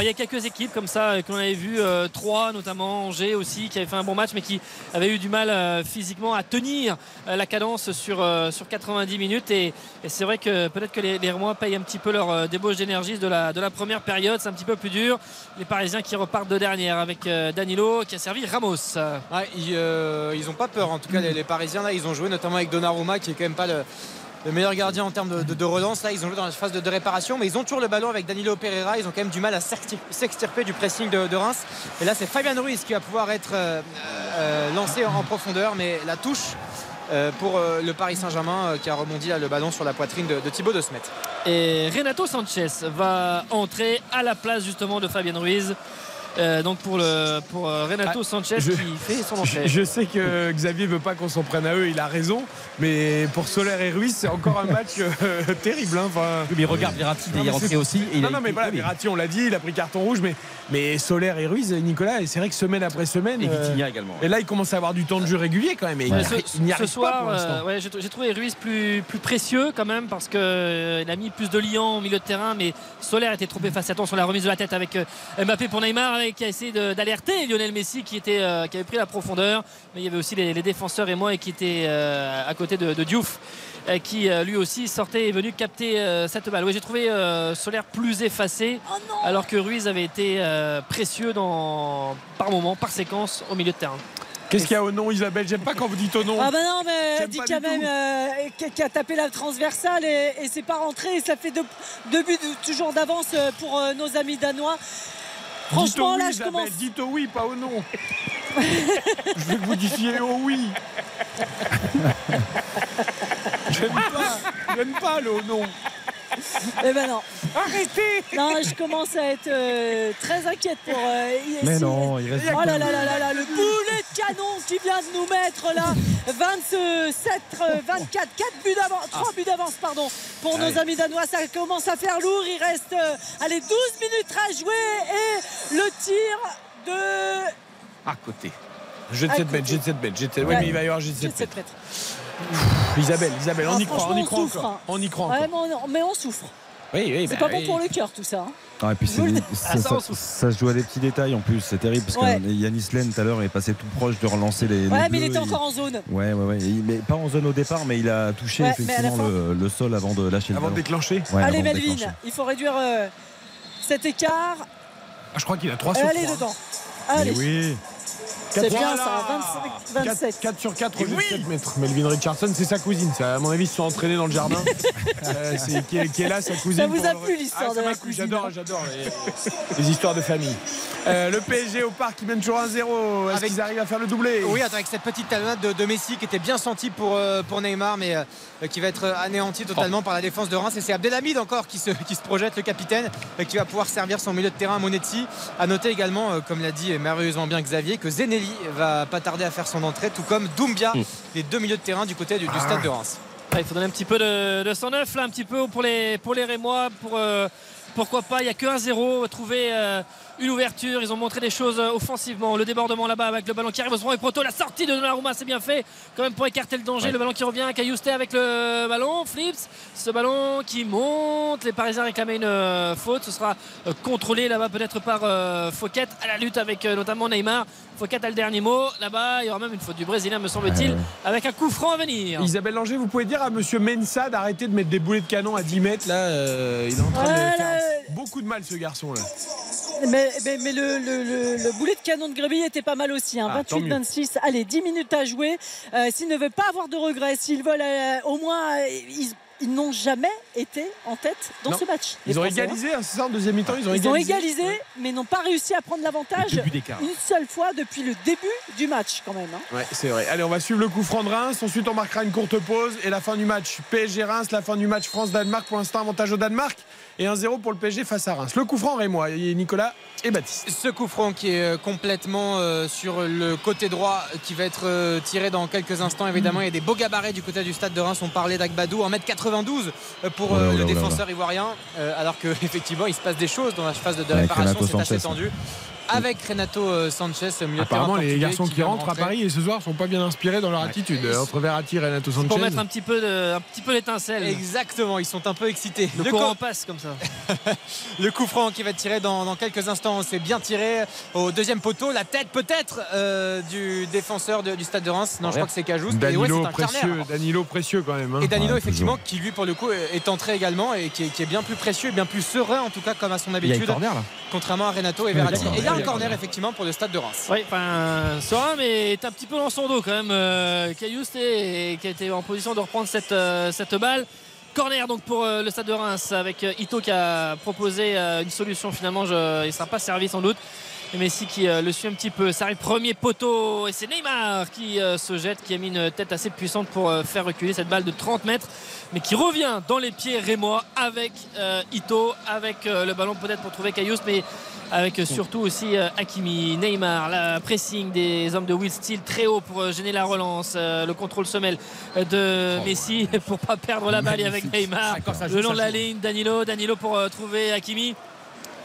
il y a quelques équipes comme ça euh, que l'on avait vu, euh, trois notamment, Angers aussi, qui avait fait un bon match mais qui avait eu du mal euh, physiquement à tenir euh, la cadence sur, sur 90 minutes et, c'est vrai que peut-être que les, les payent un petit peu leur débauche d'énergie de la, de la première période, c'est un petit peu plus dur. Les Parisiens qui repartent de dernière avec Danilo qui a servi Ramos. Ouais, ils, euh, ils ont pas peur. En tout cas, les, les Parisiens là, ils ont joué notamment avec Donnarumma, qui est quand même pas le, le meilleur gardien en termes de, relance. Là, ils ont joué dans la phase de, réparation, mais ils ont toujours le ballon avec Danilo Pereira. Ils ont quand même du mal à s'extir- s'extirper du pressing de, Reims. Et là, c'est Fabian Ruiz qui va pouvoir être euh, euh, lancé en profondeur, mais la touche. euh, pour le Paris Saint-Germain qui a rebondi le ballon sur la poitrine de, de Thibaut de Smet. Et Renato Sanchez va entrer à la place justement de Fabien Ruiz. Euh, donc pour, le, pour euh, Renato Ah, Sanchez je- qui fait son entrée. je sais que Xavier veut pas qu'on s'en prenne à eux, il a raison, mais pour Soler et Ruiz, c'est encore un match euh, terrible. hein. Enfin, Mais regarde, Verratti est rentré aussi. et il non, a non, mais voilà. Verratti, on l'a dit, il a pris carton rouge, mais, mais Soler et Ruiz, Nicolas, et c'est vrai que semaine après semaine. Et euh, Vitinha également. et là, il commence à avoir du temps de jeu régulier quand même. Et Ouais, il- ce, n'y ce arrive pas soir, pour l'instant. euh, ouais, j'ai trouvé Ruiz plus, plus précieux quand même parce qu'il a mis plus de liant au milieu de terrain, mais Soler était trop effacé. Attention, la remise de la tête avec euh, Mbappé pour Neymar et qui a essayé de- d'alerter Lionel Messi qui, était, euh, qui avait pris la profondeur. Mais il y avait aussi les, les défenseurs et moi et qui étaient euh, à côté de, de Diouf euh, qui euh, lui aussi sortait et est venu capter euh, cette balle. Oui, j'ai trouvé euh, Soler plus effacé alors que Ruiz avait été euh, précieux dans, par moment, par séquence au milieu de terrain. Qu'est-ce qu'il y a au nom, Isabelle? J'aime pas quand vous dites au nom. Ah bah non mais dit quand même euh, qui- a tapé la transversale et, et c'est pas rentré et ça fait deux, deux buts toujours d'avance euh, pour euh, nos amis danois. Franchement oui, là je Isabelle, commence. Dites au oui, pas au non. je veux que vous disiez au oui. J'aime pas, j'aime pas le au non. Eh ben non. Arrêtez Non, je commence à être euh, très inquiète pour. euh, Mais non, il reste Oh là là là là là, le boulet de canon qui vient de nous mettre là. 27, euh, 24, 4 buts d'avance, 3 buts d'avance, pardon, pour nos amis danois. Ça commence à faire lourd. Il reste, euh, allez, 12 minutes à jouer et le de. À côté. Jet de À 7 côté. mètres, jet de 7 mètres, jet de 7 Ouais. Oui, mais il va y avoir jet de 7 Jet de sept mètres. Isabelle, Isabelle, on Ah, y croit, on y croit souffre, encore. hein. On y croit Ouais, encore. mais on, mais on souffre. Oui, oui, C'est bah pas bon oui. pour le cœur tout ça. hein. Ah, et puis c'est- le- ça, Ah, ça, ça- se joue à des petits détails en plus, c'est terrible parce Ouais. que Yannis Len tout à l'heure est passé tout proche de relancer les. les Ouais, mais il était encore en zone. Ouais, ouais, ouais. Il- mais pas en zone au départ, mais il a touché Ouais, effectivement fin- le, le sol avant de lâcher le Avant de ballon. déclencher Ouais, Allez, avant de Melvin, déclencher. il faut réduire euh, cet écart. Ah, je crois qu'il a 3 sur 3. Allez dedans. Allez. Mais oui, C'est bien Voilà. ça, 25, 27. 4, sur 4 au 4 mètres. Melvin Richardson, c'est sa cousine. Ça, à mon avis, ils se sont entraînés dans le jardin. Euh, c'est, qui, est, qui est là, sa cousine. Ça vous a plu, l'histoire Ah, de la cousine, J'adore, j'adore les, les histoires de famille. Euh, le PSG au parc, il mène toujours 1-0. Est-ce Avec- qu'ils arrivent à faire le doublé Oui, attends, avec cette petite talonnade de, de Messi qui était bien sentie pour, euh, pour Neymar, mais euh, qui va être anéanti totalement par la défense de Reims. Et c'est Abdelhamid encore qui se, qui se projette, le capitaine, qui va pouvoir servir son milieu de terrain à Monetti. À noter également, comme l'a dit merveilleusement bien Xavier, que Zenelli va pas tarder à faire son entrée, tout comme Doumbia, les deux milieux de terrain du côté du, du stade de Reims. Ouais, il faut donner un petit peu de, de 109 là, un petit peu pour les, pour les Rémois. Pour, euh, pourquoi pas, il n'y a que 1-0. Trouver euh, une ouverture. Ils ont montré des choses euh, offensivement. Le débordement là-bas avec le ballon qui arrive au second et Proto. La sortie de Donnarumma, c'est bien fait. Quand même pour écarter le danger. Le ballon qui revient. Kayouste avec le ballon. Flips. Ce ballon qui monte. Les Parisiens réclamaient une euh, faute. Ce sera euh, contrôlé là-bas peut-être par euh, Fouquet à la lutte avec euh, notamment Neymar. Fouquet a le dernier mot. Là-bas, il y aura même une faute du Brésilien, me semble-t-il, avec un coup franc à venir. Isabelle Langer, vous pouvez dire à monsieur Mensa d'arrêter de mettre des boulets de canon à 10 mètres. Là, euh, il est en train de faire beaucoup de mal, ce garçon. là. Mais, mais- mais le, le- le- le boulet de canon de Gréby était pas mal aussi. hein. Ah, tant mieux. 28-26. Allez, 10 minutes à jouer. Euh, s'ils ne veulent pas avoir de regrets, s'ils veulent euh, au moins. euh, ils n'ont jamais été en tête dans Non. ce match. les Ils ont Français, égalisé, hein, c'est ça, en deuxième mi-temps Ils ont Ils ont égalisé. mais n'ont pas réussi à prendre l'avantage une seule fois depuis le début du match, quand même. hein. Ouais, c'est vrai. Allez, on va suivre le coup franc de Reims. Ensuite, on marquera une courte pause et la fin du match PSG Reims, la fin du match France-Danemark. Pour l'instant, avantage au Danemark et 1-0 pour le PSG face à Reims. Le coup franc, Rémois, et Nicolas et Baptiste. Ce coup franc qui est euh, complètement euh, sur le côté droit qui va être euh, tiré dans quelques instants évidemment. Il y a des beaux gabarits du côté du stade de Reims. On parlait d'Agbadou 1m92 euh, pour oula, le défenseur ivoirien. Alors qu'effectivement il se passe des choses dans la phase de, de réparation c'est assez tendu avec Renato euh, Sanchez milieu de terrain Apparemment, les portugais garçons qui, de rentrent à. Paris et ce soir sont pas bien inspirés dans leur attitude. Entre Verratti et Renato Sanchez. Pour mettre un petit peu, de, un petit peu l'étincelle. Exactement, ils sont un peu excités. Le, Le courant co- passe comme ça. Le coup franc qui va être tiré dans, dans quelques instants, c'est bien tiré au deuxième poteau, la tête peut-être euh, du défenseur de- du stade de Reims. Non, je crois que c'est ouais, Danilo précieux, Carner. Danilo précieux quand même. hein. Et Danilo, Ouais, effectivement, qui lui, pour le coup, est entré également et qui est, qui est bien plus précieux et bien plus serein, en tout cas, comme à son Il y a une habitude. corner là. Contrairement à Renato et Verratti. un Et il y a un corner. effectivement, pour le stade de Reims. Oui, enfin, mais est un petit peu dans son dos quand même. Euh, Caillouste qui a été en position de reprendre cette, euh, cette balle. Corner donc pour euh, le stade de Reims avec Ito qui a proposé une solution finalement. Je- il ne sera pas servi sans doute. Et Messi qui euh, le suit un petit peu. Ça arrive premier poteau et c'est Neymar qui euh, se jette, qui a mis une tête assez puissante pour euh, faire reculer cette balle de 30 mètres, mais qui revient dans les pieds rémois avec euh, Ito, avec euh, le ballon peut-être pour trouver Caillouste, mais avec surtout aussi euh, Hakimi, Neymar, la pressing des hommes de Will Steele très haut pour gêner la relance, le contrôle semelle de Messi pour pas perdre la balle et avec Neymar. Le long de la ligne, Danilo, Danilo pour trouver Hakimi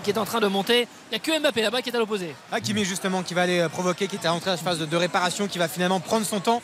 qui est en train de monter. Il n'y a que Mbappé là-bas qui est à l'opposé. Hakimi, justement, qui va aller euh, provoquer, qui rentré à la phase de, de réparation, qui va finalement prendre son temps.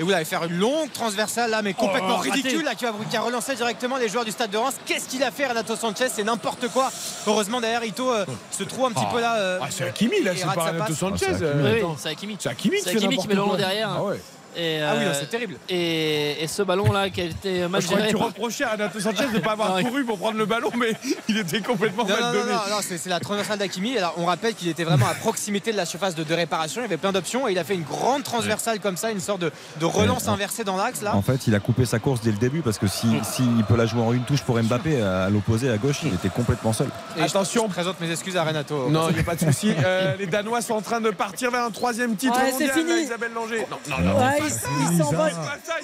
Et vous allez faire une longue transversale là, mais complètement Oh, ridicule, là, qui, va, qui a relancé directement les joueurs du stade de Reims. Qu'est-ce qu'il a fait, Renato Sanchez? C'est n'importe quoi. Heureusement, derrière, Ito euh, se trouve un petit peu là. euh, Ah, c'est Hakimi là, c'est pas Renato. Sanchez. Ah, c'est euh, Oui, Hakimi. C'est Hakimi qui Hakimi qui met le quoi. derrière. Ah ouais. Et, Ah oui, euh, c'est terrible. Et, et ce ballon là qui a été mal Je crois que géré. tu reprochais à Renato Sanchez de ne pas avoir couru pour prendre le ballon, mais il était complètement Non, mal non, non, donné. non, non, c'est la transversale d'Akimi. Alors, on rappelle qu'il était vraiment à proximité de la surface de, de réparation. Il y avait plein d'options et il a fait une grande transversale comme ça, une sorte de, de relance Ouais. inversée dans l'axe là. En fait, il a coupé sa course dès le début parce que s'il si, s'il peut la jouer en une touche pour Mbappé, à l'opposé, à gauche, il était complètement seul. Et Attention. Je, présente mes excuses à Renato. Non, il n'y a pas de souci. Euh, les Danois sont en train de partir vers un troisième titre Ouais, mondial. fini. Isabelle Langer. Non, non, non. Ouais,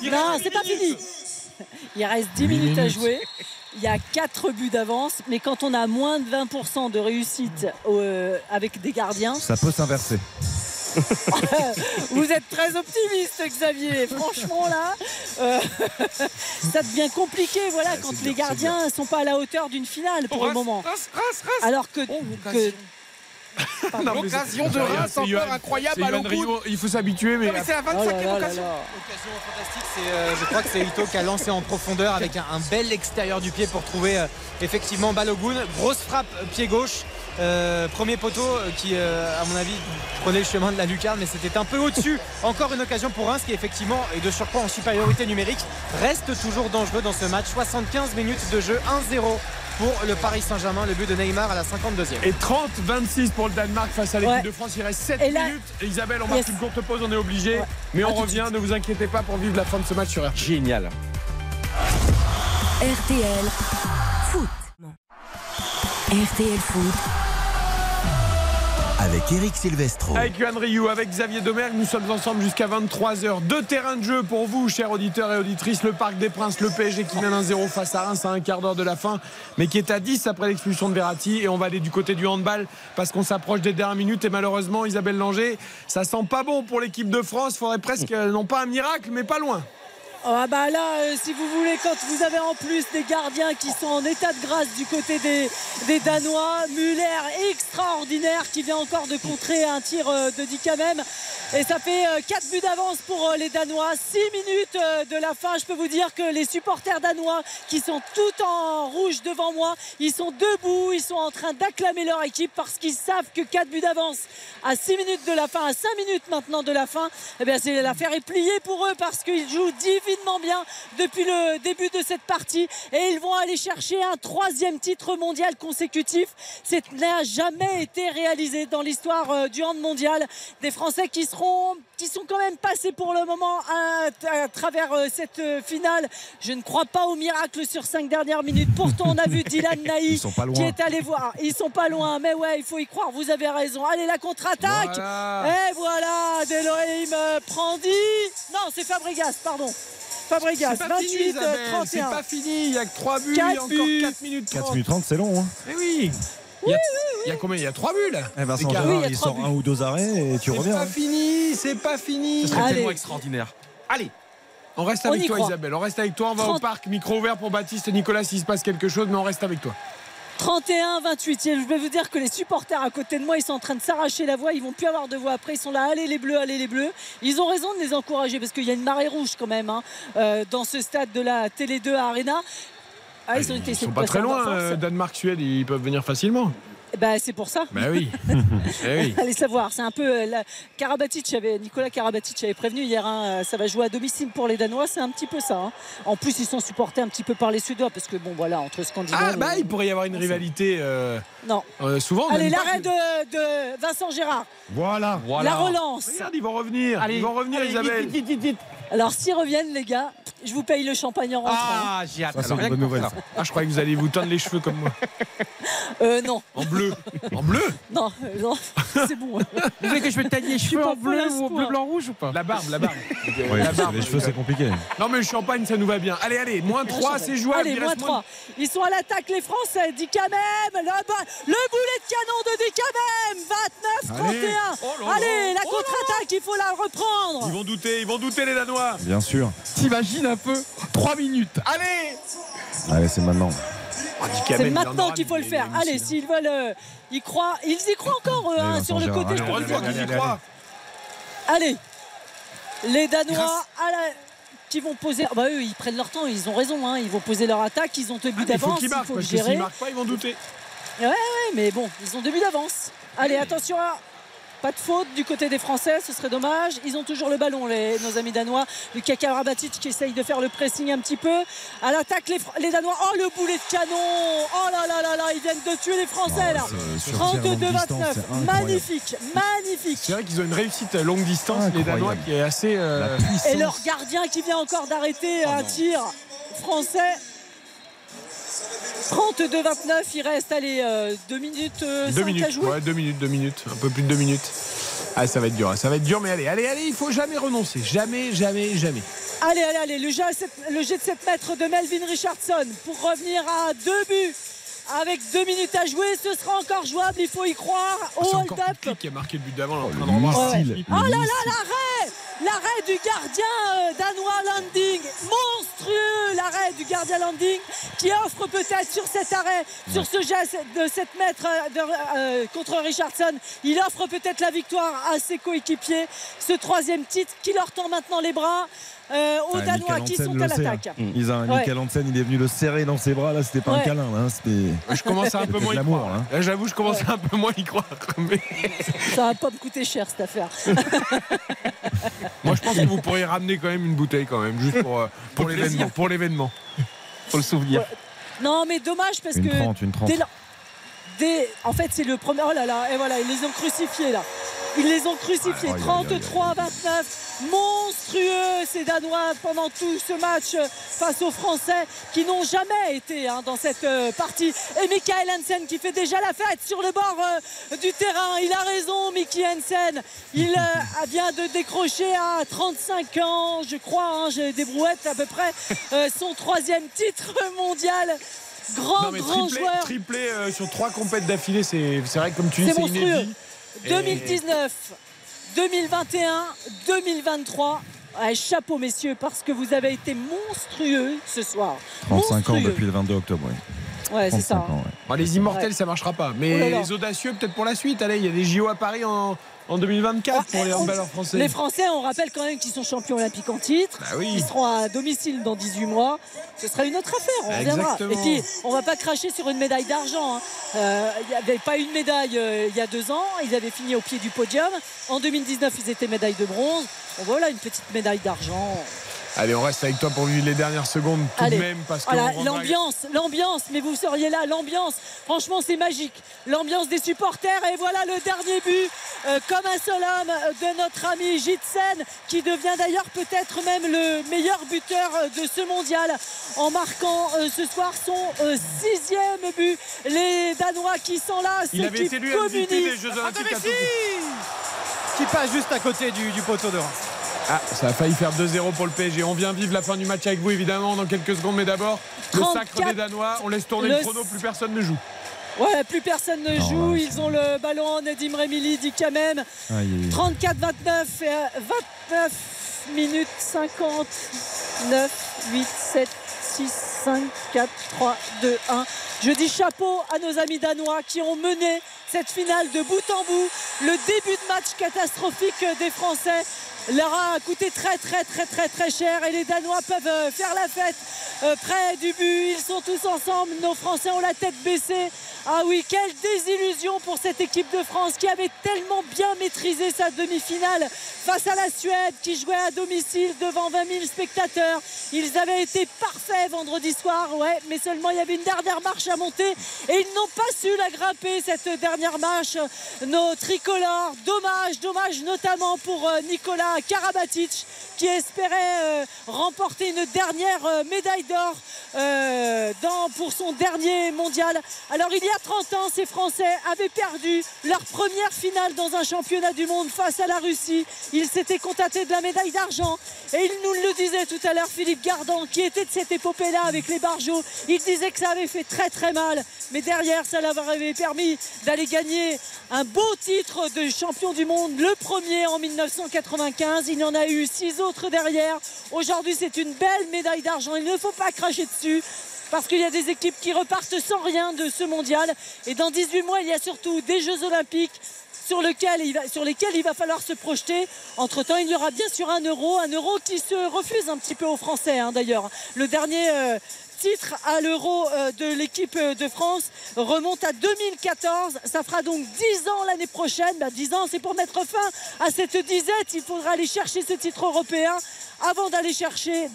il Non, reste c'est pas fini. Il reste 10 minutes à jouer. Il y a 4 buts d'avance, mais quand on a moins de 20% de réussite euh, avec des gardiens, Ça peut s'inverser. vous êtes très optimiste, Xavier. Franchement, là, euh, ça devient compliqué. Voilà, quand les gardiens ne sont pas à la hauteur d'une finale pour le moment. Alors que, mais L'occasion de Reims encore incroyable à Rio, Il faut s'habituer, mais. C'est la 25e Oh là là là occasion. fantastique, c'est, euh, je crois que c'est Ito qui a lancé en profondeur avec un, un bel extérieur du pied pour trouver euh, effectivement Balogun. Grosse frappe euh, pied gauche. Euh, premier poteau qui, à mon avis, prenait le chemin de la lucarne, mais c'était un peu au-dessus. Encore une occasion pour Reims qui, effectivement, est de surcroît en supériorité numérique, reste toujours dangereux dans ce match. 75 minutes de jeu, 1-0 pour le Paris Saint-Germain, le but de Neymar à la 52e. Et 30-26 pour le Danemark face à l'équipe Ouais. de France. Il reste 7 Et là- minutes. Isabelle, on marque Yes. une courte pause, on est obligé. Mais on revient, ne vous inquiétez pas pour vivre la fin de ce match sur RTL. Génial. RTL Foot. RTL Foot. Avec Eric Silvestro. Avec Yohan Ryu, avec Xavier Domergue, nous sommes ensemble jusqu'à 23h. Deux terrains de jeu pour vous, chers auditeurs et auditrices. Le Parc des Princes, le PSG qui mène 1-0 face à Reims à un quart d'heure de la fin, mais qui est à 10 après l'expulsion de Verratti. Et on va aller du côté du handball parce qu'on s'approche des dernières minutes. Et malheureusement, Isabelle Langer, ça sent pas bon pour l'équipe de France. Faudrait presque, euh, non pas un miracle, mais pas loin. Ah bah là, euh, si vous voulez, quand vous avez en plus des gardiens qui sont en état de grâce du côté des, des Danois, Muller extraordinaire qui vient encore de contrer un tir euh, de Dikamem. Et ça fait 4 buts d'avance pour euh, les Danois. 6 minutes euh, de la fin. Je peux vous dire que les supporters danois qui sont tout en rouge devant moi, ils sont debout, ils sont en train d'acclamer leur équipe parce qu'ils savent que 4 buts d'avance à 6 minutes de la fin, à 5 minutes maintenant de la fin, eh bien c'est l'affaire est pliée pour eux parce qu'ils jouent divinement bien depuis le début de cette partie et ils vont aller chercher un troisième titre mondial consécutif. C'est n'a jamais été réalisé dans l'histoire euh, du hand mondial. Des Français qui seront qui sont quand même passés pour le moment à, à travers euh, cette euh, finale. Je ne crois pas au miracle sur cinq dernières minutes. Pourtant, on a vu Dylan Naï qui est allé voir. Ils sont pas loin, mais ouais, il faut y croire. Vous avez raison. Allez, la contre-attaque. Voilà. Et voilà, Delohim prend 10. Non, c'est Fabregas, pardon. Fabregas, C'est pas fini, 28, Isabelle, euh, 31. C'est pas fini. Il y a que 3 buts. Quatre il y a encore buts. 4 minutes 30. 4 minutes 30, c'est long. Hein. Eh oui. Il y, a, il y a combien Il y a 3 buts là. Eh, Vincent Écart. Gérard, Oui, il sort buts. un ou deux arrêts et tu C'est reviens. pas hein. fini, c'est pas fini. Ce serait Allez. tellement extraordinaire. Allez. On reste avec toi croit. Isabelle, on reste avec toi, on va au 30. parc, micro ouvert pour Baptiste et Nicolas s'il se passe quelque chose, mais on reste avec toi. 31-28. Et je vais vous dire que les supporters à côté de moi, ils sont en train de s'arracher la voix. Ils vont plus avoir de voix après. Ils sont là, allez les bleus, allez les bleus. Ils ont raison de les encourager parce qu'il y a une marée rouge quand même hein, euh, dans ce stade de la Télé 2 à Arena. Ah, ils sont une pas très loin, euh, Danemark-Suède, ils peuvent venir facilement. Ben, c'est pour ça. Bah oui. Eh oui. Allez savoir, c'est un peu euh, la... Karabatic avait Nicolas Karabatic avait prévenu hier. hein, ça va jouer à domicile pour les Danois, c'est un petit peu ça. hein. En plus, ils sont supportés un petit peu par les Suédois parce que bon, voilà, entre Scandinaves. Ah bah euh, il pourrait y avoir une rivalité euh, Non. euh, souvent. Allez, pas l'arrêt de, de Vincent Gérard. Voilà. La relance. Regarde, ils vont revenir. Allez. ils vont revenir, Allez, Isabelle. vite, vite, vite, vite. Alors, s'ils reviennent, les gars, je vous paye le champagne en rentrant. Ah, j'ai hâte. Ça, c'est Alors, une rien bonne que pour nouvelle. ça. Ah, je croyais que vous alliez vous teindre les cheveux comme moi. Euh, non, En bleu. En bleu non, euh, non, c'est bon. Vous voulez que je me taille les suis cheveux pas en bleu ou en bleu, blanc, rouge ou pas? La barbe, la barbe. Ouais, la parce que barbe. les cheveux, c'est compliqué. Non mais le champagne, ça nous va bien. Allez, allez, moins 3, c'est jouable. Allez, il moins reste 3. Ils sont à l'attaque, les Français. Dicamem, le, ba- le boulet de canon de Dicamem. 29, 31. Allez. Oh là là. Allez, la Oh contre-attaque, il faut la reprendre. Ils vont douter, ils vont douter les Bien sûr. T'imagines un peu 3 minutes. Allez Allez, c'est maintenant. C'est maintenant qu'il faut le faire. Allez, s'ils veulent euh, y croire, ils y croient encore eux, Allez, hein, sur le côté. je allez, peux dire. qu'ils y allez, croient. Allez, les Danois Grâce- à la- qui vont poser. ah Bah eux, ils prennent leur temps, ils ont raison. hein, Ils vont poser leur attaque, ils ont deux buts Ah, mais il faut d'avance, qu'ils il marquent faut le parce que gérer. marquent pas, ils vont douter. Ouais, ouais, mais bon, ils ont deux buts d'avance. Allez, attention à. Pas de faute du côté des Français, ce serait dommage. Ils ont toujours le ballon, les, nos amis danois. Lucas Karabatic qui essaye de faire le pressing un petit peu. À l'attaque, les, les Danois. Oh, le boulet de canon Oh là là là là, ils viennent de tuer les Français là. tir longue 32-29. distance, c'est incroyable. Magnifique, magnifique. C'est vrai qu'ils ont une réussite à longue distance, les. Danois, qui est assez. euh. Et leur gardien qui vient encore d'arrêter Oh un tir français. 32-29, il reste allez, 2 minutes 5 Deux à minutes, jouer. ouais, deux minutes, deux minutes, un peu plus de deux minutes. Ah, ça va être dur, hein, ça va être dur, mais allez, allez, allez, il faut jamais renoncer, jamais, jamais, jamais. Allez, allez, allez, le jet, le jet de 7 mètres de Melvin Richardson pour revenir à deux buts. Avec deux minutes à jouer, ce sera encore jouable, il faut y croire. Au C'est encore hold-up. Qui a marqué le but d'avant, Oh. Oh là là, l'arrêt L'arrêt du gardien euh, danois Landing, monstrueux l'arrêt du gardien Landing qui offre peut-être sur cet arrêt, sur ce geste de 7 mètres euh, de- euh, contre Richardson, il offre peut-être la victoire à ses coéquipiers. Ce troisième titre qui leur tend maintenant les bras aux Ah, Danois Michael qui Hansen sont à sait, l'attaque. hein. Ils ont-. Michael Hansen, il est venu le serrer dans ses bras. Là, c'était pas Ouais. un câlin. Là, c'était. Je commence à un peu moins de y l'amour, croire. hein. Là, j'avoue, je commence à un peu moins y croire. Mais Ça va pas me coûter cher cette affaire. moi, je pense que vous pourriez ramener quand même une bouteille, quand même, juste pour, euh, pour l'événement. Pour l'événement. Faut le souvenir. Non, mais dommage parce Une que. 30, une 30. dès la- dès- en fait, c'est le premier. Oh là là, et voilà, ils les ont crucifiés là. Ils les ont crucifiés. Aïe, aïe, aïe, aïe. 33 à 29. Monstrueux ces Danois pendant tout ce match face aux Français qui n'ont jamais été hein, dans cette euh, partie. Et Michael Hansen qui fait déjà la fête sur le bord euh, du terrain. Il a raison, Mickey Hansen. Il euh, vient de décrocher à 35 ans, je crois, hein, j'ai des brouettes à peu près, euh, son troisième titre mondial. Grand, Non, mais grand triplé, joueur. triplé, euh, sur trois compètes d'affilée, c'est vrai que comme tu dis, C'est inédit. Et- 2019, 2021, 2023. Ouais, chapeau messieurs parce que vous avez été monstrueux ce soir. 35 ans depuis le 22 octobre. ouais. Ouais, c'est 35 ça. ans, ouais. Bon, les immortels, Ouais. ça marchera pas. Oh Mais là là. les audacieux, peut-être pour la suite. Allez, il y a des JO à Paris en, en 2024 pour les handballeurs français. Les Français, on rappelle quand même qu'ils sont champions olympiques en titre. Bah oui. Ils seront à domicile dans 18 mois. Ce sera une autre affaire, on reviendra. Exactement. Et puis, on va pas cracher sur une médaille d'argent. hein. Euh, Il n'y avait pas une médaille euh, il y a deux ans. Ils avaient fini au pied du podium. En 2019, ils étaient médaille de bronze. Voilà une petite médaille d'argent. Allez, on reste avec toi pour vivre les dernières secondes tout Allez. de même. Parce que Voilà, l'ambiance, l'ambiance, mais vous seriez là, l'ambiance, franchement c'est magique. L'ambiance des supporters et voilà le dernier but euh, comme un seul homme euh, de notre ami Jitsen qui devient d'ailleurs peut-être même le meilleur buteur euh, de ce mondial en marquant euh, ce soir son euh, sixième but. Les Danois qui sont là, avait qui été lui MVP communient. des Jeux Olympiques à Tokyo. Qui passe juste à côté du, du poteau de Reims. Ah, ça a failli faire 2-0 pour le PSG. On vient vivre la fin du match avec vous, évidemment, dans quelques secondes. Mais d'abord, le 34, sacre des Danois. On laisse tourner le, le- chrono, plus personne ne joue. Ouais, plus personne ne joue. Ils ont le ballon. Nedim Remili dit quand même. Aïe, aïe, aïe. 34, 29, et, euh, 29 minutes 59, 8, 7, 6, 5, 4, 3, 2, 1. Je dis chapeau à nos amis danois qui ont mené cette finale de bout en bout. Le début de match catastrophique des Français leur a coûté très très très très très cher et les Danois peuvent euh, faire la fête euh, près du but. Ils sont tous ensemble. Nos Français ont la tête baissée. Ah oui, quelle désillusion pour cette équipe de France qui avait tellement bien maîtrisé sa demi-finale face à la Suède qui jouait à domicile devant 20 000 spectateurs. Ils avaient été parfaits vendredi soir, ouais, mais seulement il y avait une dernière marche à monter et ils n'ont pas su la grimper cette dernière marche. Nos tricolores, dommage, dommage notamment pour euh, Karabatic qui espérait euh, remporter une dernière euh, médaille d'or euh, pour son dernier mondial. Alors il y a 30 ans, ces Français avaient perdu leur première finale dans un championnat du monde face à la Russie. Ils s'étaient contentés de la médaille d'argent. Et il nous le disait tout à l'heure, Philippe Gardan, qui était de cette épopée-là avec les Barjots. Il disait que ça avait fait très très mal. Mais derrière, ça leur avait permis d'aller gagner un beau titre de champion du monde, le premier en 1995. Il y en a eu six autres derrière. Aujourd'hui, c'est une belle médaille d'argent. Il ne faut pas cracher dessus. Parce qu'il y a des équipes qui repartent sans rien de ce mondial. Et dans 18 mois, il y a surtout des Jeux Olympiques sur lesquels il va falloir se projeter. Entre-temps, il y aura bien sûr un euro, un euro qui se refuse un petit peu aux Français hein, d'ailleurs. Le dernier euh, titre à l'euro euh, de l'équipe euh, de France remonte à 2014. Ça fera donc 10 ans l'année prochaine. Bah, 10 ans, c'est pour mettre fin à cette disette. Il faudra aller chercher ce titre européen avant d'aller chercher,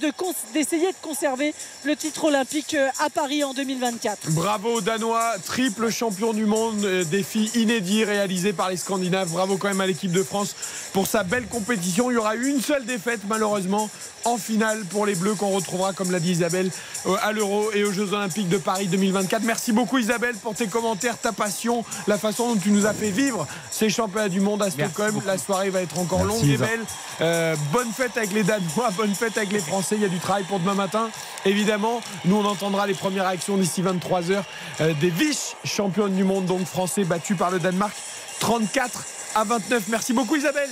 d'essayer de conserver le titre olympique euh, à Paris en 2024. Bravo Danois, triple champion du monde, euh, défi inédit réalisé par les Scandinaves. Bravo quand même à l'équipe de France pour sa belle compétition. Il y aura eu une seule défaite malheureusement en finale pour les Bleus qu'on retrouvera, comme l'a dit Isabelle, euh, à l'Euro et aux Jeux Olympiques de Paris 2024. Merci beaucoup Isabelle pour tes commentaires, ta passion, la façon dont tu nous as fait vivre ces championnats du monde à Stockholm. La soirée va être encore Merci, longue et belle. Euh, bonne fête avec les Bonne fête avec les Français. Il y a du travail pour demain matin. Évidemment, nous on entendra les premières réactions d'ici 23h des vice championnes du monde, donc français battus par le Danemark 34 à 29. Merci beaucoup Isabelle.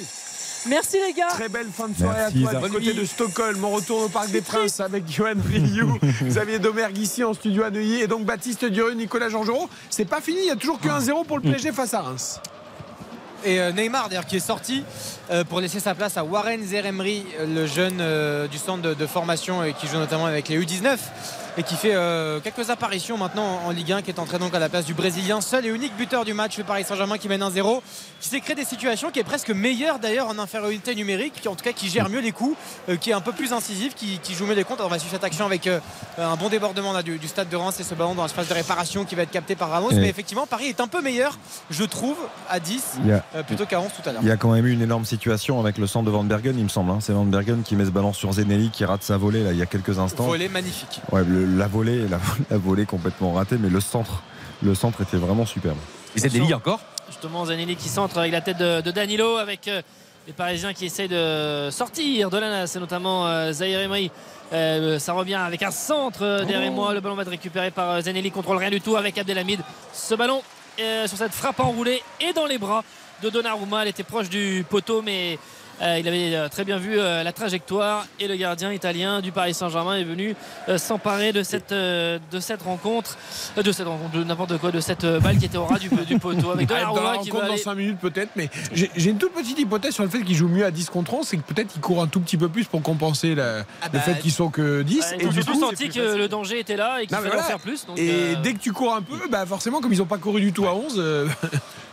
Merci les gars. Très belle fin de soirée Merci, à toi du côté de Stockholm. On retourne au Parc des Princes avec Johan Rioux, Xavier Domergue ici en studio à Neuilly et donc Baptiste Durieux, Nicolas Georgerot. C'est pas fini, il y a toujours que 1-0 pour le PSG face à Reims. Et euh, Neymar d'ailleurs qui est sorti euh, pour laisser sa place à Warren Zeremri, le jeune euh, du centre de, de formation et qui joue notamment avec les U19 et qui fait euh, quelques apparitions maintenant en Ligue 1 qui est entré donc à la place du Brésilien seul et unique buteur du match le Paris Saint-Germain qui mène 1-0 qui s'est créé des situations qui est presque meilleur d'ailleurs en infériorité numérique qui en tout cas qui gère mieux les coups euh, qui est un peu plus incisif qui, qui joue mieux les comptes Alors, on va suivre cette action avec euh, un bon débordement là, du, du stade de Reims et ce ballon dans l'espace de réparation qui va être capté par Ramos mais effectivement Paris est un peu meilleur je trouve à 10 Il y a- euh, plutôt qu'à 11 tout à l'heure Il y a quand même eu une énorme situation avec le centre de Van Bergen, il me semble. hein. C'est Van Bergen qui met ce ballon sur Zenelli qui rate sa volée là, il y a quelques instants. volée magnifique Ouais, le- la volée, la, la volée complètement ratée, mais le centre, le centre était vraiment superbe. Et Zenelli encore Justement, Zanelli qui centre avec la tête de, de Danilo, avec euh, les Parisiens qui essayent de sortir de la nasse, et notamment euh, Zahir Emery. Euh, ça revient avec un centre euh, derrière moi. Le ballon va être récupéré par Zanelli. Contrôle rien du tout avec Abdelhamid. Ce ballon euh, sur cette frappe enroulée et dans les bras de Donnarumma. Elle était proche du poteau, mais euh, il avait euh, très bien vu euh, la trajectoire. Et le gardien italien du Paris Saint-Germain est venu euh, s'emparer de cette, euh, de cette rencontre, euh, de cette rencontre, de n'importe quoi, de cette euh, balle qui était au ras du, du poteau avec Ah, dans la Donnarumma qui rencontre va dans aller 5 minutes peut-être, mais j'ai une toute petite hypothèse sur le fait qu'il joue mieux à 10 contre 11, c'est que peut-être qu'il court un tout petit peu plus pour compenser la- Ah le bah, fait qu'ils sont que 10. Ouais, ils ont du surtout coup, senti que le danger était là et qu'il fallait en faire plus. donc, et euh, dès que tu cours un peu, bah forcément, comme ils n'ont pas couru du tout à 11, euh,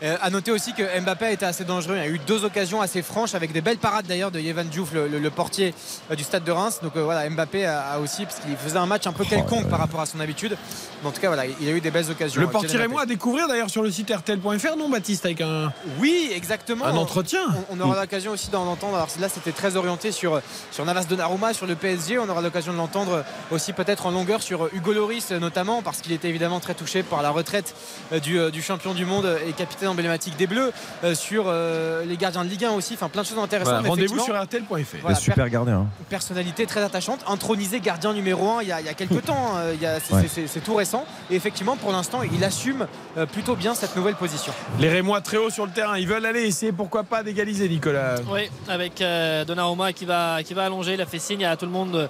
Euh, à noter aussi que Mbappé a été assez dangereux. Il y a eu deux occasions assez franches avec des belles parades d'ailleurs de Yevan Diouf, le, le- le portier euh, du stade de Reims. Donc euh, voilà, Mbappé a, a aussi, parce qu'il faisait un match un peu quelconque par rapport à son habitude. Mais en tout cas, voilà, il a eu des belles occasions. le euh, portier et moi à découvrir d'ailleurs sur le site RTL.fr, non Baptiste, avec un, Oui, exactement. un entretien. On, on aura l'occasion aussi d'en entendre. Alors là, c'était très orienté sur, sur Navas Donnarumma, sur le PSG. On aura l'occasion de l'entendre aussi peut-être en longueur sur Hugo Loris notamment, parce qu'il était évidemment très touché par la retraite du, du champion du monde et capitaine emblématique des Bleus, euh, sur euh, les gardiens de Ligue 1 aussi. Enfin, plein de choses intéressantes. Voilà, Rendez-vous sur RTL.fr. Voilà, super gardien. hein. personnalité très attachante, intronisé gardien numéro 1 il y a, il y a quelques temps. il y a- c'est, tout récent. Et effectivement, pour l'instant, il assume euh, plutôt bien cette nouvelle position. Les Rémois très haut sur le terrain, ils veulent aller essayer pourquoi pas d'égaliser, Nicolas? Oui, avec euh, Donnarumma qui va, qui va allonger. Il a fait signe à tout le monde de,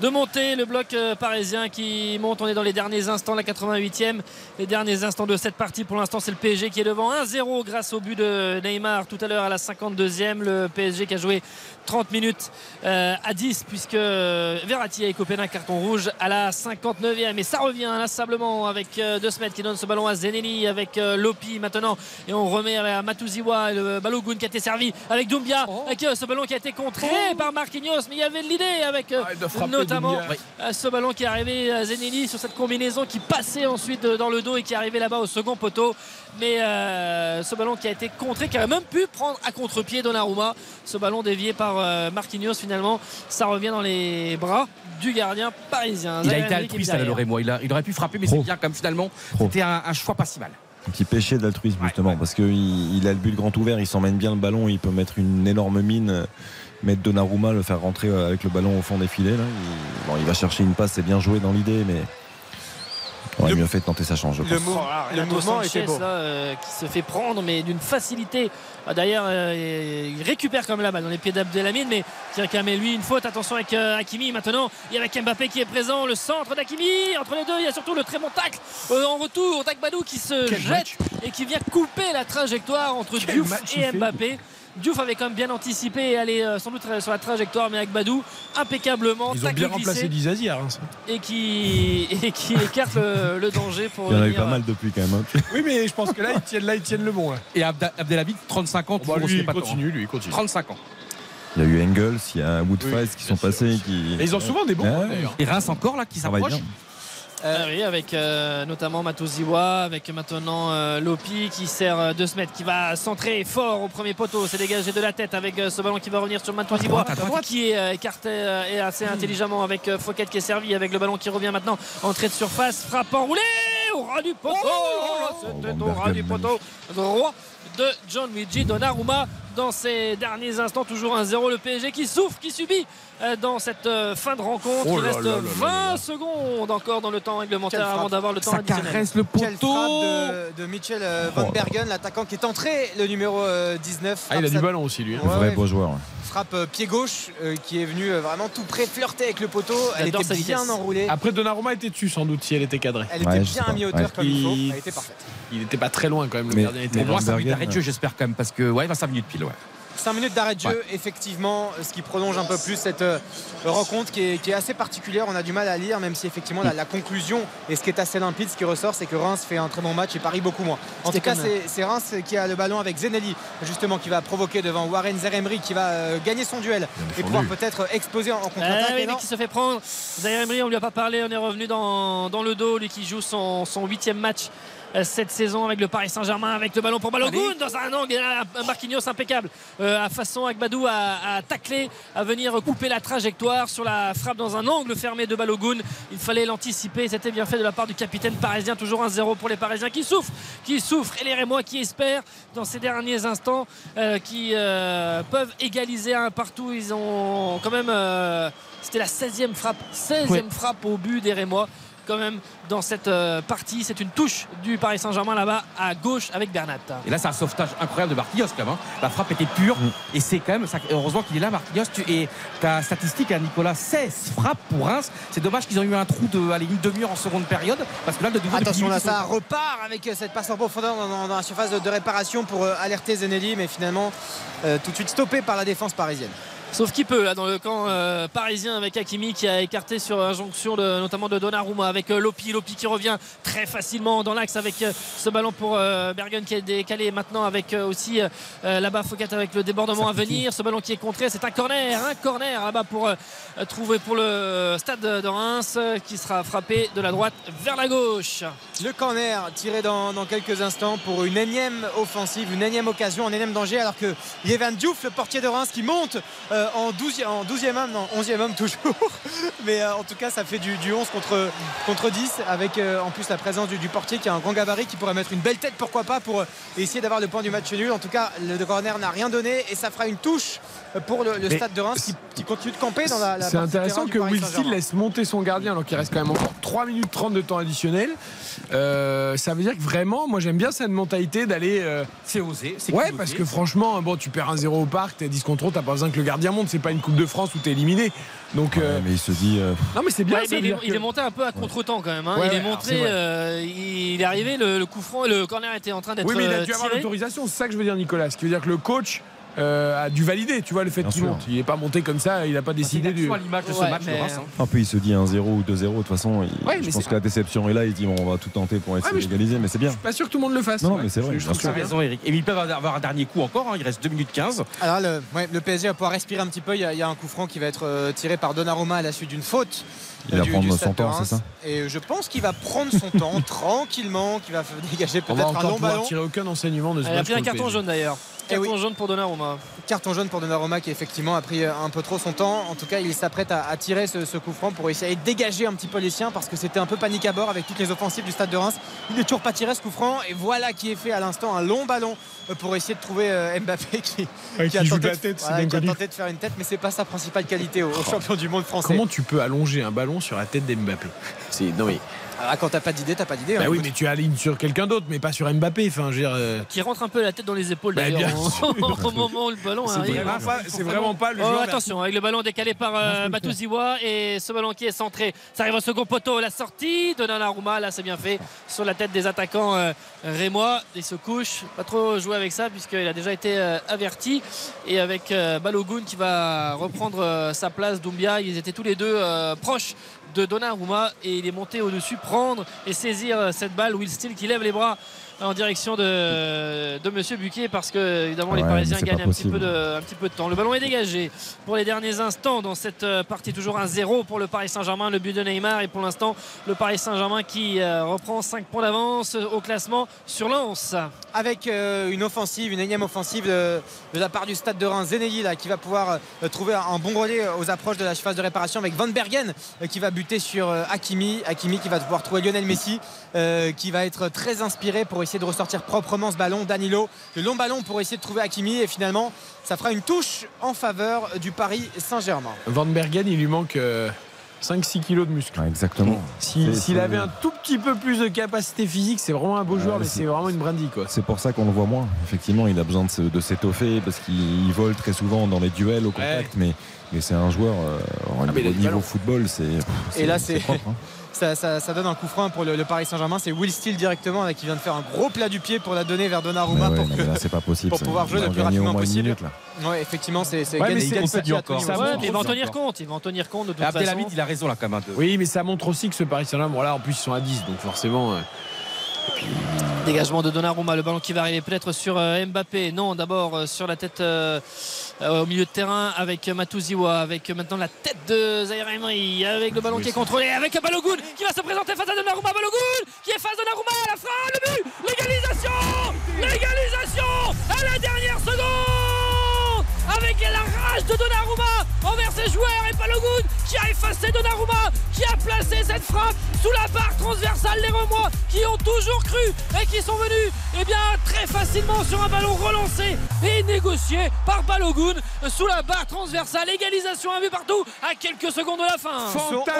de monter. Le bloc euh, parisien qui monte. On est dans les derniers instants, la 88e. Les derniers instants de cette partie. Pour l'instant, c'est le PSG qui est devant 1-0 grâce au but de Neymar tout à l'heure à la 52e. Le PSG qui a joué 30 minutes euh, à 10 puisque euh, Verratti a écopé d'un carton rouge à la 59e. Et ça revient inlassablement avec De Smet qui donne ce ballon à Zenelli avec Lopi maintenant. Et on remet à Matuziwa le Balogun qui a été servi avec Doumbia. Avec euh, ce ballon qui a été contré par Marquinhos. Mais il y avait l'idée avec de frapper notamment euh, ce ballon qui est arrivé à Zenelli sur cette combinaison qui passait ensuite euh, dans le dos et qui est arrivé là-bas au second poteau. Mais euh, ce ballon qui a été contré, qui aurait même pu prendre à contre-pied Donnarumma. Ce ballon dévié par euh, Marquinhos finalement, ça revient dans les bras du gardien parisien. Il a été qui altruiste à moi. Il, il aurait pu frapper, mais c'est bien comme finalement. C'était un, un choix pas si mal. Un petit péché d'altruisme justement, parce qu'il il a le but grand ouvert, il s'emmène bien le ballon, il peut mettre une énorme mine, euh, mettre Donnarumma, le faire rentrer euh, avec le ballon au fond des filets. Là. Il, bon, il va chercher une passe, c'est bien joué dans l'idée, mais il aurait mieux fait de tenter sa chance, je pense. Le, mou- Oh le mouvement Sanchez, était beau. là, euh, qui se fait prendre mais d'une facilité Ah, d'ailleurs euh, il récupère comme la balle dans les pieds d'Abdelhamid mais qui réclame lui une faute attention avec euh, Hakimi maintenant et avec Mbappé qui est présent le centre d'Hakimi entre les deux il y a surtout le très bon tacle euh, en retour d'Agbadou qui se Quel jette match. et qui vient couper la trajectoire entre Quel Diouf il et fait. Diouf avait quand même bien anticipé et allé euh, sans doute sur la trajectoire mais Agbadou impeccablement Ils ont bien remplacé Dizazi Reims. et qui, et qui écarte le, le danger pour Il y en a eu pas mal depuis quand même. hein. Oui, mais je pense que là, ils tiennent, là, ils tiennent le bon. Là. Et Abda- Abdelhamid, 35 ans, Bah, lui, aussi il pas continue, lui, il continue. 35 ans. Il y a eu Engels, il y a Woodface Oui, qui sont passés. Qui... Et ils ont souvent des bons, Ouais, d'ailleurs. Et Reims encore là qui s'approche. Bien. Ah oui, avec euh, notamment Matoziwa, avec maintenant euh, Lopi qui sert euh, de se mettre, qui va centrer fort au premier poteau, c'est dégagé de la tête avec euh, ce ballon qui va revenir sur Matoziwa, qui est euh, écarté euh, et assez intelligemment avec euh, Fouquet qui est servi, avec le ballon qui revient maintenant, entrée de surface, frappe enroulée au ras du poteau, c'était Van au ras du poteau. Droit de John Luigi Donnarumma dans ces derniers instants toujours 1-0 le PSG qui souffre qui subit euh, dans cette euh, fin de rencontre Oh il reste là là 20 là là. secondes encore dans le temps réglementaire avant d'avoir le temps Ça additionnel caresse le Quelle poteau. frappe de, de Mitchell euh, Van Oh. Bergen, l'attaquant qui est entré, le numéro euh, 19. Ah, il a du ballon aussi, lui. hein. Un Ouais, vrai ouais. beau joueur. Frappe euh, pied gauche euh, qui est venue euh, vraiment tout près flirter avec le poteau. Elle était bien vitesse. enroulée. Après, Donnarumma était dessus sans doute si elle était cadrée. Elle était Ouais, bien pas. à mi-hauteur Ouais. comme il faut. Elle était parfaite. Il n'était pas très loin quand même, le gardien était loin. ça minutes Bergen, d'arrêt de jeu, j'espère quand même, parce que ouais, 25 minutes pile, ouais. 5 minutes d'arrêt de jeu, effectivement, ce qui prolonge un peu plus cette euh, rencontre qui est, qui est assez particulière. On a du mal à lire, même si effectivement la, la conclusion et ce qui est assez limpide, ce qui ressort, c'est que Reims fait un très bon match et Paris beaucoup moins. En tout cas, comme- c'est Reims qui a le ballon avec Zenelli, justement, qui va provoquer devant Warren Zeremri, qui va euh, gagner son duel et pouvoir peut-être exploser en, en Ah contre-attaque. oui, mais non, qui se fait prendre. Zaire Emery, on lui a pas parlé, on est revenu dans, dans le dos, lui qui joue son son huitième match euh, cette saison avec le Paris Saint-Germain, avec le ballon pour Balogun dans un angle, un Marquinhos impeccable, euh, à façon Agbadou à, à tacler, à venir couper la trajectoire sur la frappe dans un angle fermé de Balogun. Il fallait l'anticiper, c'était bien fait de la part du capitaine parisien, toujours un 0 pour les Parisiens qui souffrent, qui souffrent, et les Rémois qui espèrent dans ces derniers instants euh, qui euh, peuvent égaliser un partout. Ils ont quand même euh, c'était la 16e frappe, 16e Ouais. frappe au but des Rémois. Quand même dans cette euh, partie, c'est une touche du Paris Saint-Germain là-bas à gauche avec Bernat. Et là, c'est un sauvetage incroyable de Marquinhos quand même. hein. La frappe était pure. Et c'est quand même. ça- heureusement qu'il est là, Marquinhos. Tu, et ta statistique, à Nicolas, 16 frappes pour Reims. C'est dommage qu'ils ont eu un trou de allez, une demi-heure en seconde période. Parce que là, de nouveau, Attention là, 10 minutes, ça repart avec euh, cette passe en profondeur dans, dans- dans la surface de, de réparation pour euh, alerter Zenelli, mais finalement euh, tout de suite stoppé par la défense parisienne. Sauf qui peut là dans le camp euh, parisien avec Hakimi qui a écarté sur injonction de, notamment de Donnarumma avec euh, Lopi, Lopi qui revient très facilement dans l'axe avec euh, ce ballon pour euh, Bergen qui est décalé maintenant avec euh, aussi là-bas Fouquet avec le débordement à venir, ce ballon qui est contré, c'est un corner, un corner là-bas pour euh, trouver pour le stade de Reims qui sera frappé de la droite vers la gauche. Le corner tiré dans, dans quelques instants pour une énième offensive, une énième occasion, un énième danger, alors que Yévan Diouf, le portier de Reims, qui monte euh, en 12e, en 12e homme, non, 11e homme toujours. Mais euh, en tout cas, ça fait du, du 11 contre, contre 10, avec euh, en plus la présence du, du portier qui a un grand gabarit, qui pourrait mettre une belle tête, pourquoi pas, pour essayer d'avoir le point du match nul. En tout cas, le corner n'a rien donné et ça fera une touche pour le, stade de Reims qui, qui continue de camper dans la, la C'est intéressant que Will Steele laisse monter son gardien alors qu'il reste quand même encore 3 minutes 30 de temps additionnel. Euh, ça veut dire que vraiment, moi j'aime bien cette mentalité d'aller. euh, C'est osé. c'est Ouais, parce que franchement, bon, tu perds un 0 au parc, t'es 10 contre 1, t'as pas besoin que le gardien monte, c'est pas une Coupe de France où t'es éliminé. Donc. euh, mais il se dit. euh, Non, mais c'est bien Ouais, ça mais veut il, est, il monté un peu à contre-temps quand même. hein. Ouais, il est monté, euh, il est arrivé, le, le coup franc, le corner était en train d'être Oui, mais il a dû avoir l'autorisation, c'est ça que je veux dire, Nicolas. Ce qui veut dire que le coach. Euh, a dû valider, tu vois, le fait qu'il monte. Il n'est pas monté comme ça, il n'a pas décidé du. à l'image de ce Ouais, match de mais- Reims. hein. Un peu, il se dit 1-0 ou 2-0. De toute façon, il- Ouais, mais je pense que la déception est là. Il dit bon, on va tout tenter pour essayer mais je- d'égaliser, mais c'est bien. Pas sûr que tout le monde le fasse. Non, Ouais. mais c'est vrai, Je- je trouve raison, Eric. Et ils peuvent avoir un dernier coup encore. hein. Il reste 2 minutes 15. Alors le, ouais, le PSG va pouvoir respirer un petit peu. Il y a, il y a un coup franc qui va être euh, tiré par Donnarumma à la suite d'une faute. Il euh, va du- prendre son de temps, c'est ça Et je pense qu'il va prendre son temps tranquillement, qu'il va dégager On va peut-être un long ballon. tirer aucun enseignement de ce Il a match pris un carton jaune d'ailleurs. Eh Carton oui. jaune pour Donnarumma. Carton jaune pour Donnarumma qui effectivement a pris euh, un peu trop son temps. En tout cas, il s'apprête à, à tirer ce, ce coup franc pour essayer de dégager un petit peu les siens parce que c'était un peu panique à bord avec toutes les offensives du stade de Reims. Il n'est toujours pas tiré ce coup franc et voilà qui est fait à l'instant un long ballon euh, pour essayer de trouver euh, Mbappé qui, Ouais, qui a tenté de la de- tête, c'est voilà, qui a tenté de faire une tête, mais c'est pas sa principale qualité au, au champion du monde français. Comment tu peux allonger un ballon sur la tête d'Mbappé? C'est non mais Ah, quand t'as pas d'idée, t'as pas d'idée. bah hein. oui, mais tu alignes sur quelqu'un d'autre, mais pas sur Mbappé. Enfin, je veux dire, euh, Qui rentre un peu la tête dans les épaules Bah, d'ailleurs au, moment où le ballon c'est arrive. vraiment pas, c'est vraiment pas le Oh, joueur. attention, avec le ballon décalé par euh, Batouziwa et ce ballon qui est centré. Ça arrive au second poteau, la sortie de Donnarumma. Là, c'est bien fait sur la tête des attaquants euh, rémois. Il se couche, pas trop jouer avec ça puisqu'il a déjà été euh, averti. Et avec euh, Balogun qui va reprendre euh, sa place, Doumbia, ils étaient tous les deux euh, proches de Donnarumma et il est monté au-dessus, prendre et saisir cette balle. Will Steele qui lève les bras en direction de, de Monsieur Buquet parce que évidemment les Parisiens gagnent un petit, peu de, un petit peu de temps. Le ballon est dégagé pour les derniers instants dans cette euh, partie. Toujours un 0 pour le Paris Saint-Germain, le but de Neymar et pour l'instant le Paris Saint-Germain qui euh, reprend 5 points d'avance au classement sur Lens. avec euh, une offensive, une énième offensive de, de la part du stade de Reims, Zenelli là, qui va pouvoir euh, trouver un bon relais aux approches de la surface de réparation avec Van Bergen euh, qui va buter sur Hakimi. Hakimi qui va pouvoir trouver Lionel Messi euh, qui va être très inspiré pour essayer de ressortir proprement ce ballon. Danilo, le long ballon pour essayer de trouver Hakimi et finalement ça fera une touche en faveur du Paris Saint-Germain. Van Bergen, il lui manque euh, 5-6 kilos de muscle. exactement. S'il avait un tout petit peu plus de capacité physique, c'est vraiment un beau joueur, Ouais, mais c'est- vraiment une brindille. Quoi. C'est pour ça qu'on le voit moins. Effectivement, il a besoin de, s'étoffer parce qu'il vole très souvent dans les duels au contact, mais, mais c'est un joueur euh, au Ah, au niveau football, c'est. Et là, c'est. propre, hein. Ça, ça- ça donne un coup franc pour le, le Paris Saint-Germain. C'est Will Steele directement là, qui vient de faire un gros plat du pied pour la donner vers Donnarumma Mais ouais, pour, non, que- mais là, c'est pas possible. pour pouvoir jouer Ils le plus rapidement possible. minute, là. Ouais, effectivement, c'est c'est Ouais, gagné- mais dit encore. Ça Ouais, montre mais il va en tenir compte. Il va en tenir compte de toute façon. Abdelhamid, il a raison là quand même. hein, de- Oui, mais ça montre aussi que ce Paris Saint-Germain, bon là en plus ils sont à 10, donc forcément. euh, Dégagement de Donnarumma, le ballon qui va arriver peut-être sur euh, Mbappé. Non, d'abord euh, sur la tête euh, euh, au milieu de terrain avec Matouziwa, avec euh, maintenant la tête de Zaire Emery, avec le ballon qui est contrôlé, avec Balogun qui va se présenter face à Donnarumma. Balogun qui est face à Donnarumma à la fin, le but, l'égalisation, l'égalisation! À la dernière seconde avec la rage de Donnarumma envers ses joueurs et Balogun qui a effacé Donnarumma, qui a placé cette frappe sous la barre transversale. Les Romois qui ont toujours cru et qui sont venus eh bien, très facilement sur un ballon relancé et négocié par Balogun sous la barre transversale. Égalisation, un but partout à quelques secondes de la fin.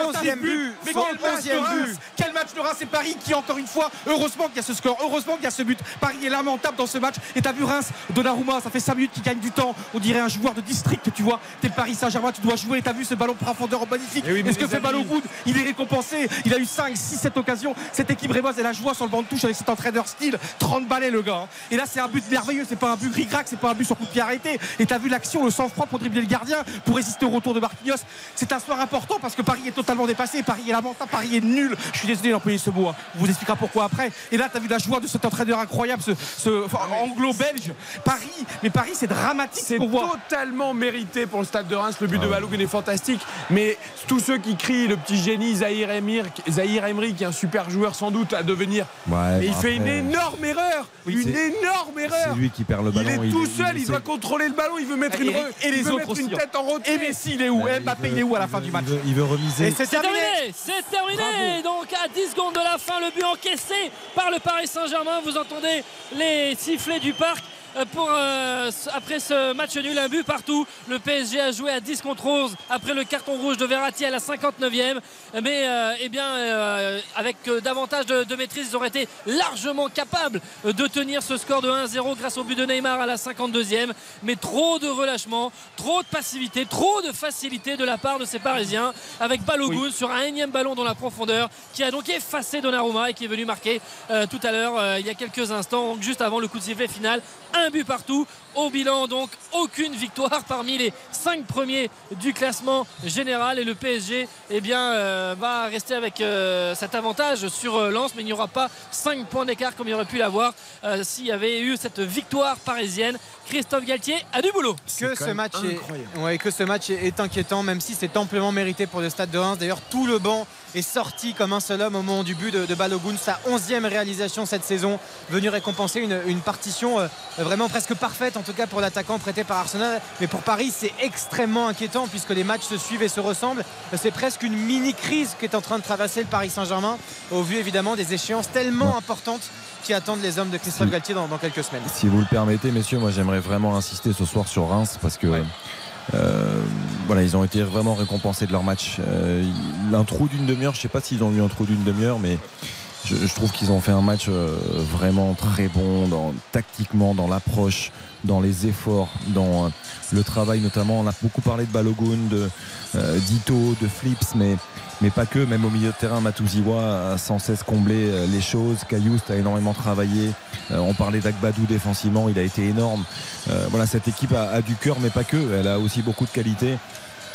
Onzième but, Mais quel match de but. Quel match de Reims C'est Paris qui encore une fois, heureusement qu'il y a ce score, heureusement qu'il y a ce but. Paris est lamentable dans ce match. Et t'as vu Reims, Donnarumma, ça fait 5 minutes qu'il gagne du temps. On dirait un joueur de district, tu vois. T'es le Paris Saint-Germain, tu dois jouer. T'as vu ce ballon profondeur magnifique. Eh oui, mais Est-ce que fait Balogun Il est récompensé? Il a eu 5, 6, 7 occasions. Cette équipe rémoise, elle a joie sur le banc de touche avec cet entraîneur style. 30 balais le gars. hein. Et là, c'est un but merveilleux. C'est pas un but ric-rac, c'est pas un but sur coup de pied arrêté. Et t'as vu l'action, le sang-froid pour dribbler le gardien, pour résister au retour de Marquinhos. C'est un soir important parce que Paris est totalement dépassé. Paris est lamentable, Paris est nul. Je suis désolé d'employer ce mot. hein. On vous expliquera pourquoi après. Et là, t'as vu la joie de cet entraîneur incroyable, ce, ce enfin, anglo-belge. Paris, mais Paris, c'est dramatique ce C'est qu'on voit. Totalement mérité pour le stade de Reims. Le but Ah de Balogun est fantastique. Mais tous ceux qui crient le petit génie Zahir Emir, Zahir Emery, qui est un super joueur sans doute à devenir. Ouais, mais il fait après, une énorme erreur. Oui, une c'est- énorme erreur. C'est lui qui perd le ballon. il est tout il- seul, il, il doit contrôler le ballon, il veut mettre Et, une re- et il les veut autres mettre aussi. une hein. tête en retrait. Et Messi, il est où Mbappé, il il est où à la veut- fin du il match veut- Il veut remiser. Et c'est C'est terminé. terminé, c'est terminé. Donc à 10 secondes de la fin, le but encaissé par le Paris Saint-Germain. Vous entendez les sifflets du parc. Euh, Pour, euh, après ce match nul, un but partout. Le PSG a joué à 10 contre 11 après le carton rouge de Verratti à la 59e. Mais euh, eh bien, euh, avec davantage de, de maîtrise, ils auraient été largement capables de tenir ce score de 1-0 grâce au but de Neymar à la 52e. Mais trop de relâchement, trop de passivité, trop de facilité de la part de ces Parisiens avec Balogun sur un énième ballon dans la profondeur qui a donc effacé Donnarumma et qui est venu marquer tout à l'heure il y a quelques instants donc juste avant le coup de sifflet final un but partout. Au bilan donc aucune victoire parmi les cinq premiers du classement général. Et le PSG eh bien euh, va rester avec euh, cet avantage sur euh, Lens mais il n'y aura pas 5 points d'écart comme il aurait pu l'avoir euh, s'il y avait eu cette victoire parisienne Christophe Galtier a du boulot. Que ce match est, ouais, que ce match est, est inquiétant même si c'est amplement mérité pour le stade de Reims. D'ailleurs tout le banc est sorti comme un seul homme au moment du but de, de Balogun sa onzième réalisation cette saison venu récompenser une, une partition euh, vraiment presque parfaite en tout cas pour l'attaquant prêté par Arsenal. Mais pour Paris c'est extrêmement inquiétant puisque les matchs se suivent et se ressemblent. C'est presque une mini crise qu'est en train de traverser le Paris Saint-Germain au vu évidemment des échéances tellement importantes qui attendent les hommes de Christophe Si. Galtier dans, dans quelques semaines Si vous le permettez, messieurs, moi j'aimerais vraiment insister ce soir sur Reims parce que euh, voilà, ils ont été vraiment récompensés de leur match. Euh, un trou d'une demi-heure, je sais pas s'ils ont eu un trou d'une demi-heure, mais je, je trouve qu'ils ont fait un match euh, vraiment très bon dans, tactiquement, dans l'approche, dans les efforts, dans euh, le travail notamment. On a beaucoup parlé de Balogun, de Dito, de Flips, mais mais pas que, même au milieu de terrain, Matouziwa a sans cesse comblé euh, les choses. Cayoust a énormément travaillé. Euh, on parlait d'Agbadou défensivement, il a été énorme. Euh, voilà, cette équipe a, du cœur, mais pas que. Elle a aussi beaucoup de qualité.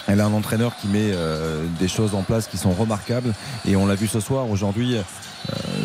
Elle a un entraîneur qui met des choses en place qui sont remarquables. Et on l'a vu ce soir. Aujourd'hui,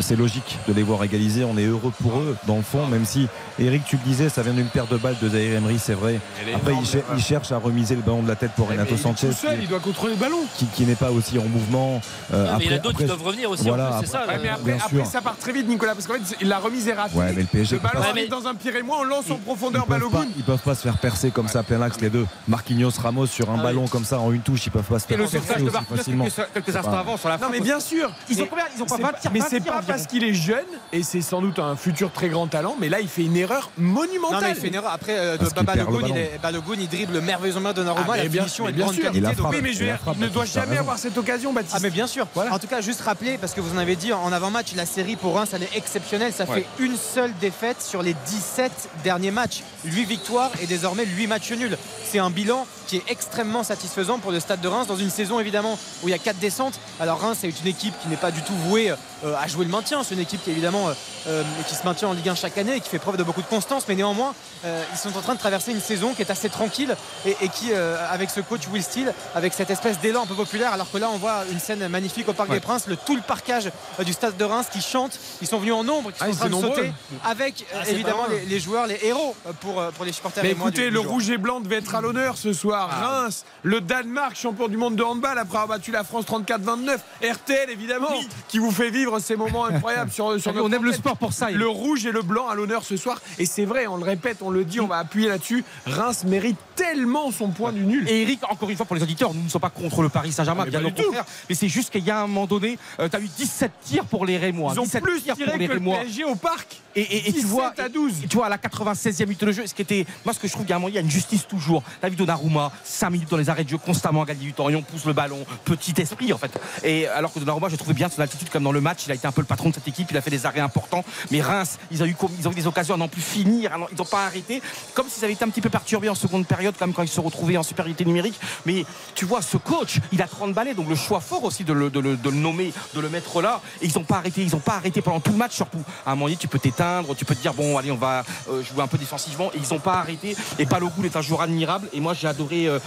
c'est logique de les voir égaliser. On est heureux pour eux, dans le fond, même si, Eric, tu le disais, ça vient d'une paire de balles de Zahir Emery, c'est vrai. Après, énorme, il, cher- il cherche à remiser le ballon de la tête pour Mais Renato il est Sanchez. tout seul, qui- il doit contrôler le ballon. qui, qui n'est pas aussi en mouvement. Euh, Ah, mais il y en a après- d'autres qui après- doivent revenir aussi voilà, en plus c'est ça après- Ouais, mais le- après, après ça part très vite, Nicolas, parce qu'en fait, la remise est ratée. Ouais, mais le PSG le peut ballon pas- arrive dans un pire et moi, on lance en profondeur ils peuvent, pas, Balogun. ils peuvent pas se faire percer comme ça plein axe les deux. Marquinhos Ramos sur un Ah oui. ballon comme ça en une touche, ils peuvent pas se Et faire le percer sauvetage de aussi Marquinhos facilement. quelques, instants avant sur la Non, frappe. mais bien sûr. Ils ont pas c'est 20 pas- tirs mais 20 c'est pas 20 parce qu'il est jeune et c'est sans doute un futur très grand talent, mais là il fait une erreur monumentale. Non mais il fait une erreur. Après, euh, de Balogun, il, ballon. est- Balogun, il dribble merveilleusement Donnarumma. Ah, la bien- finition est de bien grande sûr. qualité. Il la donc- frappe. Oui, mais je veux Il la dire, frappe, il ne doit jamais raison. avoir cette occasion, Baptiste. Ah mais bien sûr. Voilà. En tout cas, juste rappeler, parce que vous en avez dit en avant-match, la série pour Reims, elle est exceptionnelle. Ça Ouais. fait une seule défaite sur les 17 derniers matchs. 8 victoires et désormais 8 matchs nuls. C'est un bilan qui est extrêmement satisfaisant pour le Stade de Reims dans une saison évidemment où il y a 4 descentes. Alors Reims c'est une équipe qui n'est pas du tout vouée euh, à jouer le maintien. C'est une équipe qui évidemment euh, euh, qui se maintient en Ligue 1 chaque année et qui fait preuve de beaucoup de constance. Mais néanmoins, euh, ils sont en train de traverser une saison qui est assez tranquille et, et qui, euh, avec ce coach Will Steele, avec cette espèce d'élan un peu populaire, alors que là on voit une scène magnifique au Parc Ouais. des Princes, le, tout le parcage euh, du Stade de Reims qui chante. Ils sont venus en nombre, qui Ah, sont en train de sauter avec euh, Ah, évidemment les, les joueurs, les héros euh, pour, euh, pour les supporters. Mais écoutez, du- le du rouge et blanc devait être à l'honneur ce soir. Ah. Reims, le Danemark, champion du monde de handball après avoir battu la France 34-29. RTL, évidemment, qui vous fait vivre ces moments incroyables sur, sur On aime le sport pour ça. Le rouge et le blanc à l'honneur ce soir. Et c'est vrai, on le répète, on le dit, on va appuyer là-dessus. Reims mérite tellement son point du nul. Et Eric, encore une fois, pour les auditeurs, nous ne sommes pas contre le Paris Saint-Germain, Ah, bien au contraire. Mais c'est juste qu'il y a un moment donné, tu as eu 17 tirs pour les Rémois. Ils ont 17 plus tirs tiré pour les que le Rémois. PSG au parc. Et, et- et tu 17 vois, à 12. et tu vois, à la 96e minute de jeu, ce qui était. Moi, ce que je trouve, qu'il y a un moment, il y a une justice toujours. David Donnarumma, 5 minutes dans les arrêts de jeu, constamment à gagner du temps. Et on pousse le ballon. Petit esprit, en fait. Et alors que Donnarumma, je trouvais bien son attitude, comme dans le match. Il a été un peu le patron de cette équipe. Il a fait des arrêts importants. Mais Reims, ils ont eu, ils ont eu des occasions à n'en plus finir. Ils n'ont pas arrêté. Comme s'ils avaient été un petit peu perturbés en seconde période, comme quand ils se retrouvaient en supériorité numérique. Mais tu vois, ce coach, il a 30 balais. Donc le choix fort aussi de le, de le- de le nommer, de le mettre là. Et ils n'ont pas arrêté. Ils n'ont pas arrêté pendant tout le match, surtout. À un moment donné, tu peux t'éteindre. Tu peux te dire, bon, allez, on va euh, jouer un peu défensivement. Et ils n'ont pas arrêté. Et Balogun est un joueur admirable. Et moi, j'ai adoré euh,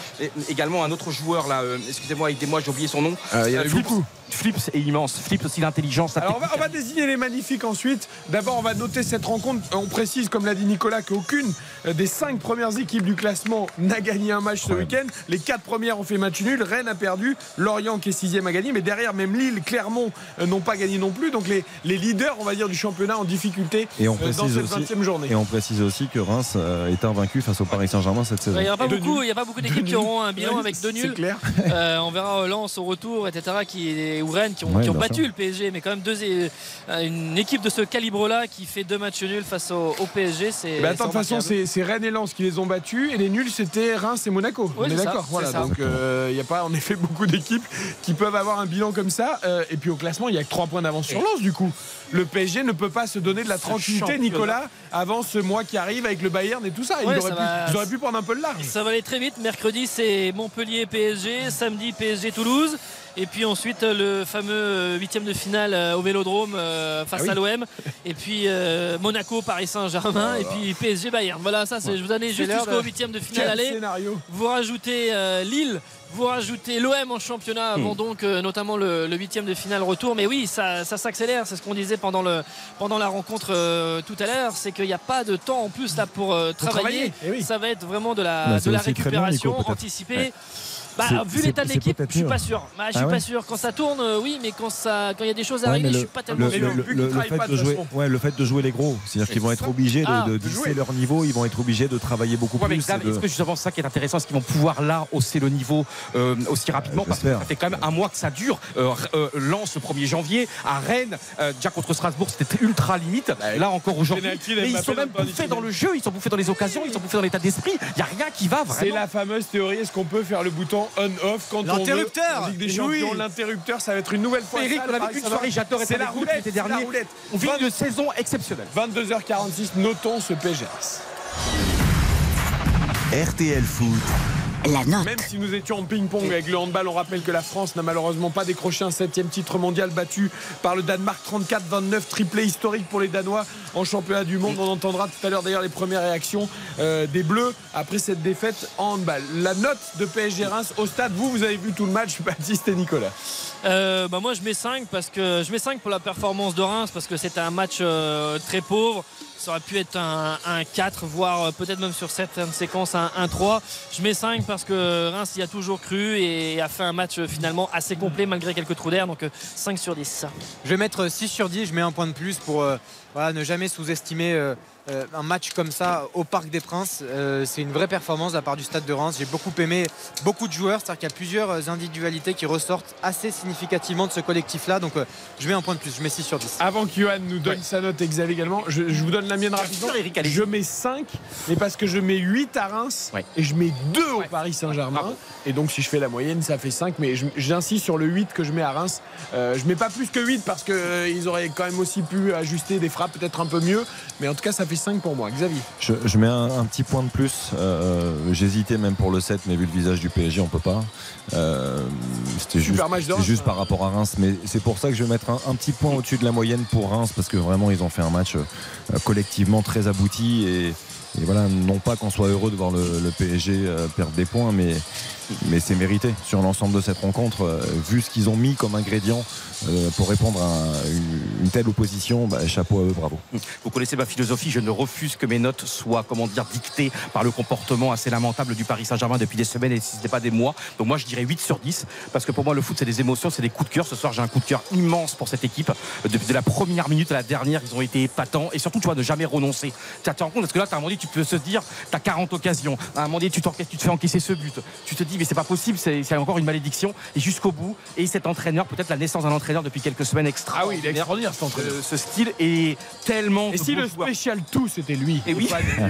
également un autre joueur là. euh, Excusez-moi, aidez-moi, j'ai oublié son nom. Euh, il y a Flips. Est immense. Flips aussi l'intelligence. Alors on va, technique. on va désigner les magnifiques ensuite. D'abord on va noter cette rencontre. On précise, comme l'a dit Nicolas, qu'aucune des cinq premières équipes du classement n'a gagné un match ce week-end. Les quatre premières ont fait match nul. Rennes a perdu. Lorient qui est sixième a gagné. Mais derrière même Lille, Clermont euh, n'ont pas gagné non plus. Donc les, les leaders, on va dire, du championnat en difficulté Et on euh, dans précise cette aussi, 20e journée. et on précise aussi que Reims euh, est invaincu face au Paris Saint-Germain cette saison. Il n'y a pas beaucoup d'équipes qui auront un bilan avec deux c'est nuls. clair. Euh, on verra Lens au retour, etc. Qui, ou Rennes qui ont, Ouais, qui ont bien battu sûr. le PSG, mais quand même deux, euh, une équipe de ce calibre-là qui fait deux matchs nuls face au, au PSG, c'est. Attends, de toute façon, c'est Rennes et Lens qui les ont battus et les nuls, c'était Reims et Monaco. Oui, on est, d'accord. Voilà, donc il n'y a pas en effet beaucoup d'équipes qui peuvent avoir un bilan comme ça. Euh, et puis au classement, il y a que 3 points d'avance sur Lens du coup. Le PSG ne peut pas se donner de la tranquillité. Nicolas, avant ce mois qui arrive avec le Bayern et tout ça. Ouais, ils, auraient ça pu, va- ils auraient pu prendre un peu le large. Ça va aller très vite. Mercredi, c'est Montpellier PSG. Samedi, PSG Toulouse. Et puis ensuite, le fameux euh, huitième de finale euh, au Vélodrome euh, face Ah oui. à l'OM. Et puis euh, Monaco, Paris Saint-Germain. et puis PSG Bayern. Voilà, ça, je vous donne juste jusqu'au huitième de finale scénario Vous rajoutez euh, Lille, vous rajoutez l'OM en championnat Hmm. avant donc euh, notamment le huitième de finale retour. Mais oui, ça, ça s'accélère. C'est ce qu'on disait pendant, le, pendant la rencontre euh, tout à l'heure. C'est qu'il n'y a pas de temps en plus là pour euh, travailler. travailler, eh oui. Ça va être vraiment de la, Bah, de la bien, récupération Nico, anticipée. Ouais. Bah, C'est- vu c'est- l'état de c'est l'équipe, je suis pas sûr. Bah, je suis Ah ouais pas sûr. Quand ça tourne, euh, oui, mais quand, ça, quand il y a des choses à Ouais, régler, je suis pas tellement le- sûr. le- fait pas de de jouer, ouais, le fait de jouer les gros, c'est-à-dire qu'ils vont être obligés de, Ah, de leur niveau, ils vont être obligés de travailler beaucoup plus. De- est-ce que justement ça qui est intéressant, est-ce qu'ils vont pouvoir là hausser le niveau euh, aussi rapidement? Parce que ça fait quand même un mois que ça dure. Euh, euh, Lens le 1er janvier, à Rennes, euh, déjà contre Strasbourg, c'était ultra limite. Là encore aujourd'hui. Mais ils sont même bouffés dans le jeu, ils sont bouffés dans les occasions, ils sont bouffés dans l'état d'esprit. Il n'y a rien qui va C'est vraiment. la fameuse théorie est-ce qu'on peut faire le bouton on-off quand on veut L'interrupteur. En Ligue des Oui. Champions, l'interrupteur, ça va être une nouvelle fois. Eric, on a vécu une soirée, j'adore être C'est la avec vous roulette, l'été c'est la dernier. roulette. On vit 22 une saison exceptionnelle. 22h46, notons ce PGS. RTL Foot. La note. Même si nous étions en ping-pong avec le handball, on rappelle que la France n'a malheureusement pas décroché un septième titre mondial battu par le Danemark 34-29, triplé historique pour les Danois en championnat du monde. On entendra tout à l'heure d'ailleurs les premières réactions euh, des Bleus après cette défaite en handball. La note de PSG Reims au stade, vous, vous avez vu tout le match, Baptiste et Nicolas. Euh, bah moi je mets 5 parce que je mets 5 pour la performance de Reims parce que c'était un match euh, très pauvre. Ça aurait pu être un, un 4, voire euh, peut-être même sur certaines séquences un 1-3. Je mets 5 parce que Reims y a toujours cru et a fait un match euh, finalement assez complet malgré quelques trous d'air. Donc euh, 5 sur 10. Je vais mettre 6 sur 10, je mets un point de plus pour euh, ne jamais sous-estimer euh, euh, un match comme ça au Parc des Princes, euh, c'est une vraie performance de la part du Stade de Reims. J'ai beaucoup aimé beaucoup de joueurs, c'est-à-dire qu'il y a plusieurs individualités qui ressortent assez significativement de ce collectif-là. Donc euh, je mets un point de plus, je mets 6 sur 10. Avant que Johan nous donne sa note et Xavier également, je, je vous donne la mienne rapidement. je mets 5, mais parce que je mets 8 à Reims et je mets 2 au Paris Saint-Germain. Et donc si je fais la moyenne, ça fait 5, mais je- j'insiste sur le 8 que je mets à Reims. Euh, je mets pas plus que 8 parce qu'ils auraient quand même aussi pu ajuster des frappes peut-être un peu mieux. Mais en tout cas, ça fait 5 pour moi. Xavier Je, je mets un, un petit point de plus. Euh, J'hésitais même pour le 7, mais vu le visage du PSG, on peut pas. Euh, C'était juste, juste par rapport à Reims. Mais c'est pour ça que je vais mettre un, un petit point au-dessus de la moyenne pour Reims, parce que vraiment, ils ont fait un match euh, collectivement très abouti. Et, et voilà, non pas qu'on soit heureux de voir le, le PSG euh, perdre des points, mais, mais c'est mérité sur l'ensemble de cette rencontre. euh, vu ce qu'ils ont mis comme ingrédient euh, pour répondre à une, telle opposition, bah, chapeau à eux, bravo. Vous connaissez ma philosophie, je ne refuse que mes notes soient, comment dire, dictées par le comportement assez lamentable du Paris Saint-Germain depuis des semaines et si ce n'était pas des mois. Donc moi je dirais 8 sur 10 parce que pour moi le foot c'est des émotions, c'est des coups de cœur. Ce soir j'ai un coup de cœur immense pour cette équipe. Depuis de la première minute à la dernière, ils ont été épatants et surtout tu vois ne jamais renoncer. Tu te rends compte parce que là, tu as un moment donné, tu peux se dire, tu as 40 occasions. À un moment donné, tu, tu te fais encaisser ce but. Tu te dis, mais c'est pas possible, c'est encore une malédiction. Et jusqu'au bout, et cet entraîneur, peut-être la naissance d'un entraîneur depuis quelques semaines extra. Ah oui, il est extraordinaire cet entraîneur. Ce, ce style est tellement. Et si le spécial tout, c'était lui Et oui,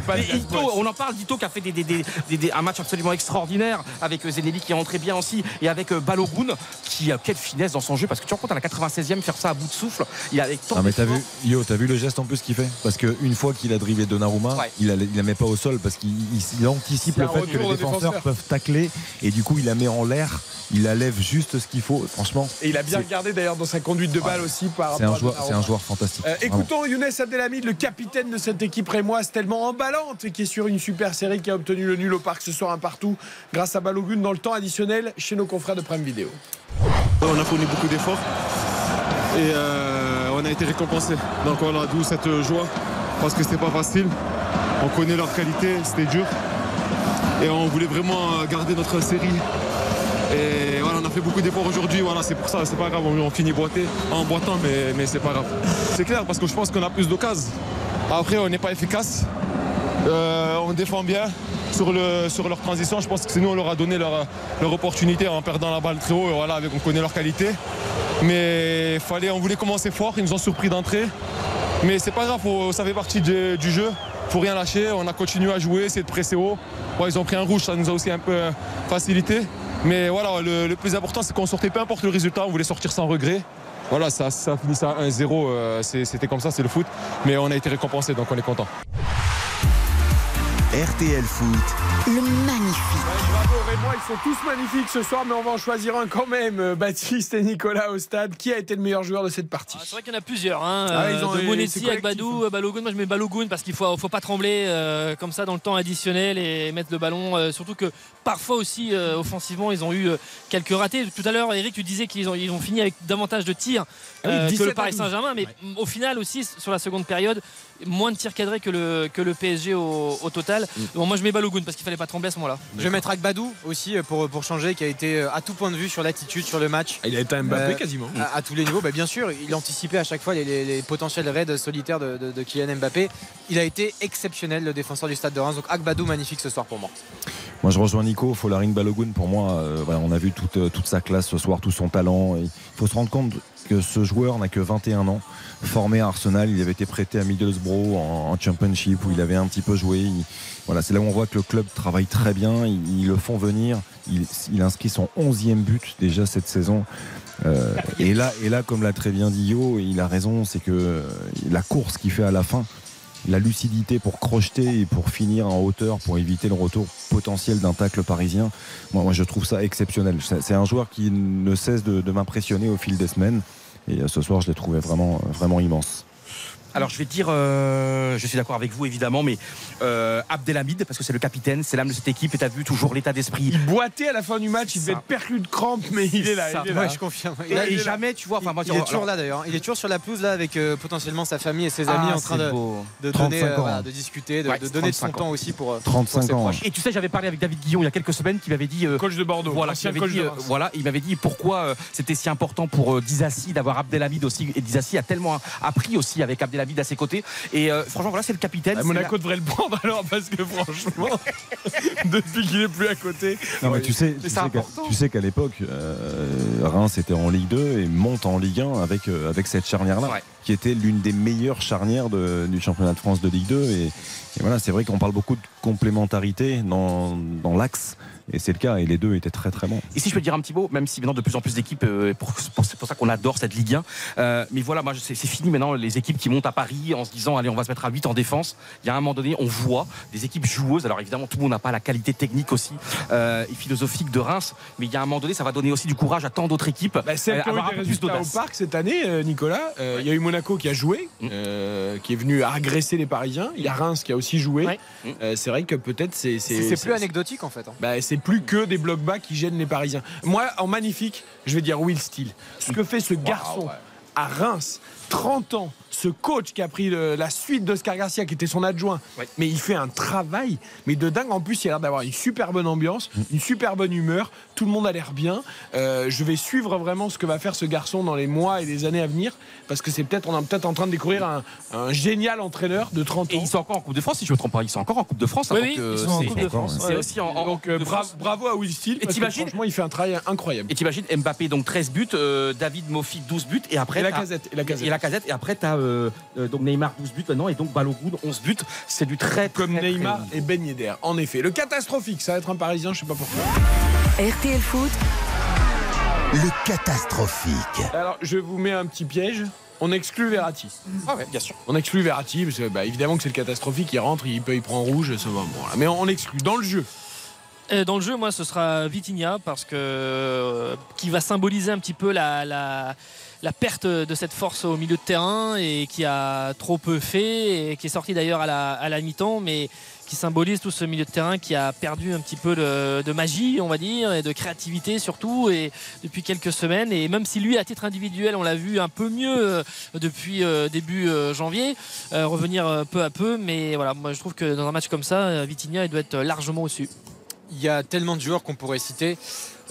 pas- et Ito, on en parle d'Ito qui a fait des, des- des- des- des- un match absolument extraordinaire avec euh, Zenelli qui est entré bien aussi et avec euh, Balogun qui a quelle finesse dans son jeu parce que tu te rends compte à la 96e faire ça à bout de souffle il a avec tant Ah mais t'as vu, Yo, t'as vu le geste en plus qu'il fait? Parce qu'une fois qu'il a drivé Donnarumma, il, la, il la met pas au sol parce qu'il il- il anticipe le fait que les défenseurs défenseur. peuvent tacler et du coup il la met en l'air, il la lève juste ce qu'il faut. Franchement, Et il a bien regardé d'ailleurs dans sa conduite de balle aussi par c'est un rapport à joueur, c'est un joueur fantastique. Euh, écoutons Younes Abdelhamid, le capitaine de cette équipe rémoise tellement emballante et qui est sur une super série qui a obtenu le nul au parc ce soir un partout grâce à Balogun dans le temps additionnel chez nos confrères de Prime Vidéo. On a fourni beaucoup d'efforts et euh, on a été récompensé. Donc voilà, d'où cette joie parce que c'était pas facile. On connaît leur qualité, c'était dur et on voulait vraiment garder notre série. Et voilà, on a fait beaucoup d'efforts aujourd'hui, voilà, c'est pour ça, c'est pas grave, on, finit boité, en boitant, mais, mais c'est pas grave. C'est clair parce que je pense qu'on a plus d'occasions. Après, on n'est pas efficace. Euh, on défend bien sur, le, sur leur transition. Je pense que c'est nous, on leur a donné leur, leur opportunité en perdant la balle très haut. Et voilà, avec, on connaît leur qualité. Mais fallait, on voulait commencer fort. Ils nous ont surpris d'entrée. Mais c'est pas grave, ça fait partie du jeu. Faut rien lâcher. On a continué à jouer, essayer de presser haut. Ils ont pris un rouge, ça nous a aussi un peu euh, facilité. Mais voilà, le, plus important, c'est qu'on sortait, peu importe le résultat, on voulait sortir sans regret. Voilà, ça, ça finissait à 1-0, euh, c'est- c'était comme ça, c'est le foot. Mais on a été récompensé, donc on est content. RTL Foot. Le magnifique. Bravo Rémois, ils sont tous magnifiques ce soir, mais on va en choisir un quand même. Euh, Baptiste et Nicolas au stade. Qui a été le meilleur joueur de cette partie C'est vrai qu'il y en a plusieurs. Hein. Ah, ils ont- de c'est Monetti, collectif, Agbadou, Balogun. Moi, je mets Balogun parce qu'il faut, faut pas trembler euh, comme ça dans le temps additionnel et mettre le ballon. euh, surtout que parfois aussi, euh, offensivement, ils ont eu euh, quelques ratés. Tout à l'heure, Eric, tu disais qu'ils ont, ils ont fini avec davantage de tirs Ah oui, euh, que 17 le Paris 12. Saint-Germain. Mais au final aussi, sur la seconde période, moins de tirs cadrés que le, que le PSG au, au total. Mm. Donc, moi, je mets Balogun parce qu'il fallait pas trembler à ce moment-là. Je vais mettre Agbadou aussi euh, pour, pour changer, qui a été euh, à tout point de vue sur l'attitude, sur le match. Il a été un Mbappé Euh, quasiment. À, à tous les niveaux, bah, bien sûr, il anticipait à chaque fois les, les- les potentiels raids solitaires de, de- de Kylian Mbappé. Il a été exceptionnel, le défenseur du Stade de Reims. Donc Agbadou, magnifique ce soir pour moi. Moi, je rejoins Nico. Folarin Balogun, pour moi, euh, voilà, on a vu toute, toute sa classe ce soir, tout son talent. Il faut se rendre compte que ce joueur n'a que 21 ans. Formé à Arsenal, il avait été prêté à Middlesbrough en, en Championship où il avait un petit peu joué. Il- voilà, c'est là où on voit que le club travaille très bien. Ils, le font venir. Il, inscrit son 11e but déjà cette saison. Euh, et, là, comme l'a très bien dit Yo, il a raison, c'est que euh, la course qu'il fait à la fin, la lucidité pour crocheter et pour finir en hauteur, pour éviter le retour potentiel d'un tacle parisien, moi, je trouve ça exceptionnel. C'est un joueur qui ne cesse de, m'impressionner au fil des semaines. Et euh, ce soir, je l'ai trouvé vraiment immense. Alors je vais dire, euh, je suis d'accord avec vous évidemment, mais euh, Abdelhamid, parce que c'est le capitaine, c'est l'âme de cette équipe et tu as vu toujours l'état d'esprit. Il boitait à la fin du match, il devait être perclus de crampes, mais il est là. Il est là. Ouais, je confirme. Il et il est jamais, tu vois, enfin, moi, Il est alors- toujours là d'ailleurs. Il est toujours sur la pelouse là avec euh, potentiellement sa famille et ses Ah, amis en train de, de 35 donner, euh, ans. voilà, de discuter, de, Ouais, de donner de son 35 temps ans. aussi pour, euh, 35 pour ses ans. proches. Et tu sais, j'avais parlé avec David Guillon il y a quelques semaines qui m'avait dit. euh, Coach de Bordeaux. Voilà, qui coach dit, de voilà, il m'avait dit pourquoi c'était si important pour Dizassi d'avoir Abdelhamid aussi. Et Dizassi a tellement appris aussi avec Abdelhamid Abdelhamid à ses côtés. Et euh, franchement, voilà, c'est le capitaine. Ah, Monaco la- devrait le prendre alors parce que franchement, depuis qu'il est plus à côté. Non, mais tu sais, tu c'est sais qu'à- important. tu sais qu'à l'époque, euh, Reims était en Ligue 2 et monte en Ligue 1 avec, euh, avec cette charnière-là, qui était l'une des meilleures charnières de- du championnat de France de Ligue 2. Et, et voilà, c'est vrai qu'on parle beaucoup de complémentarité dans, dans l'axe, et c'est le cas, et les deux étaient très très bons. Et si je peux dire un petit mot, même si maintenant de plus en plus d'équipes, euh, pour- pour- c'est pour ça qu'on adore cette Ligue 1. euh, mais voilà, moi, c'est c'est fini maintenant les équipes qui montent à Paris en se disant allez, on va se mettre à 8 en défense. Il y a un moment donné, on voit des équipes joueuses. Alors évidemment, tout le monde n'a pas la qualité technique aussi euh, et philosophique de Reims, mais il y a un moment donné, ça va donner aussi du courage à tant d'autres équipes. Bah, celles euh, avoir un peu plus au d'audace. parc cette année, Nicolas. Euh, Il y a eu Monaco qui a joué, Mm. euh, qui est venu agresser les Parisiens. Il y a Reims qui a aussi joué. Euh, c'est vrai que peut-être c'est. C'est c'est plus anecdotique en fait. hein. Bah, c'est plus que des blocs bas qui gênent les Parisiens. Moi, en magnifique, je vais dire Will Steele. Ce que fait ce garçon à Reims, 30 ans, ce coach qui a pris le- la suite d'Oscar Garcia, qui était son adjoint, mais il fait un travail, mais de dingue. En plus, il a l'air d'avoir une super bonne ambiance, une super bonne humeur. Tout le monde a l'air bien. Euh, je vais suivre vraiment ce que va faire ce garçon dans les mois et les années à venir, parce que c'est peut-être, on est peut-être en train de découvrir un, un génial entraîneur de 30 ans. Et ils sont encore en Coupe de France, si je me trompe pas. Ils sont encore en Coupe de France. hein, Oui, euh, ils sont en c'est- Coupe de France. C'est Ouais. aussi en, en Donc, Coupe euh, de bra- France. bravo à Will Steele. Et que Franchement, il fait un travail incroyable. Et t'imagines Mbappé donc 13 buts, euh, David Mofi 12 buts et après Et la Casette, et la Casette. et la casette et après t'as euh, euh, donc Neymar 12 buts maintenant et donc Balogun 11 buts. C'est du très Comme très, très Neymar et Ben Yedder. En effet, le catastrophique, ça va être un Parisien, je sais pas pourquoi. RTL Foot, le catastrophique. Alors, je vous mets un petit piège. On exclut Verratti. Ah ouais, bien sûr. On exclut Verratti parce que bah, évidemment que c'est le catastrophique. Il rentre, il peut, il prend rouge, ça va. Bon, là. Mais on, on exclut dans le jeu. Euh, Dans le jeu, moi, ce sera Vitinha parce que euh, qui va symboliser un petit peu la, la, la perte de cette force au milieu de terrain et qui a trop peu fait et qui est sorti d'ailleurs à la, mi-temps, mais qui symbolise tout ce milieu de terrain qui a perdu un petit peu de, magie, on va dire, et de créativité surtout, et depuis quelques semaines. Et même si lui, à titre individuel, on l'a vu un peu mieux euh, depuis euh, début euh, janvier, revenir peu à peu, mais voilà, moi je trouve que dans un match comme ça, Vitinha, il doit être largement au-dessus. Il y a tellement de joueurs qu'on pourrait citer.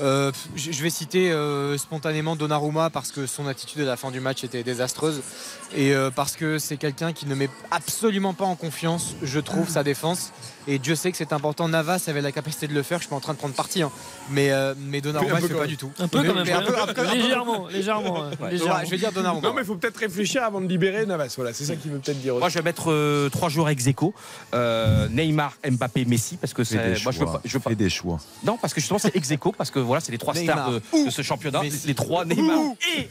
Euh, je vais citer euh, spontanément Donnarumma parce que son attitude à la fin du match était désastreuse et euh, parce que c'est quelqu'un qui ne met absolument pas en confiance, je trouve, sa défense. Et Dieu sait que c'est important. Navas avait la capacité de le faire. Je suis pas en train de prendre parti, hein. mais euh, mais Donnarumma peu fait pas du tout. Un peu quand même, mais un peu- ouais. un peu- un peu- légèrement, légèrement, euh, Ouais. légèrement. Ouais, je vais dire Donnarumma. Non, mais il faut peut-être réfléchir avant de libérer Navas. Voilà, c'est ça qu'il veut peut-être dire. aussi. Moi, je vais mettre euh, trois joueurs ex aequo. Euh, Neymar, Mbappé, Messi, parce que c'est. des Moi, je veux choix. pas. Je veux pas- Fais des choix. Non, parce que justement, c'est ex aequo, parce que voilà, c'est les trois Neymar. stars de, de ce championnat. Les, les trois, Neymar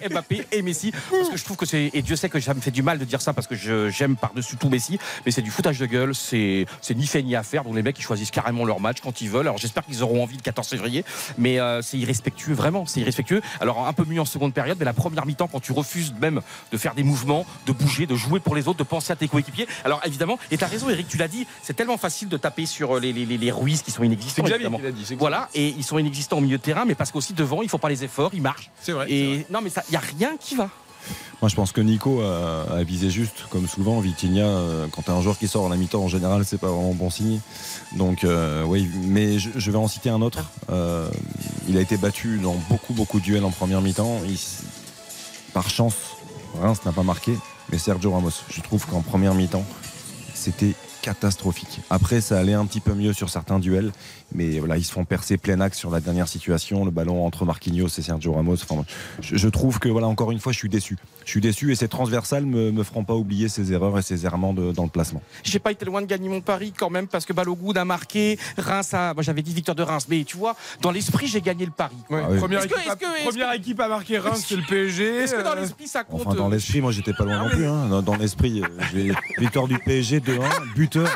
et Mbappé et Messi. Parce que je trouve que c'est. Et Dieu sait que ça me fait du mal de dire ça parce que je- j'aime par-dessus tout Messi. Mais c'est du foutage de gueule. C'est c'est ni fait ni à faire. Donc les mecs, ils choisissent carrément leur match quand ils veulent. Alors j'espère qu'ils auront envie le 14 février. Mais euh, c'est irrespectueux, vraiment. C'est irrespectueux. Alors un peu mieux en seconde période, mais la première mi-temps, quand tu refuses même de faire des mouvements, de bouger, de jouer pour les autres, de penser à tes coéquipiers. Alors évidemment, et tu as raison, Eric, tu l'as dit, c'est tellement facile de taper sur les, les, les, les Ruiz qui sont inexistants. Dit, Voilà, et ils sont inexistants au milieu de terrain, mais parce qu'aussi devant, ils font pas les efforts, ils marchent. C'est vrai. Et non, mais il n'y a rien qui va. Moi, je pense que Nico a, visé juste, comme souvent. Vitinha, euh, quand tu as un joueur qui sort à la mi-temps, en général, c'est pas vraiment bon signe. Donc, euh, oui, mais je, vais en citer un autre. Euh, il a été battu dans beaucoup, beaucoup de duels en première mi-temps. Par chance, Reims n'a pas marqué, mais Sergio Ramos, je trouve qu'en première mi-temps, c'était catastrophique. Après, ça allait un petit peu mieux sur certains duels, mais voilà, ils se font percer plein axe sur la dernière situation. Le ballon entre Marquinhos et Sergio Ramos. Enfin, je, je trouve que, voilà, encore une fois, je suis déçu. Je suis déçu et ces transversales me, me feront pas oublier ses erreurs et ses errements de- dans le placement. J'ai pas été loin de gagner mon pari quand même parce que Balogun a marqué, Reims a. Moi j'avais dit victoire de Reims, mais tu vois, dans l'esprit j'ai gagné le pari. Ouais, Ah oui. première, que- équipe, à, que- équipe marquer Reims, c'est le PSG. Est-ce que dans euh, l'esprit ça compte Enfin, dans l'esprit, moi, j'étais pas loin non plus. hein. Dans, dans l'esprit, euh, victoire du PSG 2-1, buteur,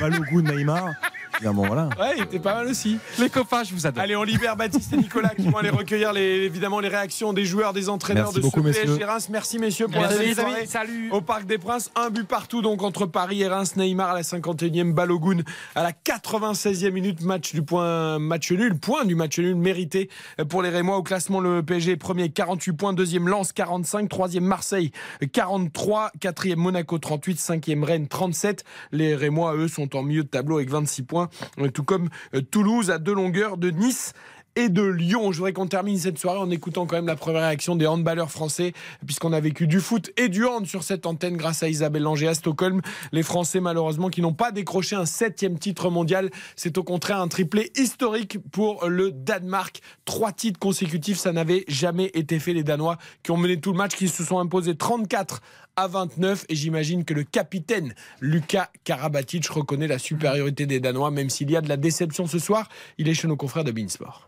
Balogun, Neymar. Finalement, voilà. Ouais, il était pas mal aussi. Les copains, je vous adore. Allez, on libère Baptiste et Nicolas qui vont aller recueillir les, évidemment les réactions des joueurs, des entraîneurs Merci de beaucoup, ce PSG messieurs. Reims. Merci messieurs pour Merci, la amis. Salut. Au Parc des Princes, un but partout donc entre Paris et Reims. Neymar à la 51e, Balogun à la 96e minute. Match du point, match nul, point du match nul mérité pour les Rémois au classement. Le PSG premier 48 points, deuxième Lens 45, troisième Marseille 43, quatrième Monaco 38, cinquième Rennes 37. Les Rémois eux sont en milieu de tableau avec 26 points, tout comme euh, Toulouse à deux longueurs de Nice et de Lyon. Je voudrais qu'on termine cette soirée en écoutant quand même la première réaction des handballeurs français, puisqu'on a vécu du foot et du hand sur cette antenne grâce à Isabelle Langer à Stockholm. Les Français, malheureusement, qui n'ont pas décroché un septième titre mondial, c'est au contraire un triplé historique pour le Danemark. Trois titres consécutifs, ça n'avait jamais été fait. Les Danois qui ont mené tout le match, qui se sont imposés 34 à 29 et j'imagine que le capitaine Lucas Karabatic reconnaît la supériorité des Danois même s'il y a de la déception ce soir. Il est chez nos confrères de Beansport.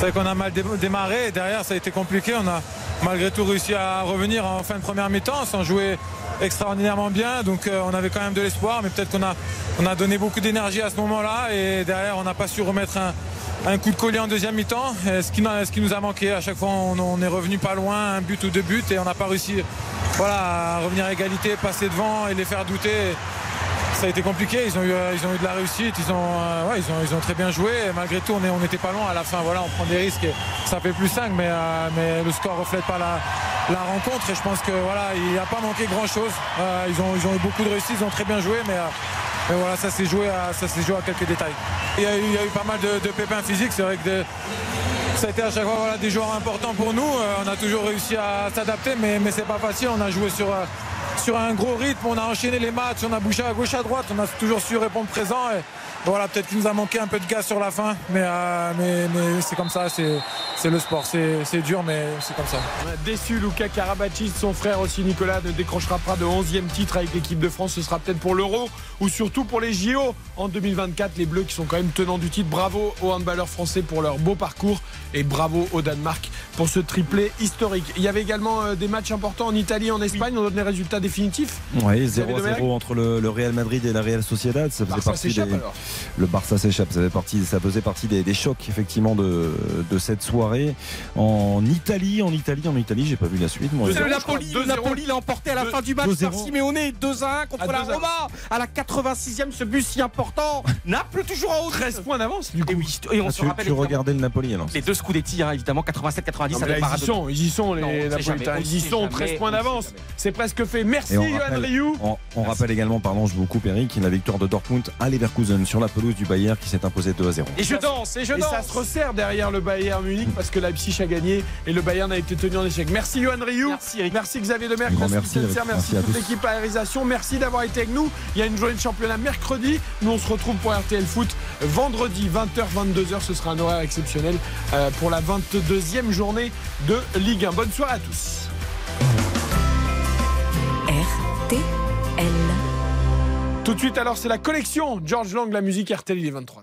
C'est vrai qu'on a mal démarré derrière ça a été compliqué. On a malgré tout réussi à revenir en fin de première mi-temps sans jouer extraordinairement bien. Donc euh, on avait quand même de l'espoir, mais peut-être qu'on a, on a donné beaucoup d'énergie à ce moment-là et derrière on n'a pas su remettre un, coup de collier en deuxième mi-temps. Ce qui, ce qui nous a manqué, à chaque fois on, est revenu pas loin, un but ou deux buts et on n'a pas réussi voilà, à revenir à égalité, passer devant et les faire douter. Ça a été compliqué, ils ont eu, ils ont eu de la réussite, ils ont, euh, ils ont, ils ont très bien joué. malgré tout, on n'était pas loin à la fin. Voilà, on prend des risques et ça fait plus 5, mais, euh, mais le score ne reflète pas la, la, rencontre. Et je pense que voilà, il n'a pas manqué grand chose. Euh, ils, ont, ils ont eu beaucoup de réussite, ils ont très bien joué, mais mais voilà, ça s'est joué, à, joué à quelques détails. Il y a eu, il y a eu pas mal de, pépins physiques. C'est vrai que ça a été à chaque fois voilà, des joueurs importants pour nous. Euh, on a toujours réussi à s'adapter, mais, mais c'est pas facile. On a joué sur, euh, sur un gros rythme, on a enchaîné les matchs, on a bouché à gauche, à droite, on a toujours su répondre présent. Voilà, peut-être qu'il nous a manqué un peu de gaz sur la fin, mais, euh, mais, c'est comme ça, c'est le sport, c'est dur, mais c'est comme ça. Déçu, Luca Karabatic, son frère aussi Nicolas, ne décrochera pas de 11e titre avec l'équipe de France. Ce sera peut-être pour l'Euro ou surtout pour les JO en 2024. Les Bleus qui sont quand même tenants du titre. Bravo aux handballeurs français pour leur beau parcours et bravo au Danemark pour ce triplé historique. Il y avait également euh, des matchs importants en Italie, et en Espagne. On donne les résultats définitifs. Oui, 0-0 entre le, Real Madrid et la Real Sociedad. Ça faisait partie des... Le Barça s'échappe. Ça, ça faisait partie des, chocs effectivement de, cette soirée. En Italie, en Italie, en Italie, j'ai pas vu la suite. Moi. Le Napoli, le Napoli l'a emporté à la fin du match par Simeone 2 1 contre la Roma à la 86e. Ce but si important. Naples toujours en haut. 13 points d'avance. Du coup. Et, on ah, se tu, rappelle. Tu regardais le Napoli alors. Les deux Scudetti, hein, évidemment, 87-90. Ils y sont, ils y sont les Napolitains. Ils y sont, 13 points d'avance. C'est presque fait. Merci Johan Rioux. On, rappelle également, pardon, je vous coupe Eric, la victoire de Dortmund à Leverkusen sur la pelouse du Bayern qui s'est imposé 2 à 0. Et je danse, et je danse. Et ça se resserre derrière le Bayern Munich parce que Leipzig a gagné et le Bayern a été tenu en échec. Merci Johan Rioux. Merci, merci Xavier Demerck. Merci, merci, merci, toute l'équipe aérisation. Merci d'avoir été avec nous. Il y a une journée de championnat mercredi. Nous on se retrouve pour RTL Foot vendredi 20h 22h. Ce sera un horaire exceptionnel euh, pour la 22e journée de Ligue 1. Bonne soirée à tous. RTL. Tout de suite alors c'est la collection George Lang la musique RTL il est 23.